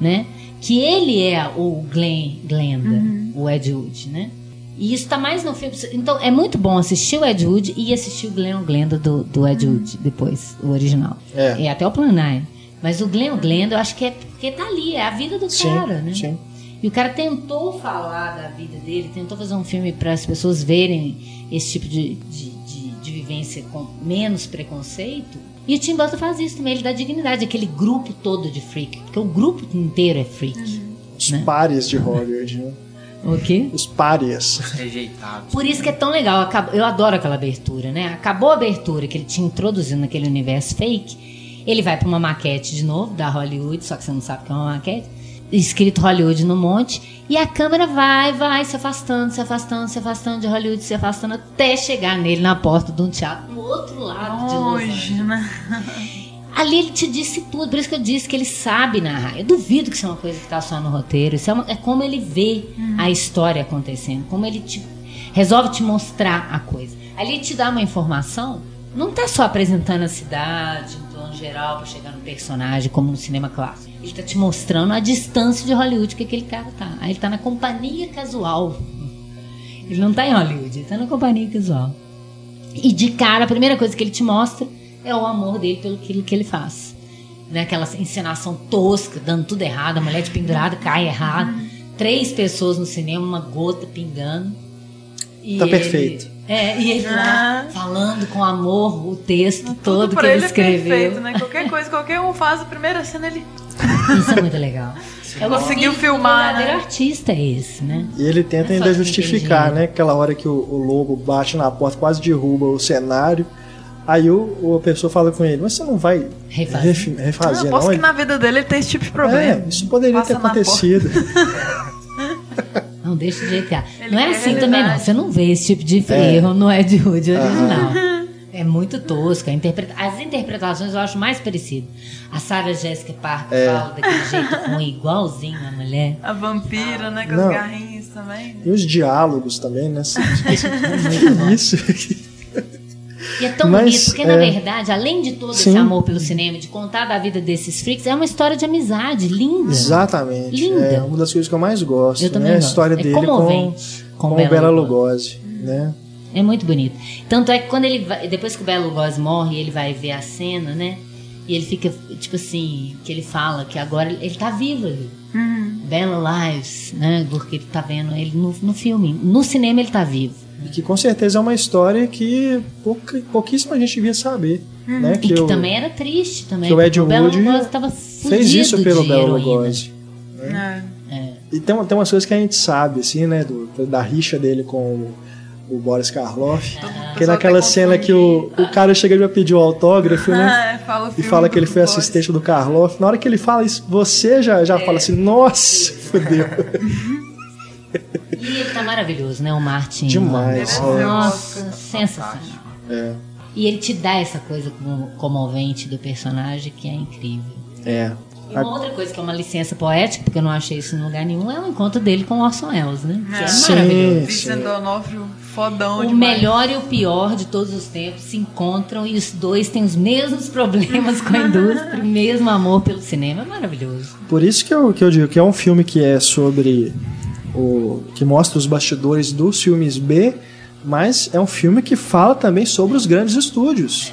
né? Que ele é o Glenn Glenda, o Ed Wood, né? E isso tá mais no filme. Então é muito bom assistir o Ed Wood e assistir o Glenn Glenda do, do Ed Wood depois, o original. É. E até o Plan 9. Mas o Glenn Glenda eu acho que é porque tá ali, é a vida do Sim, cara, né? sim. E o cara tentou falar da vida dele, tentou fazer um filme para as pessoas verem esse tipo de, de, de, de vivência com menos preconceito. E o Tim Burton faz isso também, ele dá dignidade àquele grupo todo de freak, porque o grupo inteiro é freak. Os Né? párias de Hollywood, né? O quê? Os párias. Rejeitado. Por isso que é tão legal, eu adoro aquela abertura, né? Acabou a abertura que ele tinha introduzido naquele universo fake, ele vai para uma maquete de novo, da Hollywood, só que você não sabe que é uma maquete, escrito Hollywood no monte, e a câmera vai, vai se afastando, se afastando, se afastando de Hollywood, se afastando, até chegar nele na porta de um teatro, no outro lado de Los Angeles. Longe, né? [laughs] Ali ele te disse tudo, por isso que eu disse que ele sabe narrar. Eu duvido que isso é uma coisa que está só no roteiro. Isso é, uma- é como ele vê a história acontecendo, como ele te, resolve te mostrar a coisa. Ali ele te dá uma informação, não tá só apresentando a cidade, em plano geral, para chegar no personagem, como no cinema clássico. Ele tá te mostrando a distância de Hollywood que aquele cara tá. Aí ele tá na companhia casual. Ele não tá em Hollywood, ele tá na companhia casual. E de cara, a primeira coisa que ele te mostra é o amor dele pelo que, que ele faz. Né? Aquela encenação tosca, dando tudo errado, a mulher de pendurada cai errado. Três pessoas no cinema, uma gota pingando. E Tá ele- perfeito. É, e ele lá Ah. falando com amor o texto Tudo todo que ele ele é escreveu. perfeito, né? Qualquer coisa, qualquer um faz a primeira cena, ele. Isso é muito legal. É o Conseguiu filmar, do verdadeiro né? artista é esse, né? E ele tenta É ainda justificar, né? Aquela hora que o, o lobo bate na porta, quase derruba o cenário. Aí o, o- a pessoa fala com ele, mas você não vai Refazer. ref- refazer, Eu não? aposto que Ele, na vida dele ele tem esse tipo de problema. é, isso poderia Passa ter acontecido. [laughs] Não, deixa jeito que é. Ele Não é assim também, não. Você não vê esse tipo de É. erro no Ed Wood original. É muito tosco. a interpreta- As interpretações eu acho mais parecidas. A Sarah Jessica Parker É. fala daquele jeito ruim, igualzinho a mulher. A vampira, né? Com Não. os garrinhos também. E os diálogos também, né? [laughs] Isso. E é tão Mas, bonito, porque na é. verdade, além de todo Sim. esse amor pelo cinema, de contar da vida desses freaks, é uma história de amizade linda. Exatamente. Linda. É uma das coisas que eu mais gosto, Eu também né? A gosto. história É dele com, comovente com com, Bela o Bela Lugosi. Lugosi, né? É muito bonito. Tanto é que quando ele vai, depois que o Belo Lugosi morre, ele vai ver a cena, né? E ele fica, tipo assim, que ele fala que agora ele, tá vivo ali. Bella Lives, né? Porque ele tá vendo ele no, no filme. No cinema ele tá vivo. E que com certeza é uma história que pouca, pouquíssima gente devia saber, né? e que o- também era triste também. que o Ed Wood Lugosi fez isso pelo de Bela heroína. Lugosi. É. E tem, tem umas coisas que a gente sabe, assim, né? Do, da rixa dele com o, o Boris Karloff. Que é naquela cena que o, o cara chega pra pedir o autógrafo, né? Ah, [laughs] é, fala o E fala que ele foi assistente do Karloff. Na hora que ele fala isso, você já, já fala assim, nossa, [laughs] fodeu. [laughs] E ele tá maravilhoso, né? O Martin. Demais. Nossa, Oscar. sensacional. É, E ele te dá essa coisa como- comovente do personagem que é incrível. é. E uma outra coisa que é uma licença poética, porque eu não achei isso em lugar nenhum, é o encontro dele com o Orson Welles, né? Que é Sim. maravilhoso. Vincent D'Onofrio, fodão O demais. melhor e o pior de todos os tempos se encontram e os dois têm os mesmos problemas com a [laughs] indústria, o mesmo amor pelo cinema. É maravilhoso. Por isso que eu, que eu digo que é um filme que é sobre o que mostra os bastidores dos filmes B, mas é um filme que fala também sobre os grandes estúdios.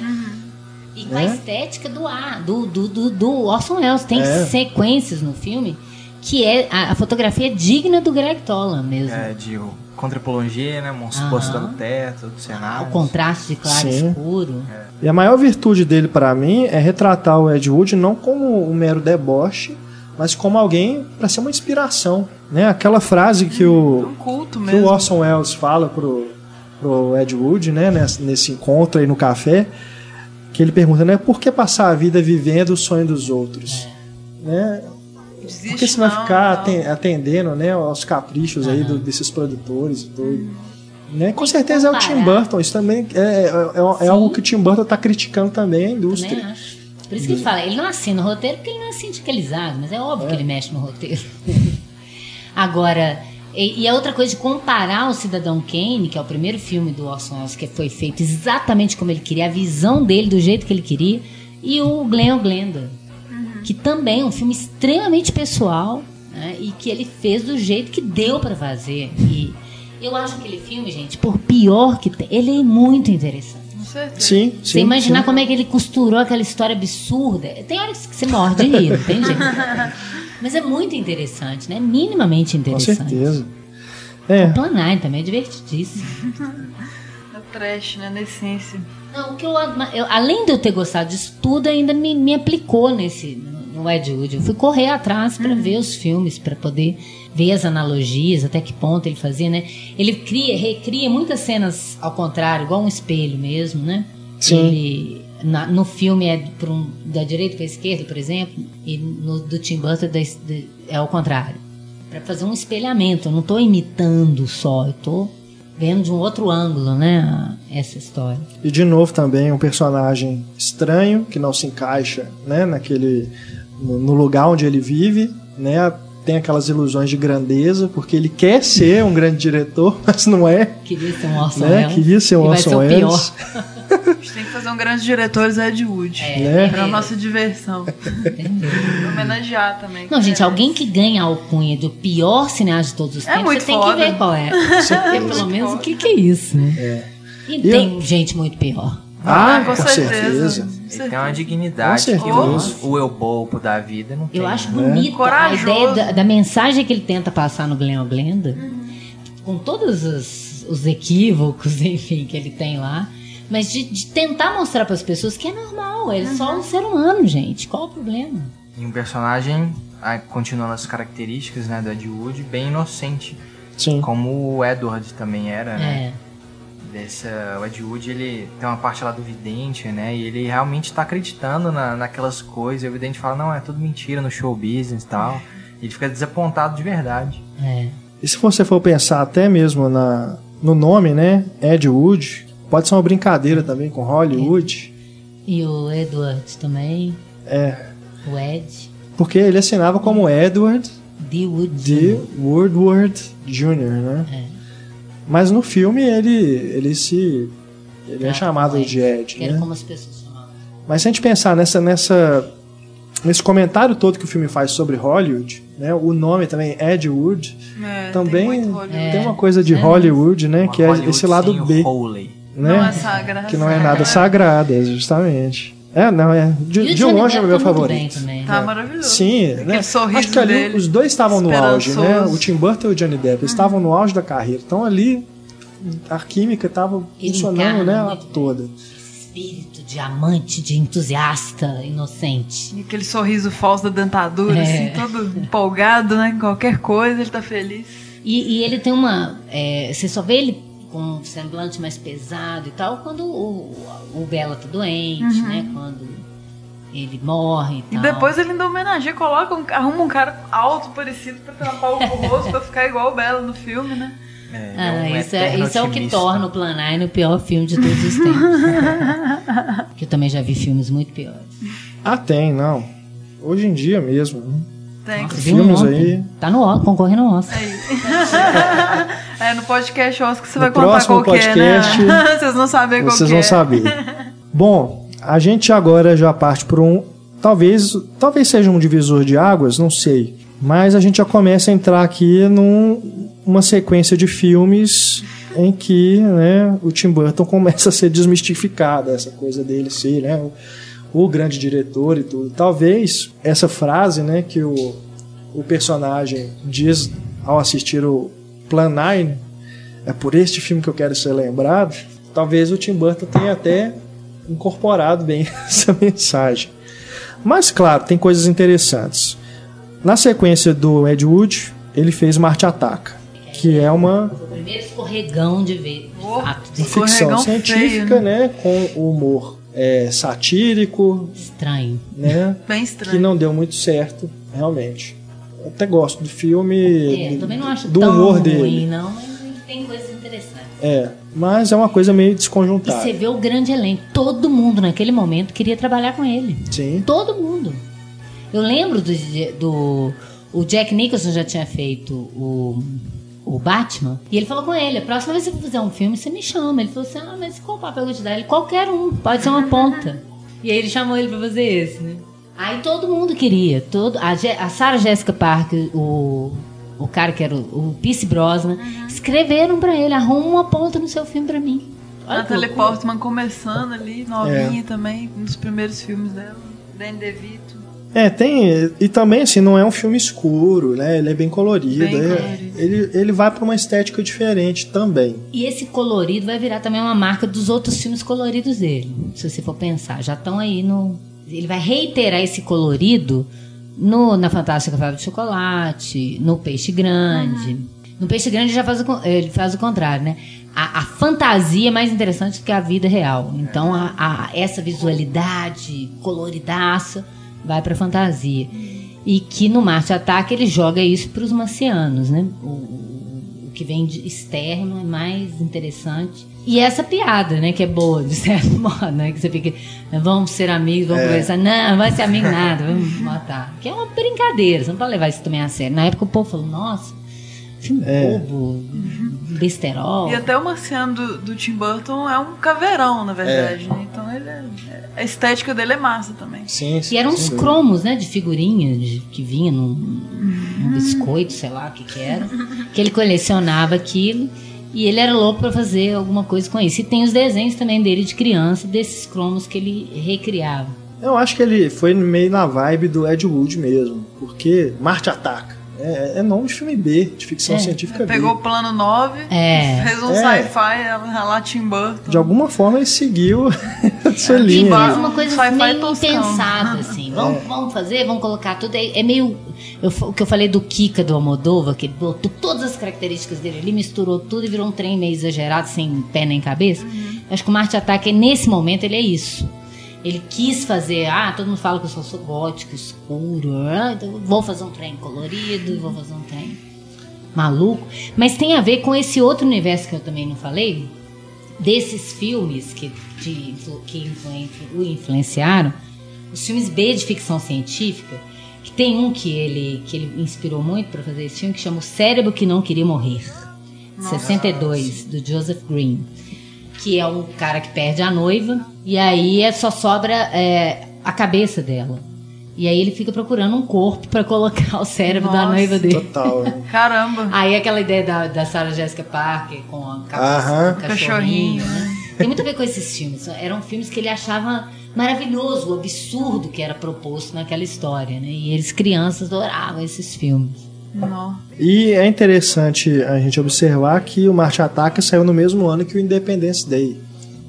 E com a É. estética do ar, do, do, do, do Orson Welles. Tem É. sequências no filme que é a, a fotografia é digna do Greg Tolan mesmo. É, de o contra-plongé, né? Monstros Aham. postando o teto do cenário. O contraste de claro e Sim. escuro. E a maior virtude dele para mim é retratar o Ed Wood não como um mero deboche, mas como alguém para ser uma inspiração, né? Aquela frase que o Um culto que o. Orson Welles fala pro, pro Ed Wood, né, nesse, nesse encontro aí no café, que ele pergunta, né, por que passar a vida vivendo o sonho dos outros? Né? Desiste Por que você vai não, ficar não. aten- atendendo, né, aos caprichos aí do- desses produtores e tudo? Né? Com certeza é o Tim. Burton, isso também é, é, é- é algo que o Tim Burton está criticando também a Também indústria. acho. Por isso que ele fala, ele não assina o roteiro porque ele não é sindicalizado, mas é óbvio que ele mexe no roteiro. [laughs] Agora, e, e a outra coisa de comparar o Cidadão Kane, que é o primeiro filme do Orson Welles que foi feito exatamente como ele queria, a visão dele do jeito que ele queria, e o Glenn Glenda, que também é um filme extremamente pessoal né, e que ele fez do jeito que deu pra fazer. E eu acho aquele filme, gente, por pior que tem, ele é muito interessante. Com certeza. Sim, sim. Você imaginar sim. como é que ele costurou aquela história absurda. Tem horas que você morre de rir, não tem jeito. [laughs] Mas é muito interessante, né? Minimamente Com interessante. certeza. É, Planar também é divertidíssimo. [laughs] É trash, né? Na essência. Não, o que eu, eu- além de eu ter gostado disso tudo, ainda me, me aplicou nesse no Ed Wood. Eu fui correr atrás para ver os filmes, para poder ver as analogias, até que ponto ele fazia, né? Ele cria, recria muitas cenas ao contrário, igual um espelho mesmo, né? Sim. Ele, na- no filme é um- da direita para esquerda, por exemplo, e no do Tim Burton da es- de- é ao contrário. Para fazer um espelhamento, eu não estou imitando só, eu estou vendo de um outro ângulo, né, essa história. E de novo também um personagem estranho que não se encaixa, né, naquele no lugar onde ele vive, né? Tem aquelas ilusões de grandeza porque ele quer ser um grande diretor, [laughs] mas não é, Queria ser um Orson né? Welles. Queria ser um vai ser Orson o Welles. pior. [laughs] gente tem que fazer um grande diretores Ed Wood. É, Né? Pra é, nossa diversão. entendeu? Homenagear também. Não, gente, É. alguém que ganha a alcunha do pior cineasta de todos os É tempos, muito você tem foda. que ver qual é. [laughs] Porque pelo menos o que, que é isso, né? E E tem gente muito pior. Ah, com com certeza. Ele tem uma dignidade que o, o eu bobo da vida não tem. Eu acho né? bonita a Corajoso. ideia da, da mensagem que ele tenta passar no Glenn Glenda, com todos os, os equívocos, [laughs] enfim, que ele tem lá, mas de, de tentar mostrar para as pessoas que é normal, ele é só um ser humano, gente. Qual o problema? E um personagem, ah, continuando as características né, do Ed Wood, bem inocente. Sim. Como o Edward também era, né? É. Dessa, o Ed Wood, ele tem uma parte lá do vidente, né? E ele realmente tá acreditando na, naquelas coisas. E o vidente fala, não, é tudo mentira no show business e tal. E ele fica desapontado de verdade. É. E se você for pensar até mesmo na, no nome, né? Ed Wood, pode ser uma brincadeira também com Hollywood. E o Edward também, É. o Ed, Porque ele assinava como Edward D. Wood. de Woodward Jr., né? É. Mas no filme ele, ele se. Ele é chamado de Ed, era né? como as pessoas chamavam. Mas se a gente pensar nessa, nessa, nesse comentário todo que o filme faz sobre Hollywood, né? O nome também, Ed Wood, É, também tem tem uma coisa de É. Hollywood, né? Uma Que é Hollywood esse lado B, Holy. né? Não é sagrado. que não é nada sagrado, é justamente. É, não, é. De, de longe é o meu tá favorito. bem também. Tá maravilhoso. Sim, Aquele né? sorriso Acho que ali dele, os dois estavam no auge, né? O Tim Burton e o Johnny Depp eles estavam no auge da carreira. Então ali a química estava funcionando, né? bem. Toda. Espírito de amante, de entusiasta, inocente. E aquele sorriso falso da dentadura, É. assim, todo empolgado, né? Qualquer coisa, ele tá feliz. E, e ele tem uma. é, você só vê ele com um semblante mais pesado e tal quando o, o Bela tá doente, né? Quando ele morre e E tal. depois ele ainda homenageia, coloca um, arruma um cara alto, parecido, pra tampar o [laughs] rosto, pra ficar igual o Bela no filme, né? É, Ah, é um isso, é, isso é o que torna o Plan 9 o pior filme de todos os tempos. [laughs] que eu também já vi filmes muito piores. Ah, tem, não. Hoje em dia mesmo. Tem. Nossa, Filmes aí. Tá no Oscar, concorrendo ao Oscar. Aí. [laughs] é, no podcast Oscar você No vai contar próximo qual que é, né? podcast, [laughs] Vocês não sabem qual Vocês que vão é. saber. [laughs] Bom, a gente agora já parte por um. Talvez, talvez seja um divisor de águas, não sei. Mas a gente já começa a entrar aqui numa sequência de filmes em que né, o Tim Burton começa a ser desmistificado, essa coisa dele ser né, o, o grande diretor e tudo. Talvez essa frase né, que o, o personagem diz ao assistir o Plan 9, é por este filme que eu quero ser lembrado, talvez o Tim Burton tenha até incorporado bem [laughs] essa mensagem. Mas, claro, tem coisas interessantes. Na sequência do Ed Wood, ele fez Marte Ataca, que é uma o primeiro escorregão de ver. de Oh. fato, de ficção científica, feio, né, com humor é, satírico, estranho. né, Bem que estranho. não deu muito certo, realmente. Eu até gosto do filme, É, eu também não acho do tão humor ruim, dele. não, mas tem coisas interessantes. É, mas é uma coisa meio E desconjuntada. você vê o grande elenco. Todo mundo naquele momento queria trabalhar com ele. Sim. Todo mundo. Eu lembro do, do- o Jack Nicholson já tinha feito o, o Batman e ele falou com ele: a próxima vez que você for fazer um filme, você me chama. Ele falou assim: ah, mas qual papel que eu te dar? Ele, qualquer um, pode ser uma [laughs] ponta. e aí ele chamou ele pra fazer esse, né? Aí todo mundo queria. Todo, a, Je- a Sarah Jessica Parker, o, o cara que era o, o Pierce Brosnan, escreveram pra ele: arruma uma ponta no seu filme pra mim. Olha que Natalie loucura. Portman começando ali, novinha também, um dos primeiros filmes dela. Danny DeVito. É, tem. E também, assim, não é um filme escuro, né? Ele é bem colorido. Bem é- colorido. ele, ele vai pra uma estética diferente também. E esse colorido vai virar também uma marca dos outros filmes coloridos dele. Se você for pensar, já estão aí no. Ele vai reiterar esse colorido no, na Fantástica Fábrica de Chocolate, no Peixe Grande. No Peixe Grande já faz o, ele faz o contrário, né? A, a fantasia é mais interessante do que a vida real. Então, a, a- essa visualidade coloridaça vai pra fantasia. E que no Marte Ataque ele joga isso pros marcianos, né? O- o, que vem de externo é mais interessante. E essa piada, né, que é boa, de certo [laughs] modo, né? Que você fica, vamos ser amigos, vamos conversar. Não, não vai ser amigo nada, vamos [laughs] matar. Que é uma brincadeira, você não pode levar isso também a sério. Na época o povo falou, nossa, filme É. bobo, besterol. E até o Marciano do, do Tim Burton é um caveirão, na verdade. né? Então ele é, a estética dele é massa também. Sim, sim. E eram uns dúvida. cromos, né, de figurinha de- que vinha num, num biscoito, sei lá o que que era, que ele colecionava aquilo e ele era louco pra fazer alguma coisa com isso. E tem os desenhos também dele de criança, desses cromos que ele recriava. Eu acho que ele foi meio na vibe do Ed Wood mesmo, porque Marte Ataca. É, é nome de filme B, de ficção É. científica Pegou o B. plano 9, É. fez um É. sci-fi, a lá Tim Burton. De alguma forma ele seguiu [laughs] essa E linha. fez uma coisa meio impensada, assim. [laughs] Vamos, vamos fazer, vamos colocar tudo. É, é meio. eu o que eu falei do Kika do Almodóvar, que botou todas as características dele ali, misturou tudo e virou um trem meio exagerado, sem pé nem cabeça. Eu Acho que o Marte Ataque, nesse momento, ele é isso. Ele quis fazer, ah, todo mundo fala que eu sou gótico, escuro, ah, então vou fazer um trem colorido, vou fazer um trem maluco. Mas tem a ver com esse outro universo que eu também não falei, desses filmes que, de, que influen- o influenciaram, os filmes B de ficção científica, que tem um que ele, que ele inspirou muito para fazer esse filme, que chama O Cérebro que Não Queria Morrer, 62, do Joseph Green, que é um cara que perde a noiva, e aí é, só sobra é, a cabeça dela. E aí ele fica procurando um corpo para colocar o cérebro da Nossa. noiva dele. Total. né? [laughs] Caramba. Aí aquela ideia da, da Sarah Jessica Parker com a cabeça cachorrinho, Cachorrinho, né? Tem muito a ver com esses filmes. Eram filmes que ele achava maravilhoso, o absurdo que era proposto naquela história, né? E eles, crianças, adoravam esses filmes. Não. E é interessante a gente observar que o Marte Ataca saiu no mesmo ano que o Independence Day.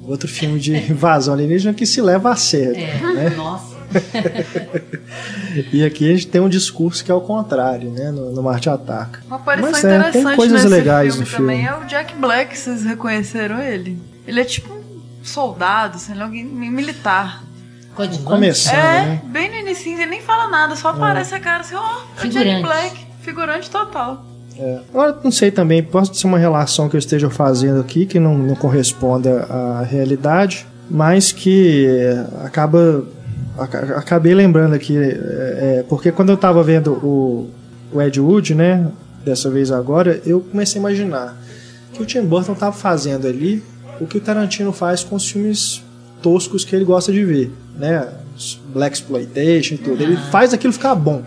Outro filme de [laughs] invasão alienígena que se leva a sério. É, né? [laughs] nossa. [laughs] E aqui a gente tem um discurso que é o contrário, né? No, no Marte Ataca. Uma aparição Mas é, interessante tem coisas nesse legais filme no também filme. é o Jack Black, vocês reconheceram ele? Ele é tipo um soldado, ele é alguém militar. Coadjuvante. Começando, é, né? bem no início, ele nem fala nada, só aparece a cara assim, ó, é o Jack. Black, figurante total. Agora, não sei também, pode ser uma relação que eu esteja fazendo aqui que não, não corresponda à realidade, mas que é, acaba. aca- Acabei lembrando aqui, é, é, porque quando eu estava vendo o, o Ed Wood, né, dessa vez agora, eu comecei a imaginar que o Tim Burton estava fazendo ali o que o Tarantino faz com os filmes toscos que ele gosta de ver, né, Black Exploitation e tudo. Ele faz aquilo ficar bom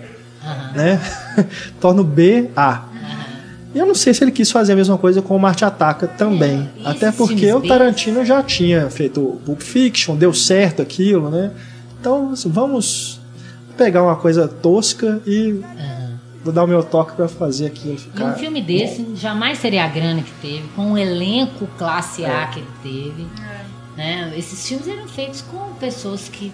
Né? [laughs] Torna o B A. E eu não sei se ele quis fazer a mesma coisa com o Marte Ataca também. É, e Até porque o? Tarantino já tinha feito o Pulp Fiction, deu certo aquilo, né? Então, assim, vamos pegar uma coisa tosca e Aham. vou dar o meu toque pra fazer aquilo E ficar. um filme desse jamais seria a grana que teve, com o elenco classe É. A que ele teve. Né? Esses filmes eram feitos com pessoas que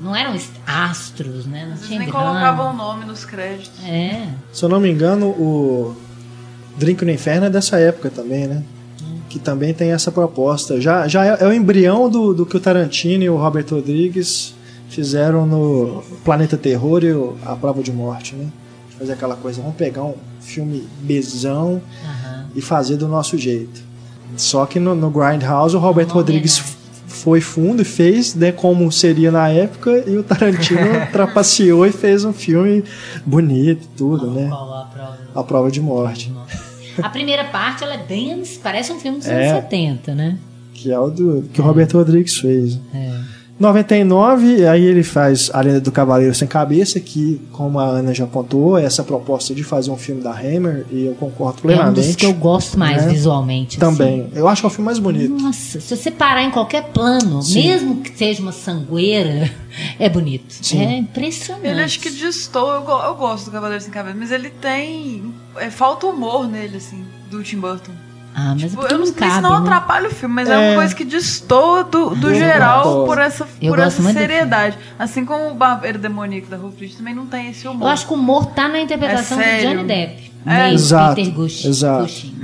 não eram astros, né? Não vezes tinha nem grana. colocavam o nome nos créditos. É. Se eu não me engano, o Drink no Inferno é dessa época também, né? Que também tem essa proposta. Já, já é, é o embrião do, do que o Tarantino e o Robert Rodrigues fizeram no Planeta Terror e o A Prova de Morte, né? Fazer aquela coisa, vamos pegar um filme besão Aham. e fazer do nosso jeito. Só que no, no Grindhouse o Robert Uma Rodrigues foi fundo e fez né, como seria na época e o Tarantino [laughs] trapaceou e fez um filme bonito e tudo, né? A prova? A Prova de Morte. A primeira parte, ela é bem. parece um filme dos É. anos 70, né? Que é o do, que o Roberto Rodrigues fez. É. 99, aí ele faz A Lenda do Cavaleiro Sem Cabeça, que, como a Ana já apontou, é essa proposta de fazer um filme da Hammer, e eu concordo É um plenamente. dos que eu gosto mais né? visualmente. Também. Eu acho que é o filme mais bonito. Assim. Nossa, se você parar em qualquer plano, Sim. mesmo que seja uma sangueira, [laughs] é bonito. Sim. É impressionante. Ele acho que distou, eu, eu gosto do Cavaleiro Sem Cabeça, mas ele tem. é, falta humor nele, assim, do Tim Burton. Ah, mas Tipo, porque eu não não sei se cabe, não né? atrapalha o filme, mas é, É. uma coisa que destoa do, do Eu geral concordo. por essa, Eu por gosto essa seriedade. Assim como o Barbeiro Demoníaco da Fritz também não tem esse humor. Eu acho que o humor tá na interpretação É do. Johnny Depp. É. Meio Exato, Peter Gush, exato. Cushing.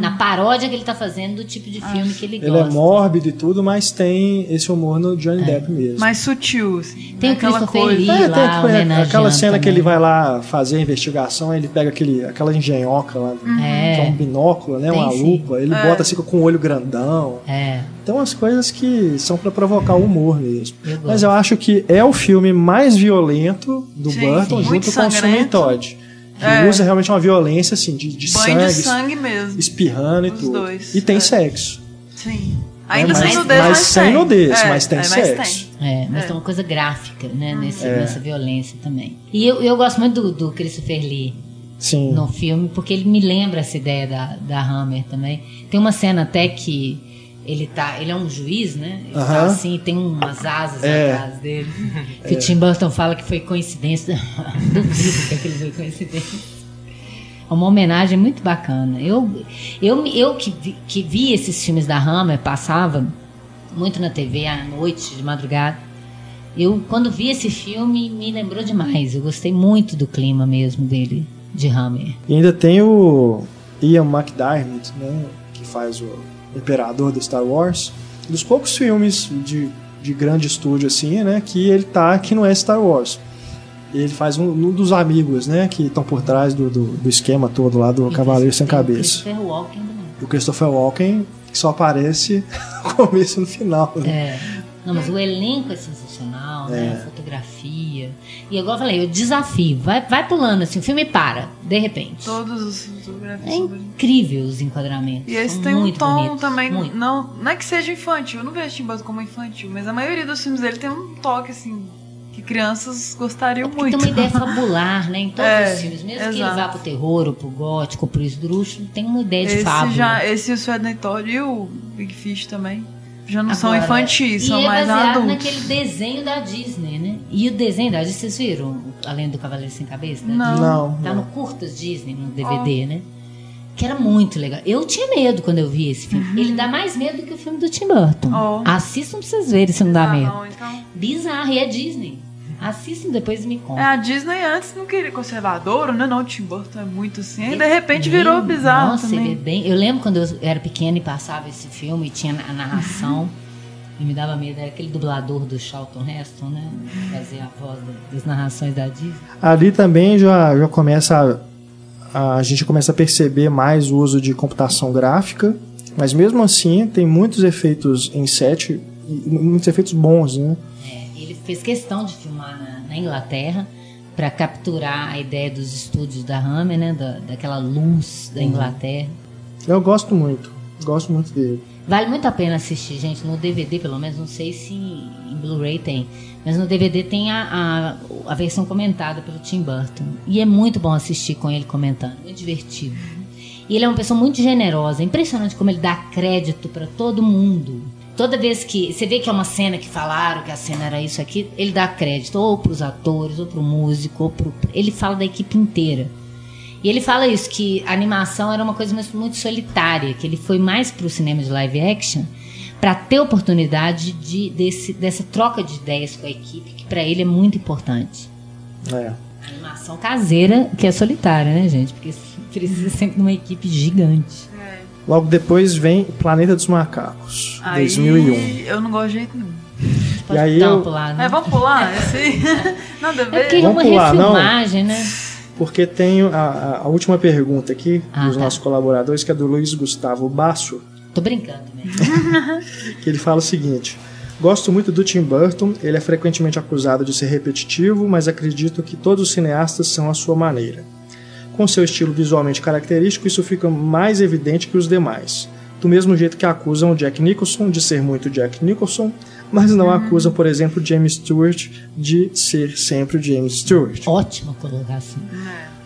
Na paródia que ele tá fazendo do tipo de filme que ele, Ele gosta. é mórbido e tudo, mas tem esse humor no Johnny Depp mesmo. mais sutil, assim. Tem o aquela Christopher coisa. Lee. É, tem lá, aquela- homenageando aquela cena que também. ele vai lá fazer a investigação, ele pega aquele, aquela engenhoca lá, É. que é um binóculo, né? Tem uma sim. lupa. Ele bota assim com o olho grandão. É, Então as coisas que são pra provocar o humor mesmo. eu. Mas eu acho que é o filme mais violento do Sim, Burton, sim. Muito junto com o Sweeney. Todd. Que É. usa realmente uma violência assim, de, de Banho sangue, de sangue mesmo. espirrando e Os tudo. dois, E tem é. sexo. Sim. Ainda mas, sem nudez, mas mas sem tem. nudez, É, mas tem é, mas sexo. É, mas É. tem uma coisa gráfica, né, nesse, É. nessa violência também. E eu, eu gosto muito do, do Christopher Lee Sim. no filme, porque ele me lembra essa ideia da, da Hammer também. Tem uma cena até que ele tá. Ele é um juiz, né? Ele tá Aham. assim, tem umas asas É. atrás dele. [laughs] Que o Tim Burton fala que foi coincidência. [laughs] Duvido que aquilo foi coincidência. É uma homenagem muito bacana. Eu, eu, eu que, vi, que vi esses filmes da Hammer, passava muito na TV à noite, de madrugada. Eu, quando vi esse filme, me lembrou demais. Eu gostei muito do clima mesmo dele, de Hammer. E ainda tem o Ian McDiarmid, né, que faz o imperador do Star Wars. Dos poucos filmes de, de grande estúdio assim, né, que ele tá que não é Star Wars. Ele faz um, um dos amigos, né, que estão por trás do, do, do esquema todo lá do E Cavaleiro Sem Cabeça. Christopher Walken também. O Christopher Walken que só aparece [laughs] no começo e no final. Né? É. Não, mas o elenco é sensacional, né? É. A fotografia. E agora eu falei, o desafio. Vai, vai pulando assim, o filme para, de repente. Todos os fotografias É incrível os enquadramentos. E esse tem um tom bonitos, também, muito. não, não é que seja infantil, eu não vejo Tim Burton como infantil, mas a maioria dos filmes dele tem um toque assim que crianças gostariam Porque muito. tem uma ideia fabular, né? Em [laughs] todos É, os filmes. Mesmo que ele exato. vá pro terror, ou pro gótico, ou pro esdrúxulo, tem uma ideia de esse fábula. já, esse e o Sweden Todd e o Big Fish também já não são Agora, infantis, são e é mais baseado adultos. naquele desenho da Disney, né? E o desenho da Disney, vocês viram? Além do Cavaleiro Sem Cabeça? da Não. Disney? Não, Tá não. no Curtas Disney, no DVD, né? Que era muito legal. Eu tinha medo quando eu vi esse filme. Ele dá mais medo do que o filme do Tim Burton. Uhum. Oh. Assistam pra vocês verem se não dá Ah, medo. não, então. Bizarro, e é Disney. Assistam depois e me É, contam. a Disney antes não queria conservador, né? Não, o Tim Burton é muito assim. E de repente virou Ele- bizarro Nossa, ele é também. bem. Eu lembro quando eu era pequena e passava esse filme e tinha a narração. [laughs] E me dava medo, era aquele dublador do Charlton Heston, né? Fazia a voz da- das narrações da Disney. Ali também já, já começa a, a gente começa a perceber mais o uso de computação gráfica, mas mesmo assim tem muitos efeitos em set, muitos efeitos bons, né? É, ele fez questão de filmar na, na Inglaterra para capturar a ideia dos estúdios da Hammer, né? Da, daquela luz da Inglaterra. Eu gosto muito, gosto muito dele. Vale muito a pena assistir, gente. No DVD, pelo menos, não sei se em Blu-ray tem. Mas no DVD tem a, a, a versão comentada pelo Tim Burton. E é muito bom assistir com ele comentando. Muito divertido. E ele é uma pessoa muito generosa. É impressionante como ele dá crédito para todo mundo. Toda vez que você vê que é uma cena que falaram que a cena era isso aqui, ele dá crédito ou para os atores, ou para o músico, ou pro... ele fala da equipe inteira. E ele fala isso, que a animação era uma coisa muito- solitária, que ele foi mais para o cinema de live action para ter oportunidade de, desse, dessa troca de ideias com a equipe, que para ele é muito importante. É. A animação caseira, que é solitária, né, gente? Porque precisa sempre de uma equipe gigante. Logo depois vem Planeta dos Macacos, Aí 2001. eu não gosto de jeito nenhum. Pode aí dar eu- uma pulada, né? É, vamos pular? Esse aí? [laughs] Nada a É porque é uma Vamos pular, não? refilmagem, né? Porque tem a, a- a última pergunta aqui Ah, dos tá. nossos colaboradores, que é do Luiz Gustavo Basso, Tô brincando mesmo. [laughs] que ele fala o seguinte: Gosto muito do Tim Burton, ele é frequentemente acusado de ser repetitivo, mas acredito que todos os cineastas são à sua maneira. Com seu estilo visualmente característico, isso fica mais evidente que os demais. Do mesmo jeito que acusam o Jack Nicholson de ser muito Jack Nicholson, mas não acusam, por exemplo, James Stewart de ser sempre o James Stewart. Ótima colocação.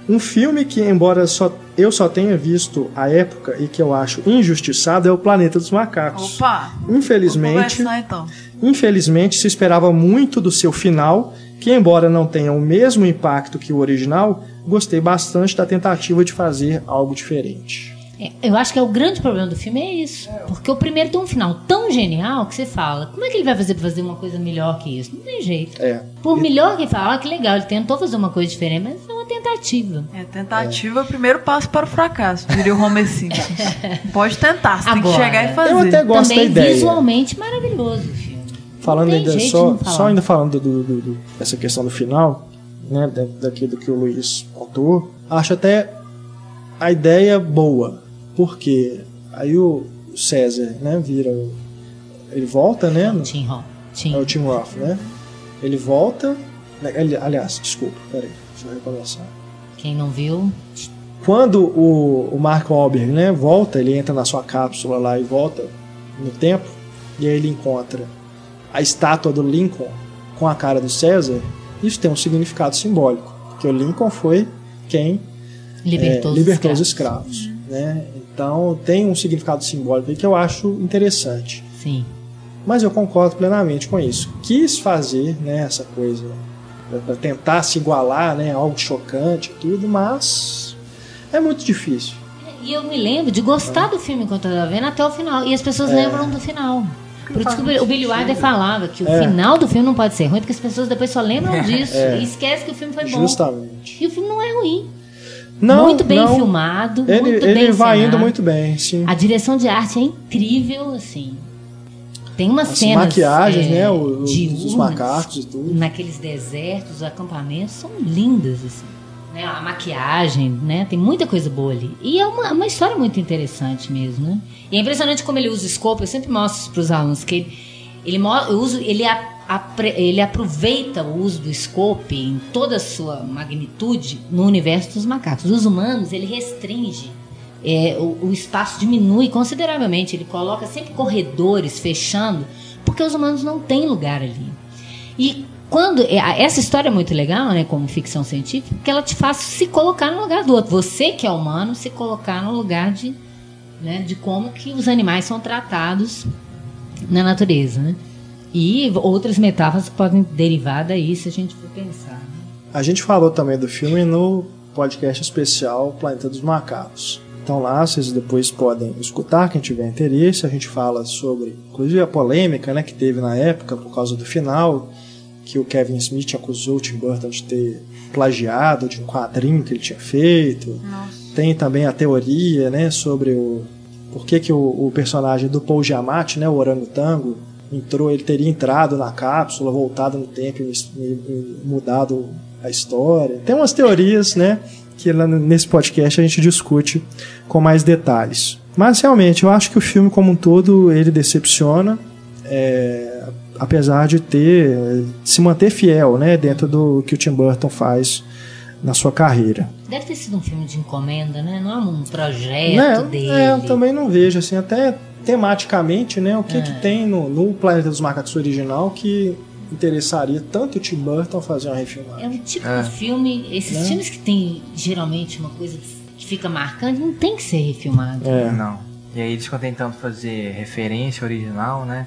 Um filme que, embora só, eu só tenha visto a época e que eu acho injustiçado, é o Planeta dos Macacos. Opa! Infelizmente, então. infelizmente se esperava muito do seu final, que embora não tenha o mesmo impacto que o original, gostei bastante da tentativa de fazer algo diferente. É, Eu acho que é o grande problema do filme é isso. Porque o primeiro tem um final tão genial que você fala, como é que ele vai fazer pra fazer uma coisa melhor que isso? Não tem jeito. É. Por melhor que fala, ah, que legal, ele tentou fazer uma coisa diferente, mas é uma tentativa. É, tentativa é o primeiro passo para o fracasso, diria o Homer Simpson. [laughs] Pode tentar, você tem que Agora, chegar e fazer. Eu até gosto Também da ideia. visualmente maravilhoso o filme. Falando ainda jeito só, só ainda falando do, do- do- dessa questão do final, né, da- daquilo que o Luiz contou, acho até a ideia boa, porque aí o César, né, vira, ele volta, né, no- Tim Roth. É o Tim Roth, né, ele volta, né, ali- aliás, desculpa, peraí, deixa eu recomeçar. Quem não viu, Quando o, o Mark Wahlberg, né, volta, ele entra na sua cápsula lá e volta no tempo, e aí ele encontra a estátua do Lincoln com a cara do César, isso tem um significado simbólico, porque o Lincoln foi quem Libertou, é, os libertou os escravos. escravos. Né? Então tem um significado simbólico aí que eu acho interessante. Sim. Mas eu concordo plenamente com isso. Quis fazer né, essa coisa para tentar se igualar, né, algo chocante e tudo, mas é muito difícil. E eu me lembro de gostar do filme enquanto eu estava vendo até o final. E as pessoas É. lembram do final. Por isso que o Billy Wilder falava que o É. final do filme não pode ser ruim, porque as pessoas depois só lembram disso É. e esquecem que o filme foi bom. Justamente. E o filme não é ruim. Não, muito bem não. filmado, Ele, muito ele bem vai encenado. indo muito bem, sim. A direção de arte é incrível, assim. Tem umas As cenas maquiagens, é, né, o- de os umas- macacos e tudo. Naqueles desertos, os acampamentos são lindas, assim. Né? A maquiagem, né? Tem muita coisa boa ali. E é uma, uma história muito interessante mesmo, né? E é impressionante como ele usa o escopo. Eu sempre mostro para os alunos que ele, ele, uso, ele, ele aproveita o uso do scope em toda a sua magnitude no universo dos macacos. Os humanos, ele restringe é, o, o espaço diminui consideravelmente. Ele coloca sempre corredores fechando, porque os humanos não têm lugar ali. E quando é, essa história é muito legal, né, como ficção científica, porque ela te faz se colocar no lugar do outro. Você que é humano, se colocar no lugar de, né, de como que os animais são tratados na natureza, né? E outras metáforas podem derivar daí, se a gente for pensar. né? A gente falou também do filme no podcast especial Planeta dos Macacos. Então lá vocês depois podem escutar, quem tiver interesse. A gente fala sobre, inclusive, a polêmica né, que teve na época por causa do final, que o Kevin Smith acusou o Tim Burton de ter plagiado de um quadrinho que ele tinha feito. Tem também a teoria né, sobre o por que, que o, o personagem do Paul Giamatti, né, o orangotango, entrou, ele teria entrado na cápsula, voltado no tempo e, e- mudado a história. Tem umas teorias, né, que nesse podcast a gente discute com mais detalhes. Mas realmente, eu acho que o filme como um todo ele decepciona, é, apesar de ter de se manter fiel, né, dentro do que o Tim Burton faz na sua carreira. Deve ter sido um filme de encomenda, né? Não é um projeto Né? dele. É, eu também não vejo, assim, até tematicamente, né? O que, que tem no, no Planeta dos Macacos original que interessaria tanto o Tim Burton fazer uma É refilmagem. um tipo É. de filme. Esses Né? filmes que tem geralmente uma coisa que fica marcante não tem que ser refilmado. É. Não. E aí eles ficam tentando fazer referência original, né?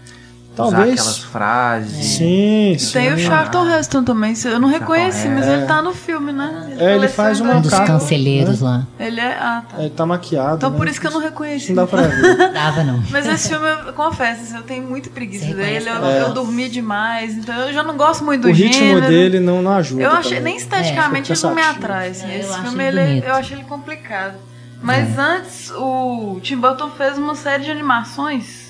Talvez. Usar aquelas frases. Sim, sim. Tem o Charlton Heston também, eu não reconheci, mas Heston. ele tá no filme, né? É, ele faz uma Um dos Macaco, canceleiros lá. Ele é. Ah, tá. Ele tá maquiado. Então né? por isso que eu não reconheci. Não dá pra ver. [laughs] Dava não. Mas esse filme, eu confesso, assim, eu tenho muita preguiça dele. Eu, reconhece eu dormi demais, então eu já não gosto muito do o ritmo gênero. dele não, não ajuda. Eu achei, também. nem esteticamente É, ele não me atrai. Assim. É, eu Esse acho filme ele ele, eu achei ele complicado. Mas antes, o Tim Burton fez uma série de animações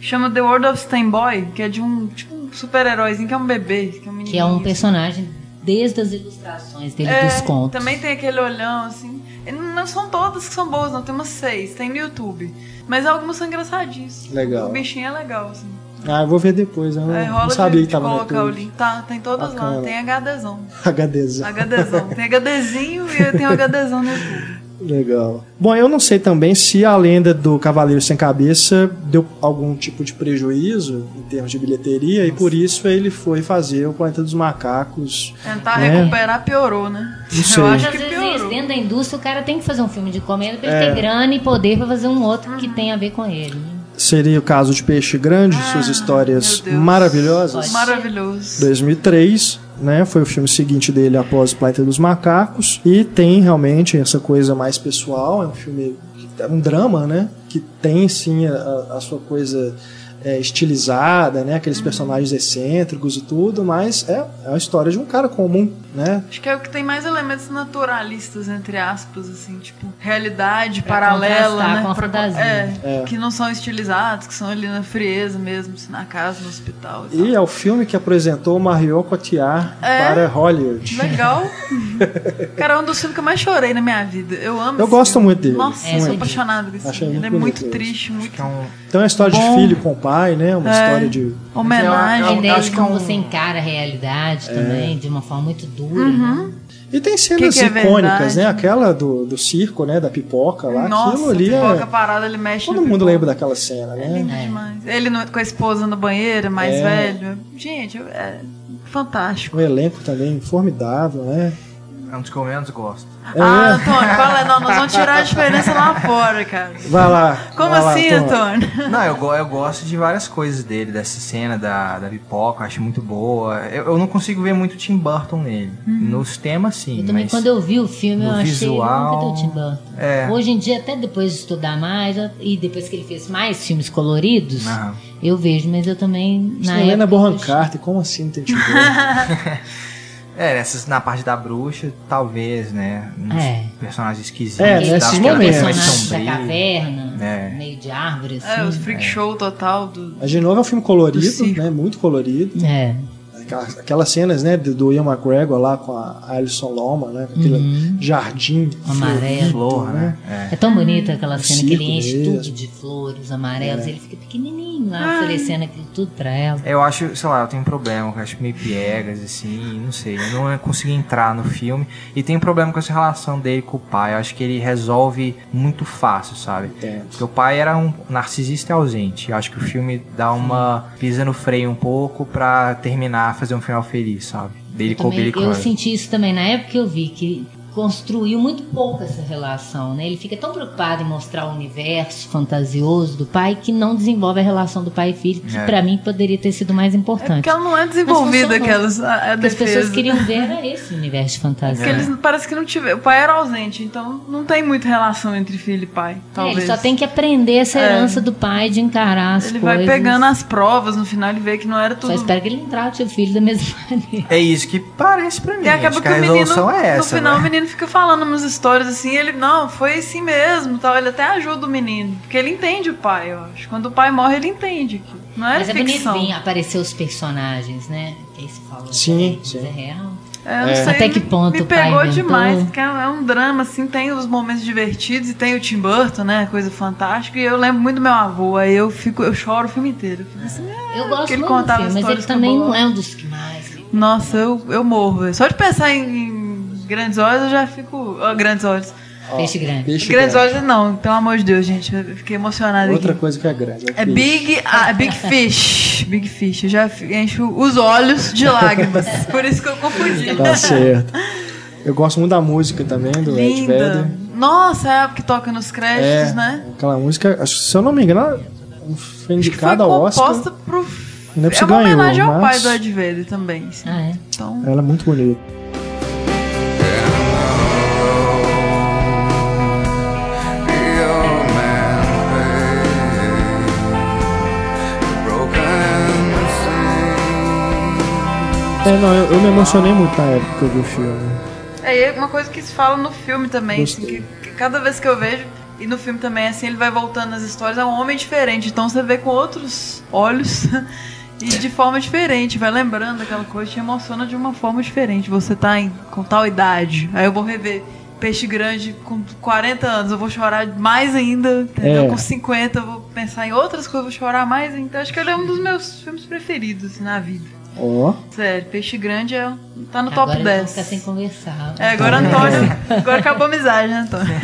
chama The World of Stan Boy, que é de um tipo um super-heróizinho que é um bebê, que é um Que é um menininho. personagem desde as ilustrações dele É, dos contos. Também tem aquele olhão, assim. E Não são todas que são boas, não. Tem umas seis, tem no YouTube. Mas algumas são engraçadinhas. Legal. O bichinho é legal, assim. Ah, eu vou ver depois. Eu É, não, rola não sabia de, que tava no colocar o YouTube. link. Tá, tem todas lá. Bacana. Tem HDzão. [laughs] HDzão. HDzão. Tem HDzinho e tem o HDzão no YouTube. Legal. Bom, eu não sei também se a lenda do Cavaleiro Sem Cabeça deu algum tipo de prejuízo em termos de bilheteria e por isso ele foi fazer o Planeta dos Macacos. Tentar É. recuperar piorou, né? Não sei. Eu acho às que vezes isso, piorou. dentro da indústria o cara tem que fazer um filme de encomenda pra ele É. ter grana e poder pra fazer um outro que tem a ver com ele. né? Seria o caso de Peixe Grande, Ah, suas histórias maravilhosas. Maravilhoso. 2003, né? Foi o filme seguinte dele após Planeta dos Macacos e tem realmente essa coisa mais pessoal. É um filme, é um drama, né? Que tem sim a, a sua coisa é, estilizada, né? Aqueles personagens excêntricos e tudo, mas é, é a história de um cara comum, né? Acho que é o que tem mais elementos naturalistas, entre aspas, assim, tipo, realidade Pra paralela, contrastar né? com a fantasia. É, É. que não são estilizados, que são ali na frieza mesmo, assim, na casa, no hospital e, E é o filme que apresentou Marion Cotillard É. para Hollywood. Legal. [laughs] Cara, é um dos filmes que eu mais chorei na minha vida. Eu amo Eu gosto filme. muito dele. Nossa, É, eu sou muito. apaixonado com esse Achei filme. Ele é muito triste, muito é um, Então é uma história Bom. de filho com pai, né? Uma É. história de homenagem. A Eu- eu ideia acho de que como é um- você encara a realidade É. também, de uma forma muito dura. Uhum. né? E tem cenas Que que é icônicas, verdade? né? Aquela do, do circo, né? Da pipoca lá. Nossa, aquilo ali pipoca é. parada, ele mexe Todo mundo pipoca. lembra daquela cena, É né? lindo É. demais. Ele no- com a esposa no banheiro, mais É. velho. Gente, é fantástico. O elenco também formidável, né? É um dos que eu menos gosto. É. Ah, Antônio, fala, não, nós vamos tirar a diferença lá fora, cara. Vai lá. Como vai lá, assim, Tom. Antônio? Não, eu, eu gosto de várias coisas dele, dessa cena da, da pipoca, eu acho muito boa. Eu, eu não consigo ver muito Tim Burton nele. Nos temas, sim. Eu também, mas quando eu vi o filme, eu no achei visual, nunca do Tim Burton. é. Hoje em dia, até depois de estudar mais, e depois que ele fez mais filmes coloridos, eu vejo, mas eu também. Na não na época, Bonham Carter, como assim não tem Tim Burton? [laughs] É, nessas, na parte da bruxa, talvez, né? Uns É. personagens esquisitos. É, nesses momentos. mais personagem da caverna, É. meio de árvore, assim. É, os freak show total do. Mas de novo é um filme colorido, né? Muito colorido. É. Aquelas, cenas, né, do, Ian McGregor lá com a Alison Loma, né? Aquele Uhum. jardim Amarelo. Flor, né? É tão bonita aquela Um cena que ele enche mesmo. tudo de flores amarelas, É. ele fica pequenininho lá, oferecendo aquilo tudo pra ela. É. Eu acho, sei lá, eu tenho um problema, eu acho meio piegas, assim, não sei. Eu não consegui entrar no filme. E tem um problema com essa relação dele com o pai. Eu acho que ele resolve muito fácil, sabe? Entendo. Porque o pai era um narcisista ausente. Eu acho que o filme dá uma. pisa no freio um pouco pra terminar, fazer um final feliz, sabe? Dele Eu, também, eu senti isso também na época que eu vi que construiu muito pouco essa relação, né? Ele fica tão preocupado em mostrar o universo fantasioso do pai que não desenvolve a relação do pai e filho, que É. pra mim poderia ter sido mais É importante. porque ela não é desenvolvida, aquelas. A, a Porque as pessoas queriam ver era esse universo de fantasia. Porque eles parece que não tiveram. O pai era ausente, então não tem muita relação entre filho e pai. É, Talvez. ele só tem que aprender essa É. herança do pai de encarar as Ele coisas. vai pegando as provas no final e vê que não era Só tudo. espero que ele não trate o filho da mesma [laughs] maneira. É isso que parece pra mim. E acaba que, que a o menino, é essa. no final, né? o menino fica falando umas histórias assim, ele, não, foi assim mesmo, tal. Ele até ajuda o menino, porque ele entende o pai, eu acho. Quando o pai morre, ele entende que não era Mas é bonito ficção. vir aparecer os personagens, né? Que aí se fala. Sim, é, sim. É real. É, eu não É. sei, Até que ponto me o pai pegou inventou? demais, porque é é um drama, assim, tem os momentos divertidos e tem o Tim Burton, né, coisa fantástica, e eu lembro muito do meu avô, aí eu fico, eu choro o filme inteiro. Eu fico assim, ah, Eu gosto que ele muito do contava filme, mas ele também não é um dos que mais. me- Nossa, eu, eu morro. Só de pensar em, em grandes olhos, eu já fico... ó, grandes olhos. Peixe grande. Peixe grandes grande. olhos não, pelo amor de Deus, gente, eu fiquei emocionada Outra aqui. coisa que é grande. É peixe. Big, ah, Big Fish. Big Fish. Eu já encho os olhos de lágrimas. [laughs] Por isso que eu confundi. Tá certo. Eu gosto muito da música também, do Ed Linda. Vedder. Nossa, é a que toca nos créditos, É, né? aquela música, se eu não me engano, ela foi indicada ao Oscar. composta pro. Não é É uma ganhou, homenagem ao pai mas do Ed Vedder também. assim. Ah, é? Então, ela é muito bonita. É, não, eu, eu me emocionei muito na época que eu vi o filme. é e uma coisa que se fala no filme também, assim, que, que cada vez que eu vejo, e no filme também, assim, ele vai voltando nas histórias, é um homem diferente, então você vê com outros olhos [laughs] e de forma diferente, vai lembrando aquela coisa, te emociona de uma forma diferente. Você tá em, com tal idade, aí eu vou rever Peixe Grande com 40 anos, eu vou chorar mais ainda, entendeu? É. Com 50 eu vou pensar em outras coisas, eu vou chorar mais ainda. Então, acho que ele é um dos meus filmes preferidos assim, na vida. Ó, Sério, Peixe Grande é, tá no Agora top eles vão 10. ficar sem conversar. É, agora Antônio. [laughs] Agora acabou a amizade, né, Antônio?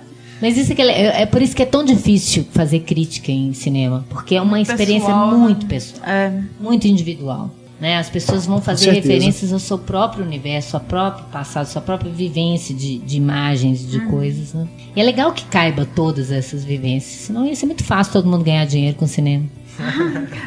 [laughs] Mas isso que é, é é por isso que é tão difícil fazer crítica em cinema, porque é uma Muito experiência pessoal, né? muito pessoal, É. muito individual. Né? As pessoas vão fazer referências ao seu próprio universo, ao próprio passado, sua própria vivência de, de imagens, de coisas. Né? E é legal que caiba todas essas vivências, senão ia ser muito fácil todo mundo ganhar dinheiro com cinema.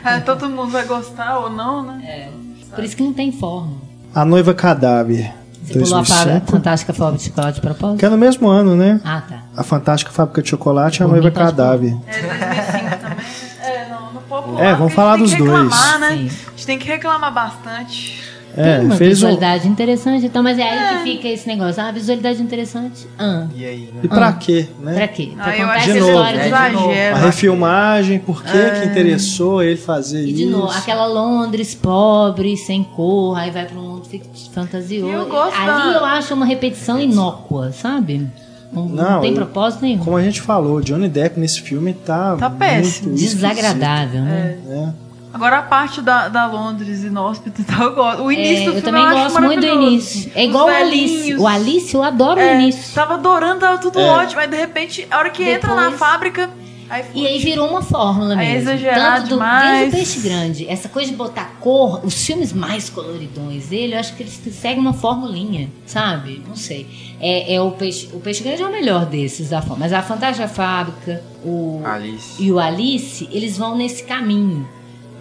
É, Todo mundo vai gostar ou não, né? Por isso que não tem forma. A Noiva Cadáver, Você pulou a fábrica 2005. Fantástica Fábrica de Chocolate de propósito? Que é no mesmo ano, né? Ah, tá. A Fantástica Fábrica de Chocolate e a Noiva Cadáver. É 2005 também. É, não, no popular. É, vamos falar a gente dos tem que dois. reclamar, né? Sim. A gente tem que reclamar bastante. É, tem uma fez um. visualidade interessante, então, mas é aí que fica esse negócio. Ah, visualidade interessante. Ah, E aí, né? E pra quê, né? pra quê? Pra Ah, contar essa que história eles de novo. A exageram. refilmagem, por que É. que interessou ele fazer E isso? de novo, aquela Londres pobre, sem cor, aí vai pra um mundo fantasioso. Eu gosto Ali eu acho uma repetição inócua, sabe? Não, não Não, tem propósito nenhum. Como a gente falou, Johnny Depp nesse filme tá. Tá péssimo. Desagradável, né? né? Agora a parte da, da Londres inóspita [laughs] e tal, eu gosto. O início É, do eu filme também acho gosto muito do início. É igual o Alice. O Alice, eu adoro É, o início. Tava adorando, tava tudo É. ótimo. Aí de repente, a hora que entra na Depois- fábrica, aí. E aí virou uma fórmula é mesmo. exagerado Tanto do, demais. desde o Peixe Grande. Essa coisa de botar cor, os filmes mais coloridões dele, eu acho que eles seguem uma formulinha, sabe? Não sei. É, é o, peixe, o Peixe Grande é o melhor desses da forma. Mas a Fantástica Fábrica, o, Alice. e o Alice, eles vão nesse caminho.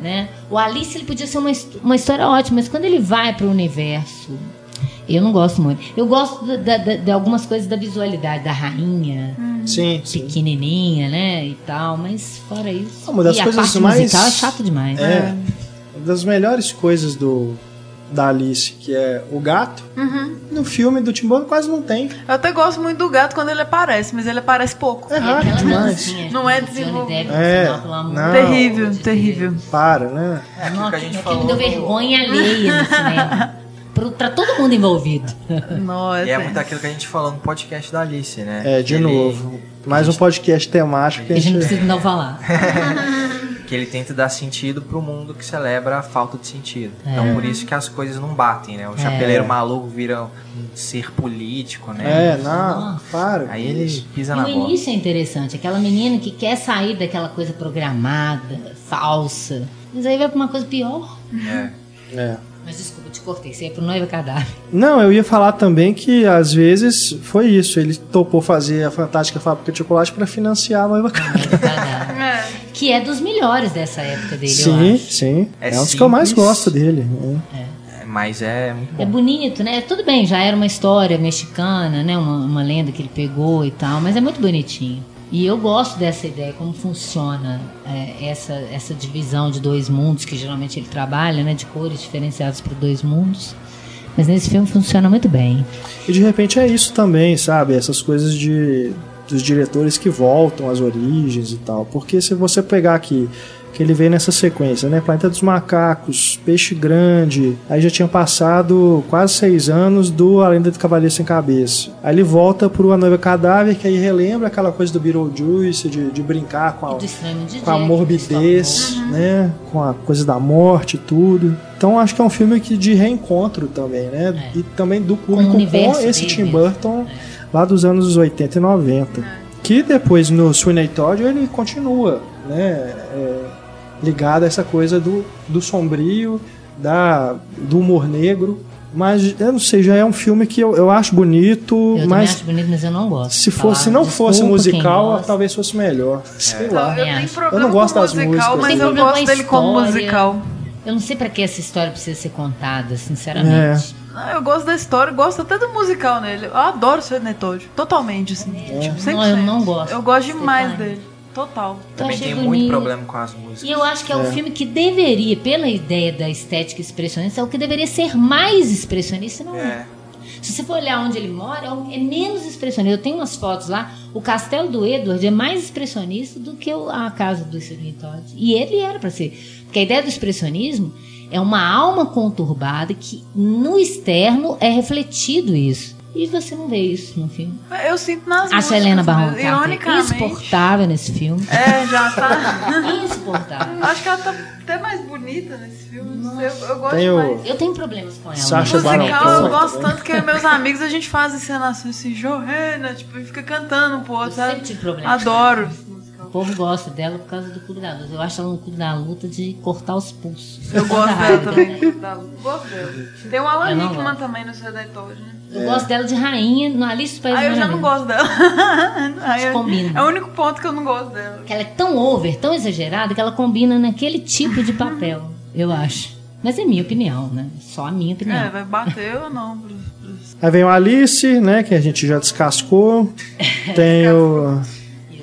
Né? O Alice ele podia ser uma, uma história ótima, mas quando ele vai para o universo, eu não gosto muito. Eu gosto da- da- de algumas coisas da visualidade da rainha, Sim, sim. pequenininha, né, e tal, mas fora isso. Uma das e a coisas parte mais- musical é chato demais. É. Uma das melhores coisas do da Alice, que é o gato, Uhum. no filme do Tim Burton quase não tem. Eu até gosto muito do gato quando ele aparece, mas ele aparece pouco. É raro aquela demais. Não é desenvolvido. É, não. Terrível, de terrível. Para, né? É aquilo Nossa, que a gente aquilo falou. me deu do- vergonha alheia no cinema. Pro, pra todo mundo envolvido. Nossa. E é muito aquilo que a gente falou no podcast da Alice, né? É, de Ele- novo. Mais um podcast temático que A a gente não gente... precisa não falar. [laughs] Que ele tenta dar sentido pro mundo que celebra a falta de sentido. É. Então por isso que as coisas não batem, né? O chapeleiro maluco vira um ser político, né? É, não, Nossa. para. Aí ele pisa E na o bola. início é interessante, aquela menina que quer sair daquela coisa programada, falsa. Mas aí vai pra uma coisa pior. É. É. Mas desculpa, te cortei. Você ia pro noiva cadáver. Não, eu ia falar também que às vezes foi isso. Ele topou fazer a Fantástica Fábrica de Chocolate para financiar a noiva cadáver. É. que é dos melhores dessa época dele, eu Sim, acho. sim. É, É um dos que eu mais gosto dele. É. É, Mas é muito É bom. bonito, né? Tudo bem, já era uma história mexicana, né? Uma, uma lenda que ele pegou e tal, mas é muito bonitinho. E eu gosto dessa ideia, como funciona é, essa, essa divisão de dois mundos, que geralmente ele trabalha, né? De cores diferenciadas para dois mundos. Mas nesse filme funciona muito bem. E de repente é isso também, sabe? Essas coisas de dos diretores que voltam às origens e tal. Porque se você pegar aqui que ele veio nessa sequência, né? Planeta dos Macacos, Peixe Grande, aí já tinha passado quase seis anos do A Lenda do Cavaleiro Sem Cabeça. Aí ele volta pro A Noiva Cadáver, que aí relembra aquela coisa do Beetlejuice, de, de brincar com a, de com a morbidez, Christopher né? Com a coisa da morte e tudo. Então acho que é um filme que de reencontro também, né? É. E também do público com, universo esse Tim mesmo. Burton lá dos anos 80 e 90. Que depois no Sweeney Todd ele continua, né? é, ligado a essa coisa do, do sombrio, da, do humor negro. Mas eu não sei, já é um filme que eu, eu acho bonito, Eu mas acho bonito, mas eu não gosto. se, fosse, se não fosse desculpa musical, talvez fosse melhor. Sei Então, lá. eu Eu não gosto com das musical, músicas. mas eu gosto dele como musical. Eu não sei pra que essa história precisa ser contada, sinceramente. Ah, Eu gosto da história, gosto até do musical nele. Eu adoro o Sidney Todd, totalmente, assim. Tipo, 100%. Não, eu não gosto. Eu gosto demais dele. Total. Também achei tem bonito. muito problema com as músicas. E eu acho que é, um filme que deveria, pela ideia da estética expressionista, é o que deveria ser mais expressionista, não é? É. Se você for olhar onde ele mora, é é menos expressionista. Eu tenho umas fotos lá, o castelo do Edward é mais expressionista do que a casa do Sidney Todd. E ele era pra ser. Porque a ideia do expressionismo é uma alma conturbada que no externo é refletido isso. E você não vê isso no filme. Eu sinto nas a Helena Barron. Carter insuportável nesse filme. É, já tá. [laughs] Insuportável. Acho que ela tá até mais bonita nesse filme. não sei, Eu, eu gosto Tem o- demais. Eu tenho problemas com ela. Sacha Musical, Cohen eu gosto tanto que eu meus amigos a gente faz encenações assim, Johanna, tipo, e fica cantando um pro outro, Eu sempre tive problema. Adoro esse musical. O povo gosta dela por causa do Clube da Luta. Eu acho ela no Clube da Luta de cortar os pulsos. Eu gosto [laughs] dela também. tenho. Gosto dela. Tem o Alan Rickman também no Todd, né? Eu gosto dela de rainha no Alice Países Aí eu já não gosto dela. [laughs] Combina. É o único ponto que eu não gosto dela. Que ela é tão over, tão exagerada, que ela combina naquele tipo de papel, eu acho. Mas é minha opinião, né? Só a minha opinião. É, vai bater ou não? Aí vem o Alice, né? Que a gente já descascou. [laughs] Tem o.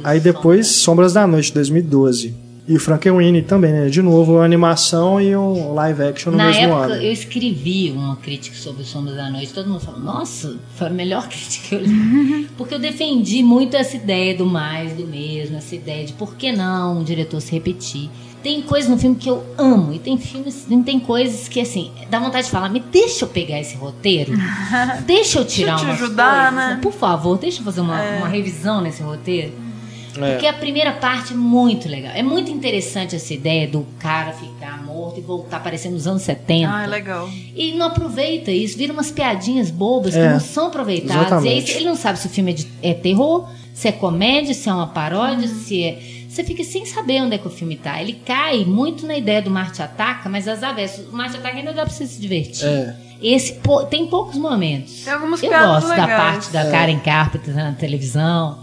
Aí depois Sombras da Noite, 2012. E o Frankenweenie também, né? De novo, uma animação e um live action no Na mesmo época, ano. eu escrevi uma crítica sobre o Sombras da Noite. Todo mundo falou, nossa, foi a melhor [laughs] crítica que eu li. [laughs] Porque eu defendi muito essa ideia do mais, do mesmo, essa ideia de por que não um diretor se repetir. Tem coisas no filme que eu amo, e tem filmes, tem coisas que, assim, dá vontade de falar, me deixa eu pegar esse roteiro, [laughs] deixa eu tirar Deixa eu te umas ajudar, coisas, né? Por favor, deixa eu fazer uma, uma revisão nesse roteiro. É. Porque a primeira parte é muito legal. É muito interessante essa ideia do cara ficar corpo e voltar parecendo nos anos 70. Ah, é legal. E não aproveita isso, vira umas piadinhas bobas É, que não são aproveitadas. exatamente. E aí ele não sabe se o filme é, de- é terror, se é comédia, se é uma paródia, Uhum. se é. Você fica sem saber onde é que o filme tá. Ele cai muito na ideia do Marte Ataca, mas às avessas. O Marte Ataca ainda dá pra você se divertir. É. Esse tem poucos momentos. Tem algumas Eu gosto da legais. parte da Karen Carpenter na televisão,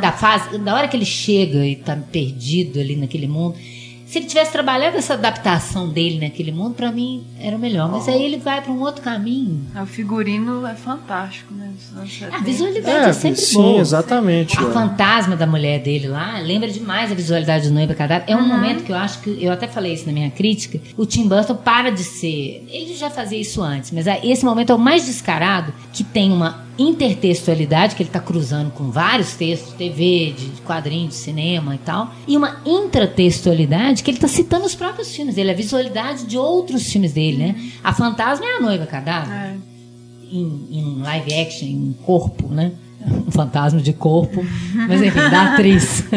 da fase, da hora que ele chega e tá perdido ali naquele mundo. Se ele tivesse trabalhado essa adaptação dele naquele mundo, pra mim era o melhor. Mas aí ele vai pra um outro caminho. O figurino é fantástico, né? A 70. visualidade é, É, sempre sim, boa. exatamente. A é. fantasma da mulher dele lá lembra demais a visualidade do Noiva Cadáver. É um Uhum. momento que eu acho que, eu até falei isso na minha crítica, o Tim Burton para de ser. Ele já fazia isso antes, mas é- esse momento é o mais descarado, que tem uma intertextualidade, que ele está cruzando com vários textos, TV, de quadrinho, de cinema e tal, e uma intratextualidade que ele está citando os próprios filmes dele, a visualidade de outros filmes dele, né? A fantasma é a Noiva Cadáver É. em, em live action, em corpo, né? [laughs] Um fantasma de corpo. Mas enfim, da atriz. [laughs]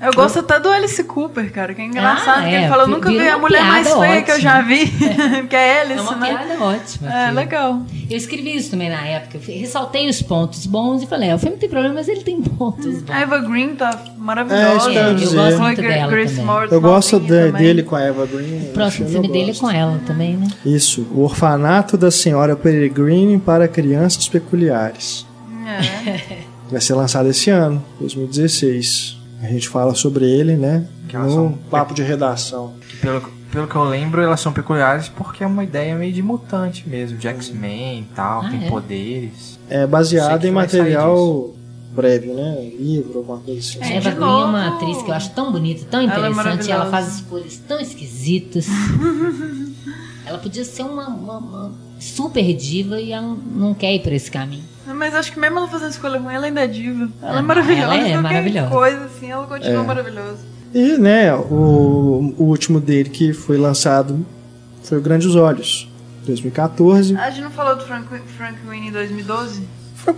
Eu gosto até do Alice Cooper, cara, que é engraçado. Ah, que é, ele vi- nunca vi a mulher mais feia que eu ótima. já vi, [laughs] que é Alice, É uma né? piada ótima. É, aquilo. legal. Eu escrevi isso também na época. Eu ressaltei os pontos bons e falei: é, o filme tem problema, mas ele tem pontos bons. A Eva Green tá É, maravilhosa. isso que eu ia eu dizer. gosto muito dela Grace também. Eu gosto de- também. dele com a Eva Green. O próximo filme dele é com ela também, né? Isso, o Orfanato da Senhora Peregrine para Crianças Peculiares. É. [laughs] Vai ser lançado esse ano, 2016. A gente fala sobre ele, né? Que No são- papo de redação. Que pelo, pelo que eu lembro, elas são peculiares porque é uma ideia meio de mutante mesmo, de X-Men e tal, Ah, tem é? poderes. É baseado em material breve, né? Livro, alguma coisa assim. A É, Eva Green é uma atriz que eu acho tão bonita, tão Ela é interessante. maravilhosa. ela faz escolhas tão esquisitas. [laughs] ela podia ser uma, uma- uma super diva e ela não- não quer ir por esse caminho. Mas acho que mesmo ela fazendo escolha ruim, ela ainda é diva. Ela é maravilhosa. ela é maravilhosa. coisa assim, ela É. continua maravilhosa. E, né, o, o último dele que foi lançado foi o Grandes Olhos, 2014. A gente não falou do Frank, Frank Winnie em 2012?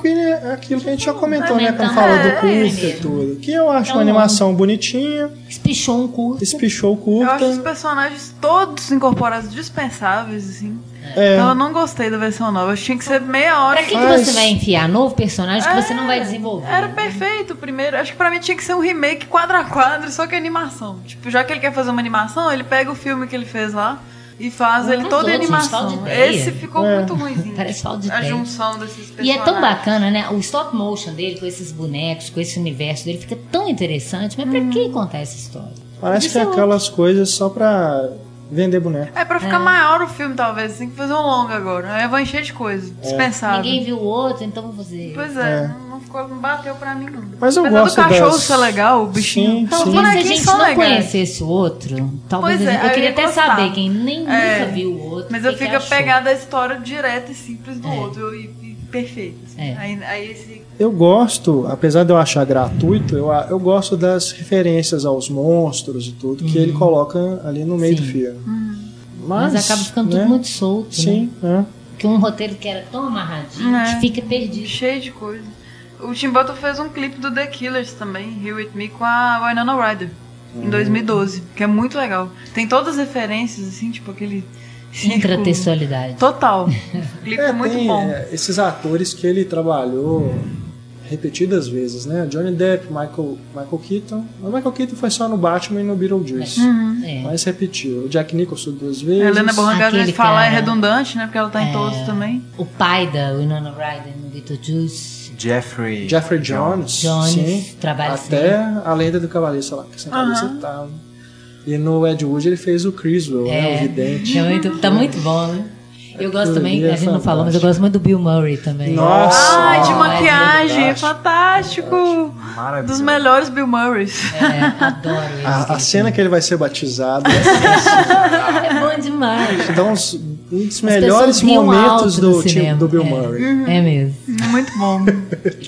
Winnie é aquilo que a gente já comentou, né? Quando falou do É, curta é e mesmo. tudo. Que eu acho É uma um animação bonitinha, Espichou um curto. espichou Eu acho os curta. personagens todos incorporados dispensáveis, assim. É, Então eu não gostei da versão nova. Acho que tinha que ser meia hora. Pra que, que você vai enfiar novo personagem que você não vai É, desenvolver? Era perfeito o primeiro. Acho que pra mim tinha que ser um remake quadro a quadro, só que animação. Tipo, já que ele quer fazer uma animação, ele pega o filme que ele fez lá e faz ele em outro, gente, animação. Esse ficou É. muito ruimzinho. Parece falta de A ideia. junção desses personagens. E é tão bacana, né? O stop motion dele, com esses bonecos, com esse universo dele, fica tão interessante. Mas pra que contar essa história? parece que é ser aquelas coisas só pra vender boneco. É pra ficar É. maior o filme, talvez. Tem que fazer um longo agora. Aí vai encher de coisa. Dispensável. Ninguém viu o outro, então vou fazer. Pois é, É. Não, ficou, não bateu pra mim, não. Mas eu Apesar gosto do cachorro das- ser legal, o bichinho. Sim, sim. Talvez a gente não legais. conhecesse o outro. Talvez é, gente- eu eu queria ia até gostar. saber quem nem É. nunca viu o outro. Mas eu fico apegada à história direta e simples do É. outro. E, e perfeito. assim. É. Aí, aí esse. Eu gosto, apesar de eu achar gratuito, eu, eu gosto das referências aos monstros e tudo que ele coloca ali no meio Uhum. Sim. do filme. Mas, Mas, acaba ficando né? tudo muito solto. Né? Sim, é. Porque um roteiro que era tão amarradinho É. que fica perdido. cheio de coisa. O Tim Burton fez um clipe do The Killers também, Here With Me, com a Winona Ryder. Em Hum. 2012, que é muito legal. Tem todas as referências, assim, tipo aquele. Intratextualidade. Total. O [laughs] clipe é, É, muito tem, bom. é, esses atores que ele trabalhou repetidas vezes, né? Johnny Depp, Michael, Michael Keaton. O Michael Keaton foi só no Batman e no Beetlejuice. É. Mas repetiu. O Jack Nicholson duas vezes. A Helena Bonham Carter Aquele falar é redundante, né? Porque ela tá em É. todos também. O pai da Winona Ryder no Beetlejuice. Jeffrey. Jeffrey Jones. Jones, sim. trabalha Até a lenda do cavalista lá, que sem cabeça Aham. tá. E no Ed Wood ele fez o Criswell, né? O vidente. É muito, tá muito bom, né? Eu gosto também, é a gente não falou, mas eu gosto muito do Bill Murray também. Nossa! Ai, de maquiagem, é fantástico! Maravilhoso. Dos melhores Bill Murrays. É, adoro [laughs] ele. A, a cena que ele vai ser batizado [laughs] É bom demais. dá uns, um dos melhores momentos do, time, do Bill É. Murray. É mesmo. Muito bom.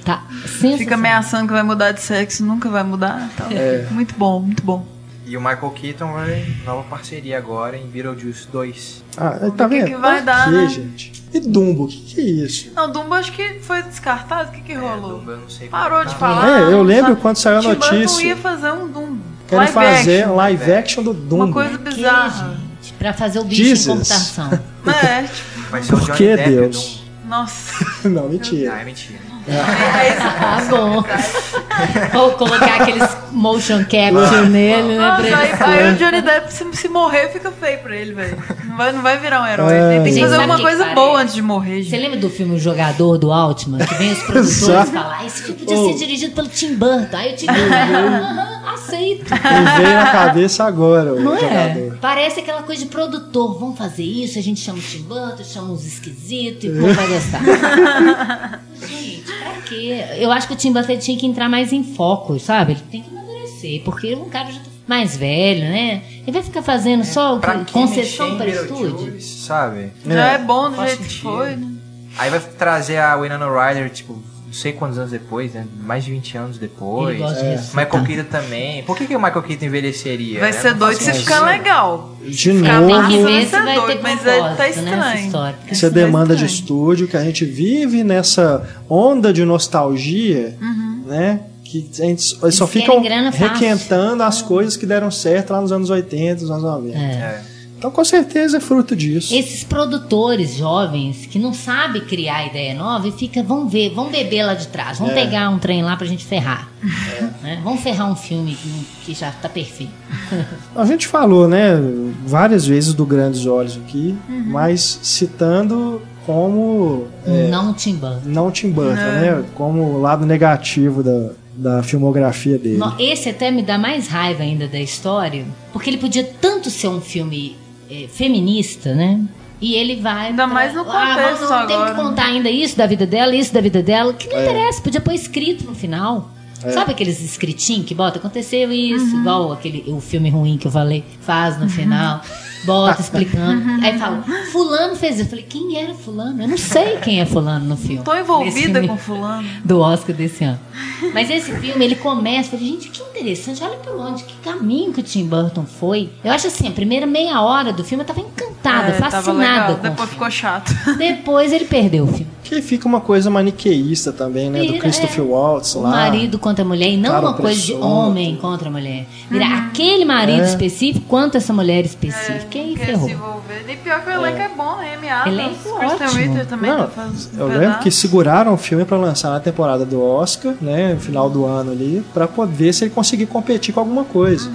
Tá. Fica ameaçando que vai mudar de sexo, nunca vai mudar. Então, É. Muito bom, muito bom. E o Michael Keaton vai nova parceria agora em Beetlejuice 2. Ah, tá O que vendo? que vai Pra dar, quê, né? gente? E Dumbo, o que, que é isso? Não, Dumbo acho que foi descartado. O que que rolou? Dumbo, eu não sei Parou de tá. falar. É, eu não lembro sabe. quando saiu a notícia. ia fazer um Dumbo. Querem Live fazer action. live action do Dumbo. Uma coisa Que, bizarra. gente? Pra fazer o bicho Jesus. em computação. [laughs] É, tipo, Vai ser o Por Johnny que Depp Deus? nossa. [laughs] Não, mentira. Ah, é mentira. Tá bom. Vou colocar aqueles motion capture nele, né? Nossa, Pra aí, ele... aí o Johnny Depp, se, se morrer, fica feio pra ele, velho. Não vai, não vai virar um herói. É. Ele tem que Gente, fazer alguma coisa que boa antes de morrer, Você gente. lembra do filme O Jogador do Altman? Que vem os [laughs] produtores falar, ah, esse filme podia Oh. ser dirigido pelo Tim Burton. Aí o Tim Burton, [laughs] aham, aceito. Me veio na cabeça agora, o Não é? jogador. Parece aquela coisa de produtor. Vamos fazer isso, a gente chama o Tim Burton, chama uns esquisitos e o povo vai gostar. [laughs] gente, pra quê? Eu acho que o Tim Burton tinha que entrar mais em foco, sabe? Ele tem que amadurecer, porque um cara já tá mais velho, né? Ele vai ficar fazendo só que- que concessão para estúdio. Sabe? Já É. é bom do jeito que foi, né? Aí vai trazer a Winona Ryder, tipo, não sei quantos anos depois, né? Mais de 20 anos depois. Ressuscitar. Michael Keaton também. Por que, que o Michael Keaton envelheceria? Vai né? ser doido se ficar legal. De Ficar novo, Tem massa, que vai ser vai doido, mas ele tá né, essa estranho. história. Isso é demanda de estúdio, que a gente vive nessa onda de nostalgia, né? Que a gente, eles só ficam grana fácil. requentando as coisas que deram certo lá nos anos 80, nos anos 90. É. Então, com certeza, é fruto disso. Esses produtores jovens que não sabem criar ideia nova e fica, vão ver, vão beber lá de trás, vão É. pegar um trem lá pra gente ferrar. [laughs] Né? Vamos ferrar um filme que, já tá perfeito. [laughs] A gente falou, né, várias vezes do Grandes Olhos aqui, Uhum. mas citando como é, Não Tim Burton. não Tim Burton, né? Como o lado negativo da, da filmografia dele. Esse até me dá mais raiva ainda da história, porque ele podia tanto ser um filme eh, feminista, né? E ele vai. Ainda mais no ah, contexto mas não tem agora. que contar ainda isso da vida dela, isso da vida dela, que não interessa, podia pôr escrito no final. Sabe aqueles escritinhos que bota? Aconteceu isso, igual aquele o filme ruim que eu falei, faz no final, [laughs] bota explicando. Aí fala, fulano fez isso. Eu falei, quem era fulano? Eu não sei quem é fulano no filme. Tô envolvida filme com fulano. do Oscar desse ano. Mas esse filme, ele começa, eu falei, gente, que interessante, olha por onde, que caminho que o Tim Burton foi. Eu acho assim, a primeira meia hora do filme eu tava encantada, É, fascinada Depois o ficou chato. Depois ele perdeu o filme. Que fica uma coisa maniqueísta também, né? do Christopher é, Waltz O lá. marido contra a mulher, e não uma coisa de homem contra a mulher. Vira aquele marido É. específico quanto essa mulher específica. E aí Quer ferrou. se envolver. E pior que o elenco é, bom, né? Amy Adams, Elenco Kristen ótimo. Ritter também Não, tá fazendo eu lembro que seguraram o filme pra lançar na temporada do Oscar, né, no final do ano ali, pra poder ver se ele conseguir competir com alguma coisa.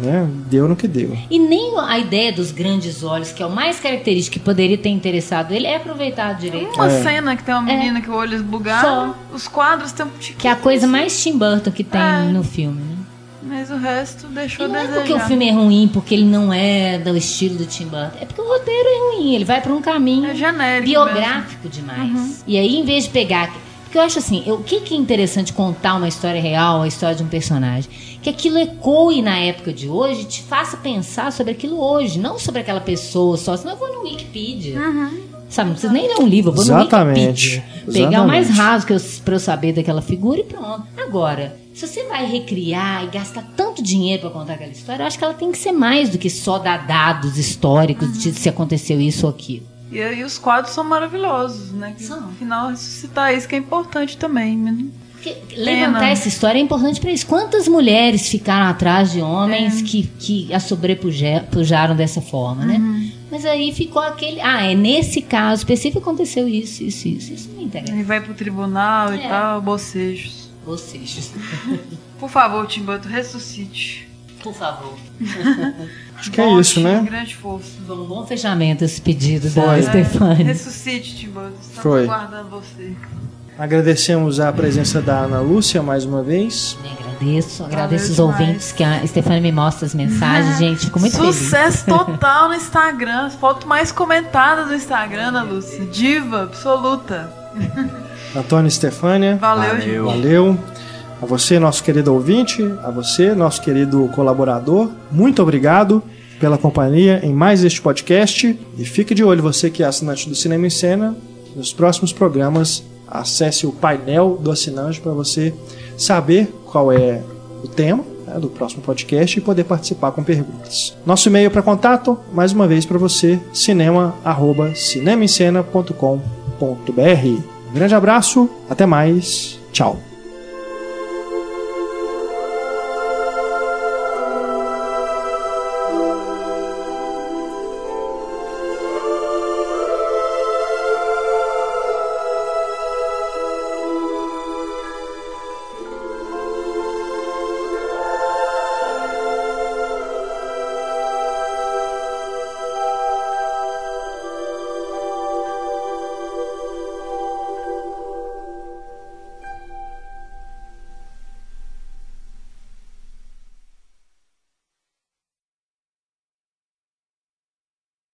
Né? Deu no que deu. E nem a ideia dos grandes olhos, que é o mais característico que poderia ter interessado ele, é aproveitado direito. Uma É. cena que tem uma menina que o olho esbugado, os quadros tem um tiquinho. Que é a coisa mais Tim Burton que tem É. no filme, né? Mas o resto deixou E a não é desejar. porque o filme é ruim, porque ele não é do estilo do Tim Burton. É porque o roteiro é ruim, ele vai pra um caminho É genérico biográfico demais. E aí, em vez de pegar. Porque eu acho assim, o que, que é interessante contar uma história real, a história de um personagem? Que aquilo ecoe na época de hoje, te faça pensar sobre aquilo hoje, não sobre aquela pessoa só. Senão eu vou no Wikipedia. Sabe, não precisa nem ler um livro, eu vou Exatamente. no Wikipedia. Pegar o mais Exatamente. raso que eu, pra eu saber daquela figura e pronto. Agora, se você vai recriar e gastar tanto dinheiro pra contar aquela história, eu acho que ela tem que ser mais do que só dar dados históricos de se aconteceu isso ou aquilo. E aí os quadros são maravilhosos, né? Que São. no final ressuscitar isso que é importante também. né? Porque levantar essa história é importante pra isso. Quantas mulheres ficaram atrás de homens que, que a sobrepujaram dessa forma, né? Mas aí ficou aquele. Ah, é nesse caso específico aconteceu isso, isso, isso. Isso não interessa. Ele vai pro tribunal e É. tal, bocejos. Seja, [laughs] Por favor, Tim Burton, ressuscite. por favor. [laughs] Acho que é isso, né? grande força. Foi um bom fechamento esse pedido da Foi. Stefani. Ressuscite, Tim Burton. Estamos Foi. aguardando você. Agradecemos a presença da Ana Lúcia mais uma vez. Me agradeço, agradeço os demais. ouvintes que a Stefani me mostra as mensagens, [laughs] gente. Fico muito feliz. Sucesso total no Instagram. Foto mais comentada do Instagram, Ana Lúcia. Diva absoluta. Antônio Stefânia. Valeu, Valeu. Valeu. A você, nosso querido ouvinte, a você, nosso querido colaborador, muito obrigado pela companhia em mais este podcast. E fique de olho, você que é assinante do Cinema em Cena, nos próximos programas, acesse o painel do assinante para você saber qual é o tema né, do próximo podcast e poder participar com perguntas. Nosso e-mail para contato, mais uma vez para você, cinema@cinemaencena.com.br. Um grande abraço, até mais, tchau.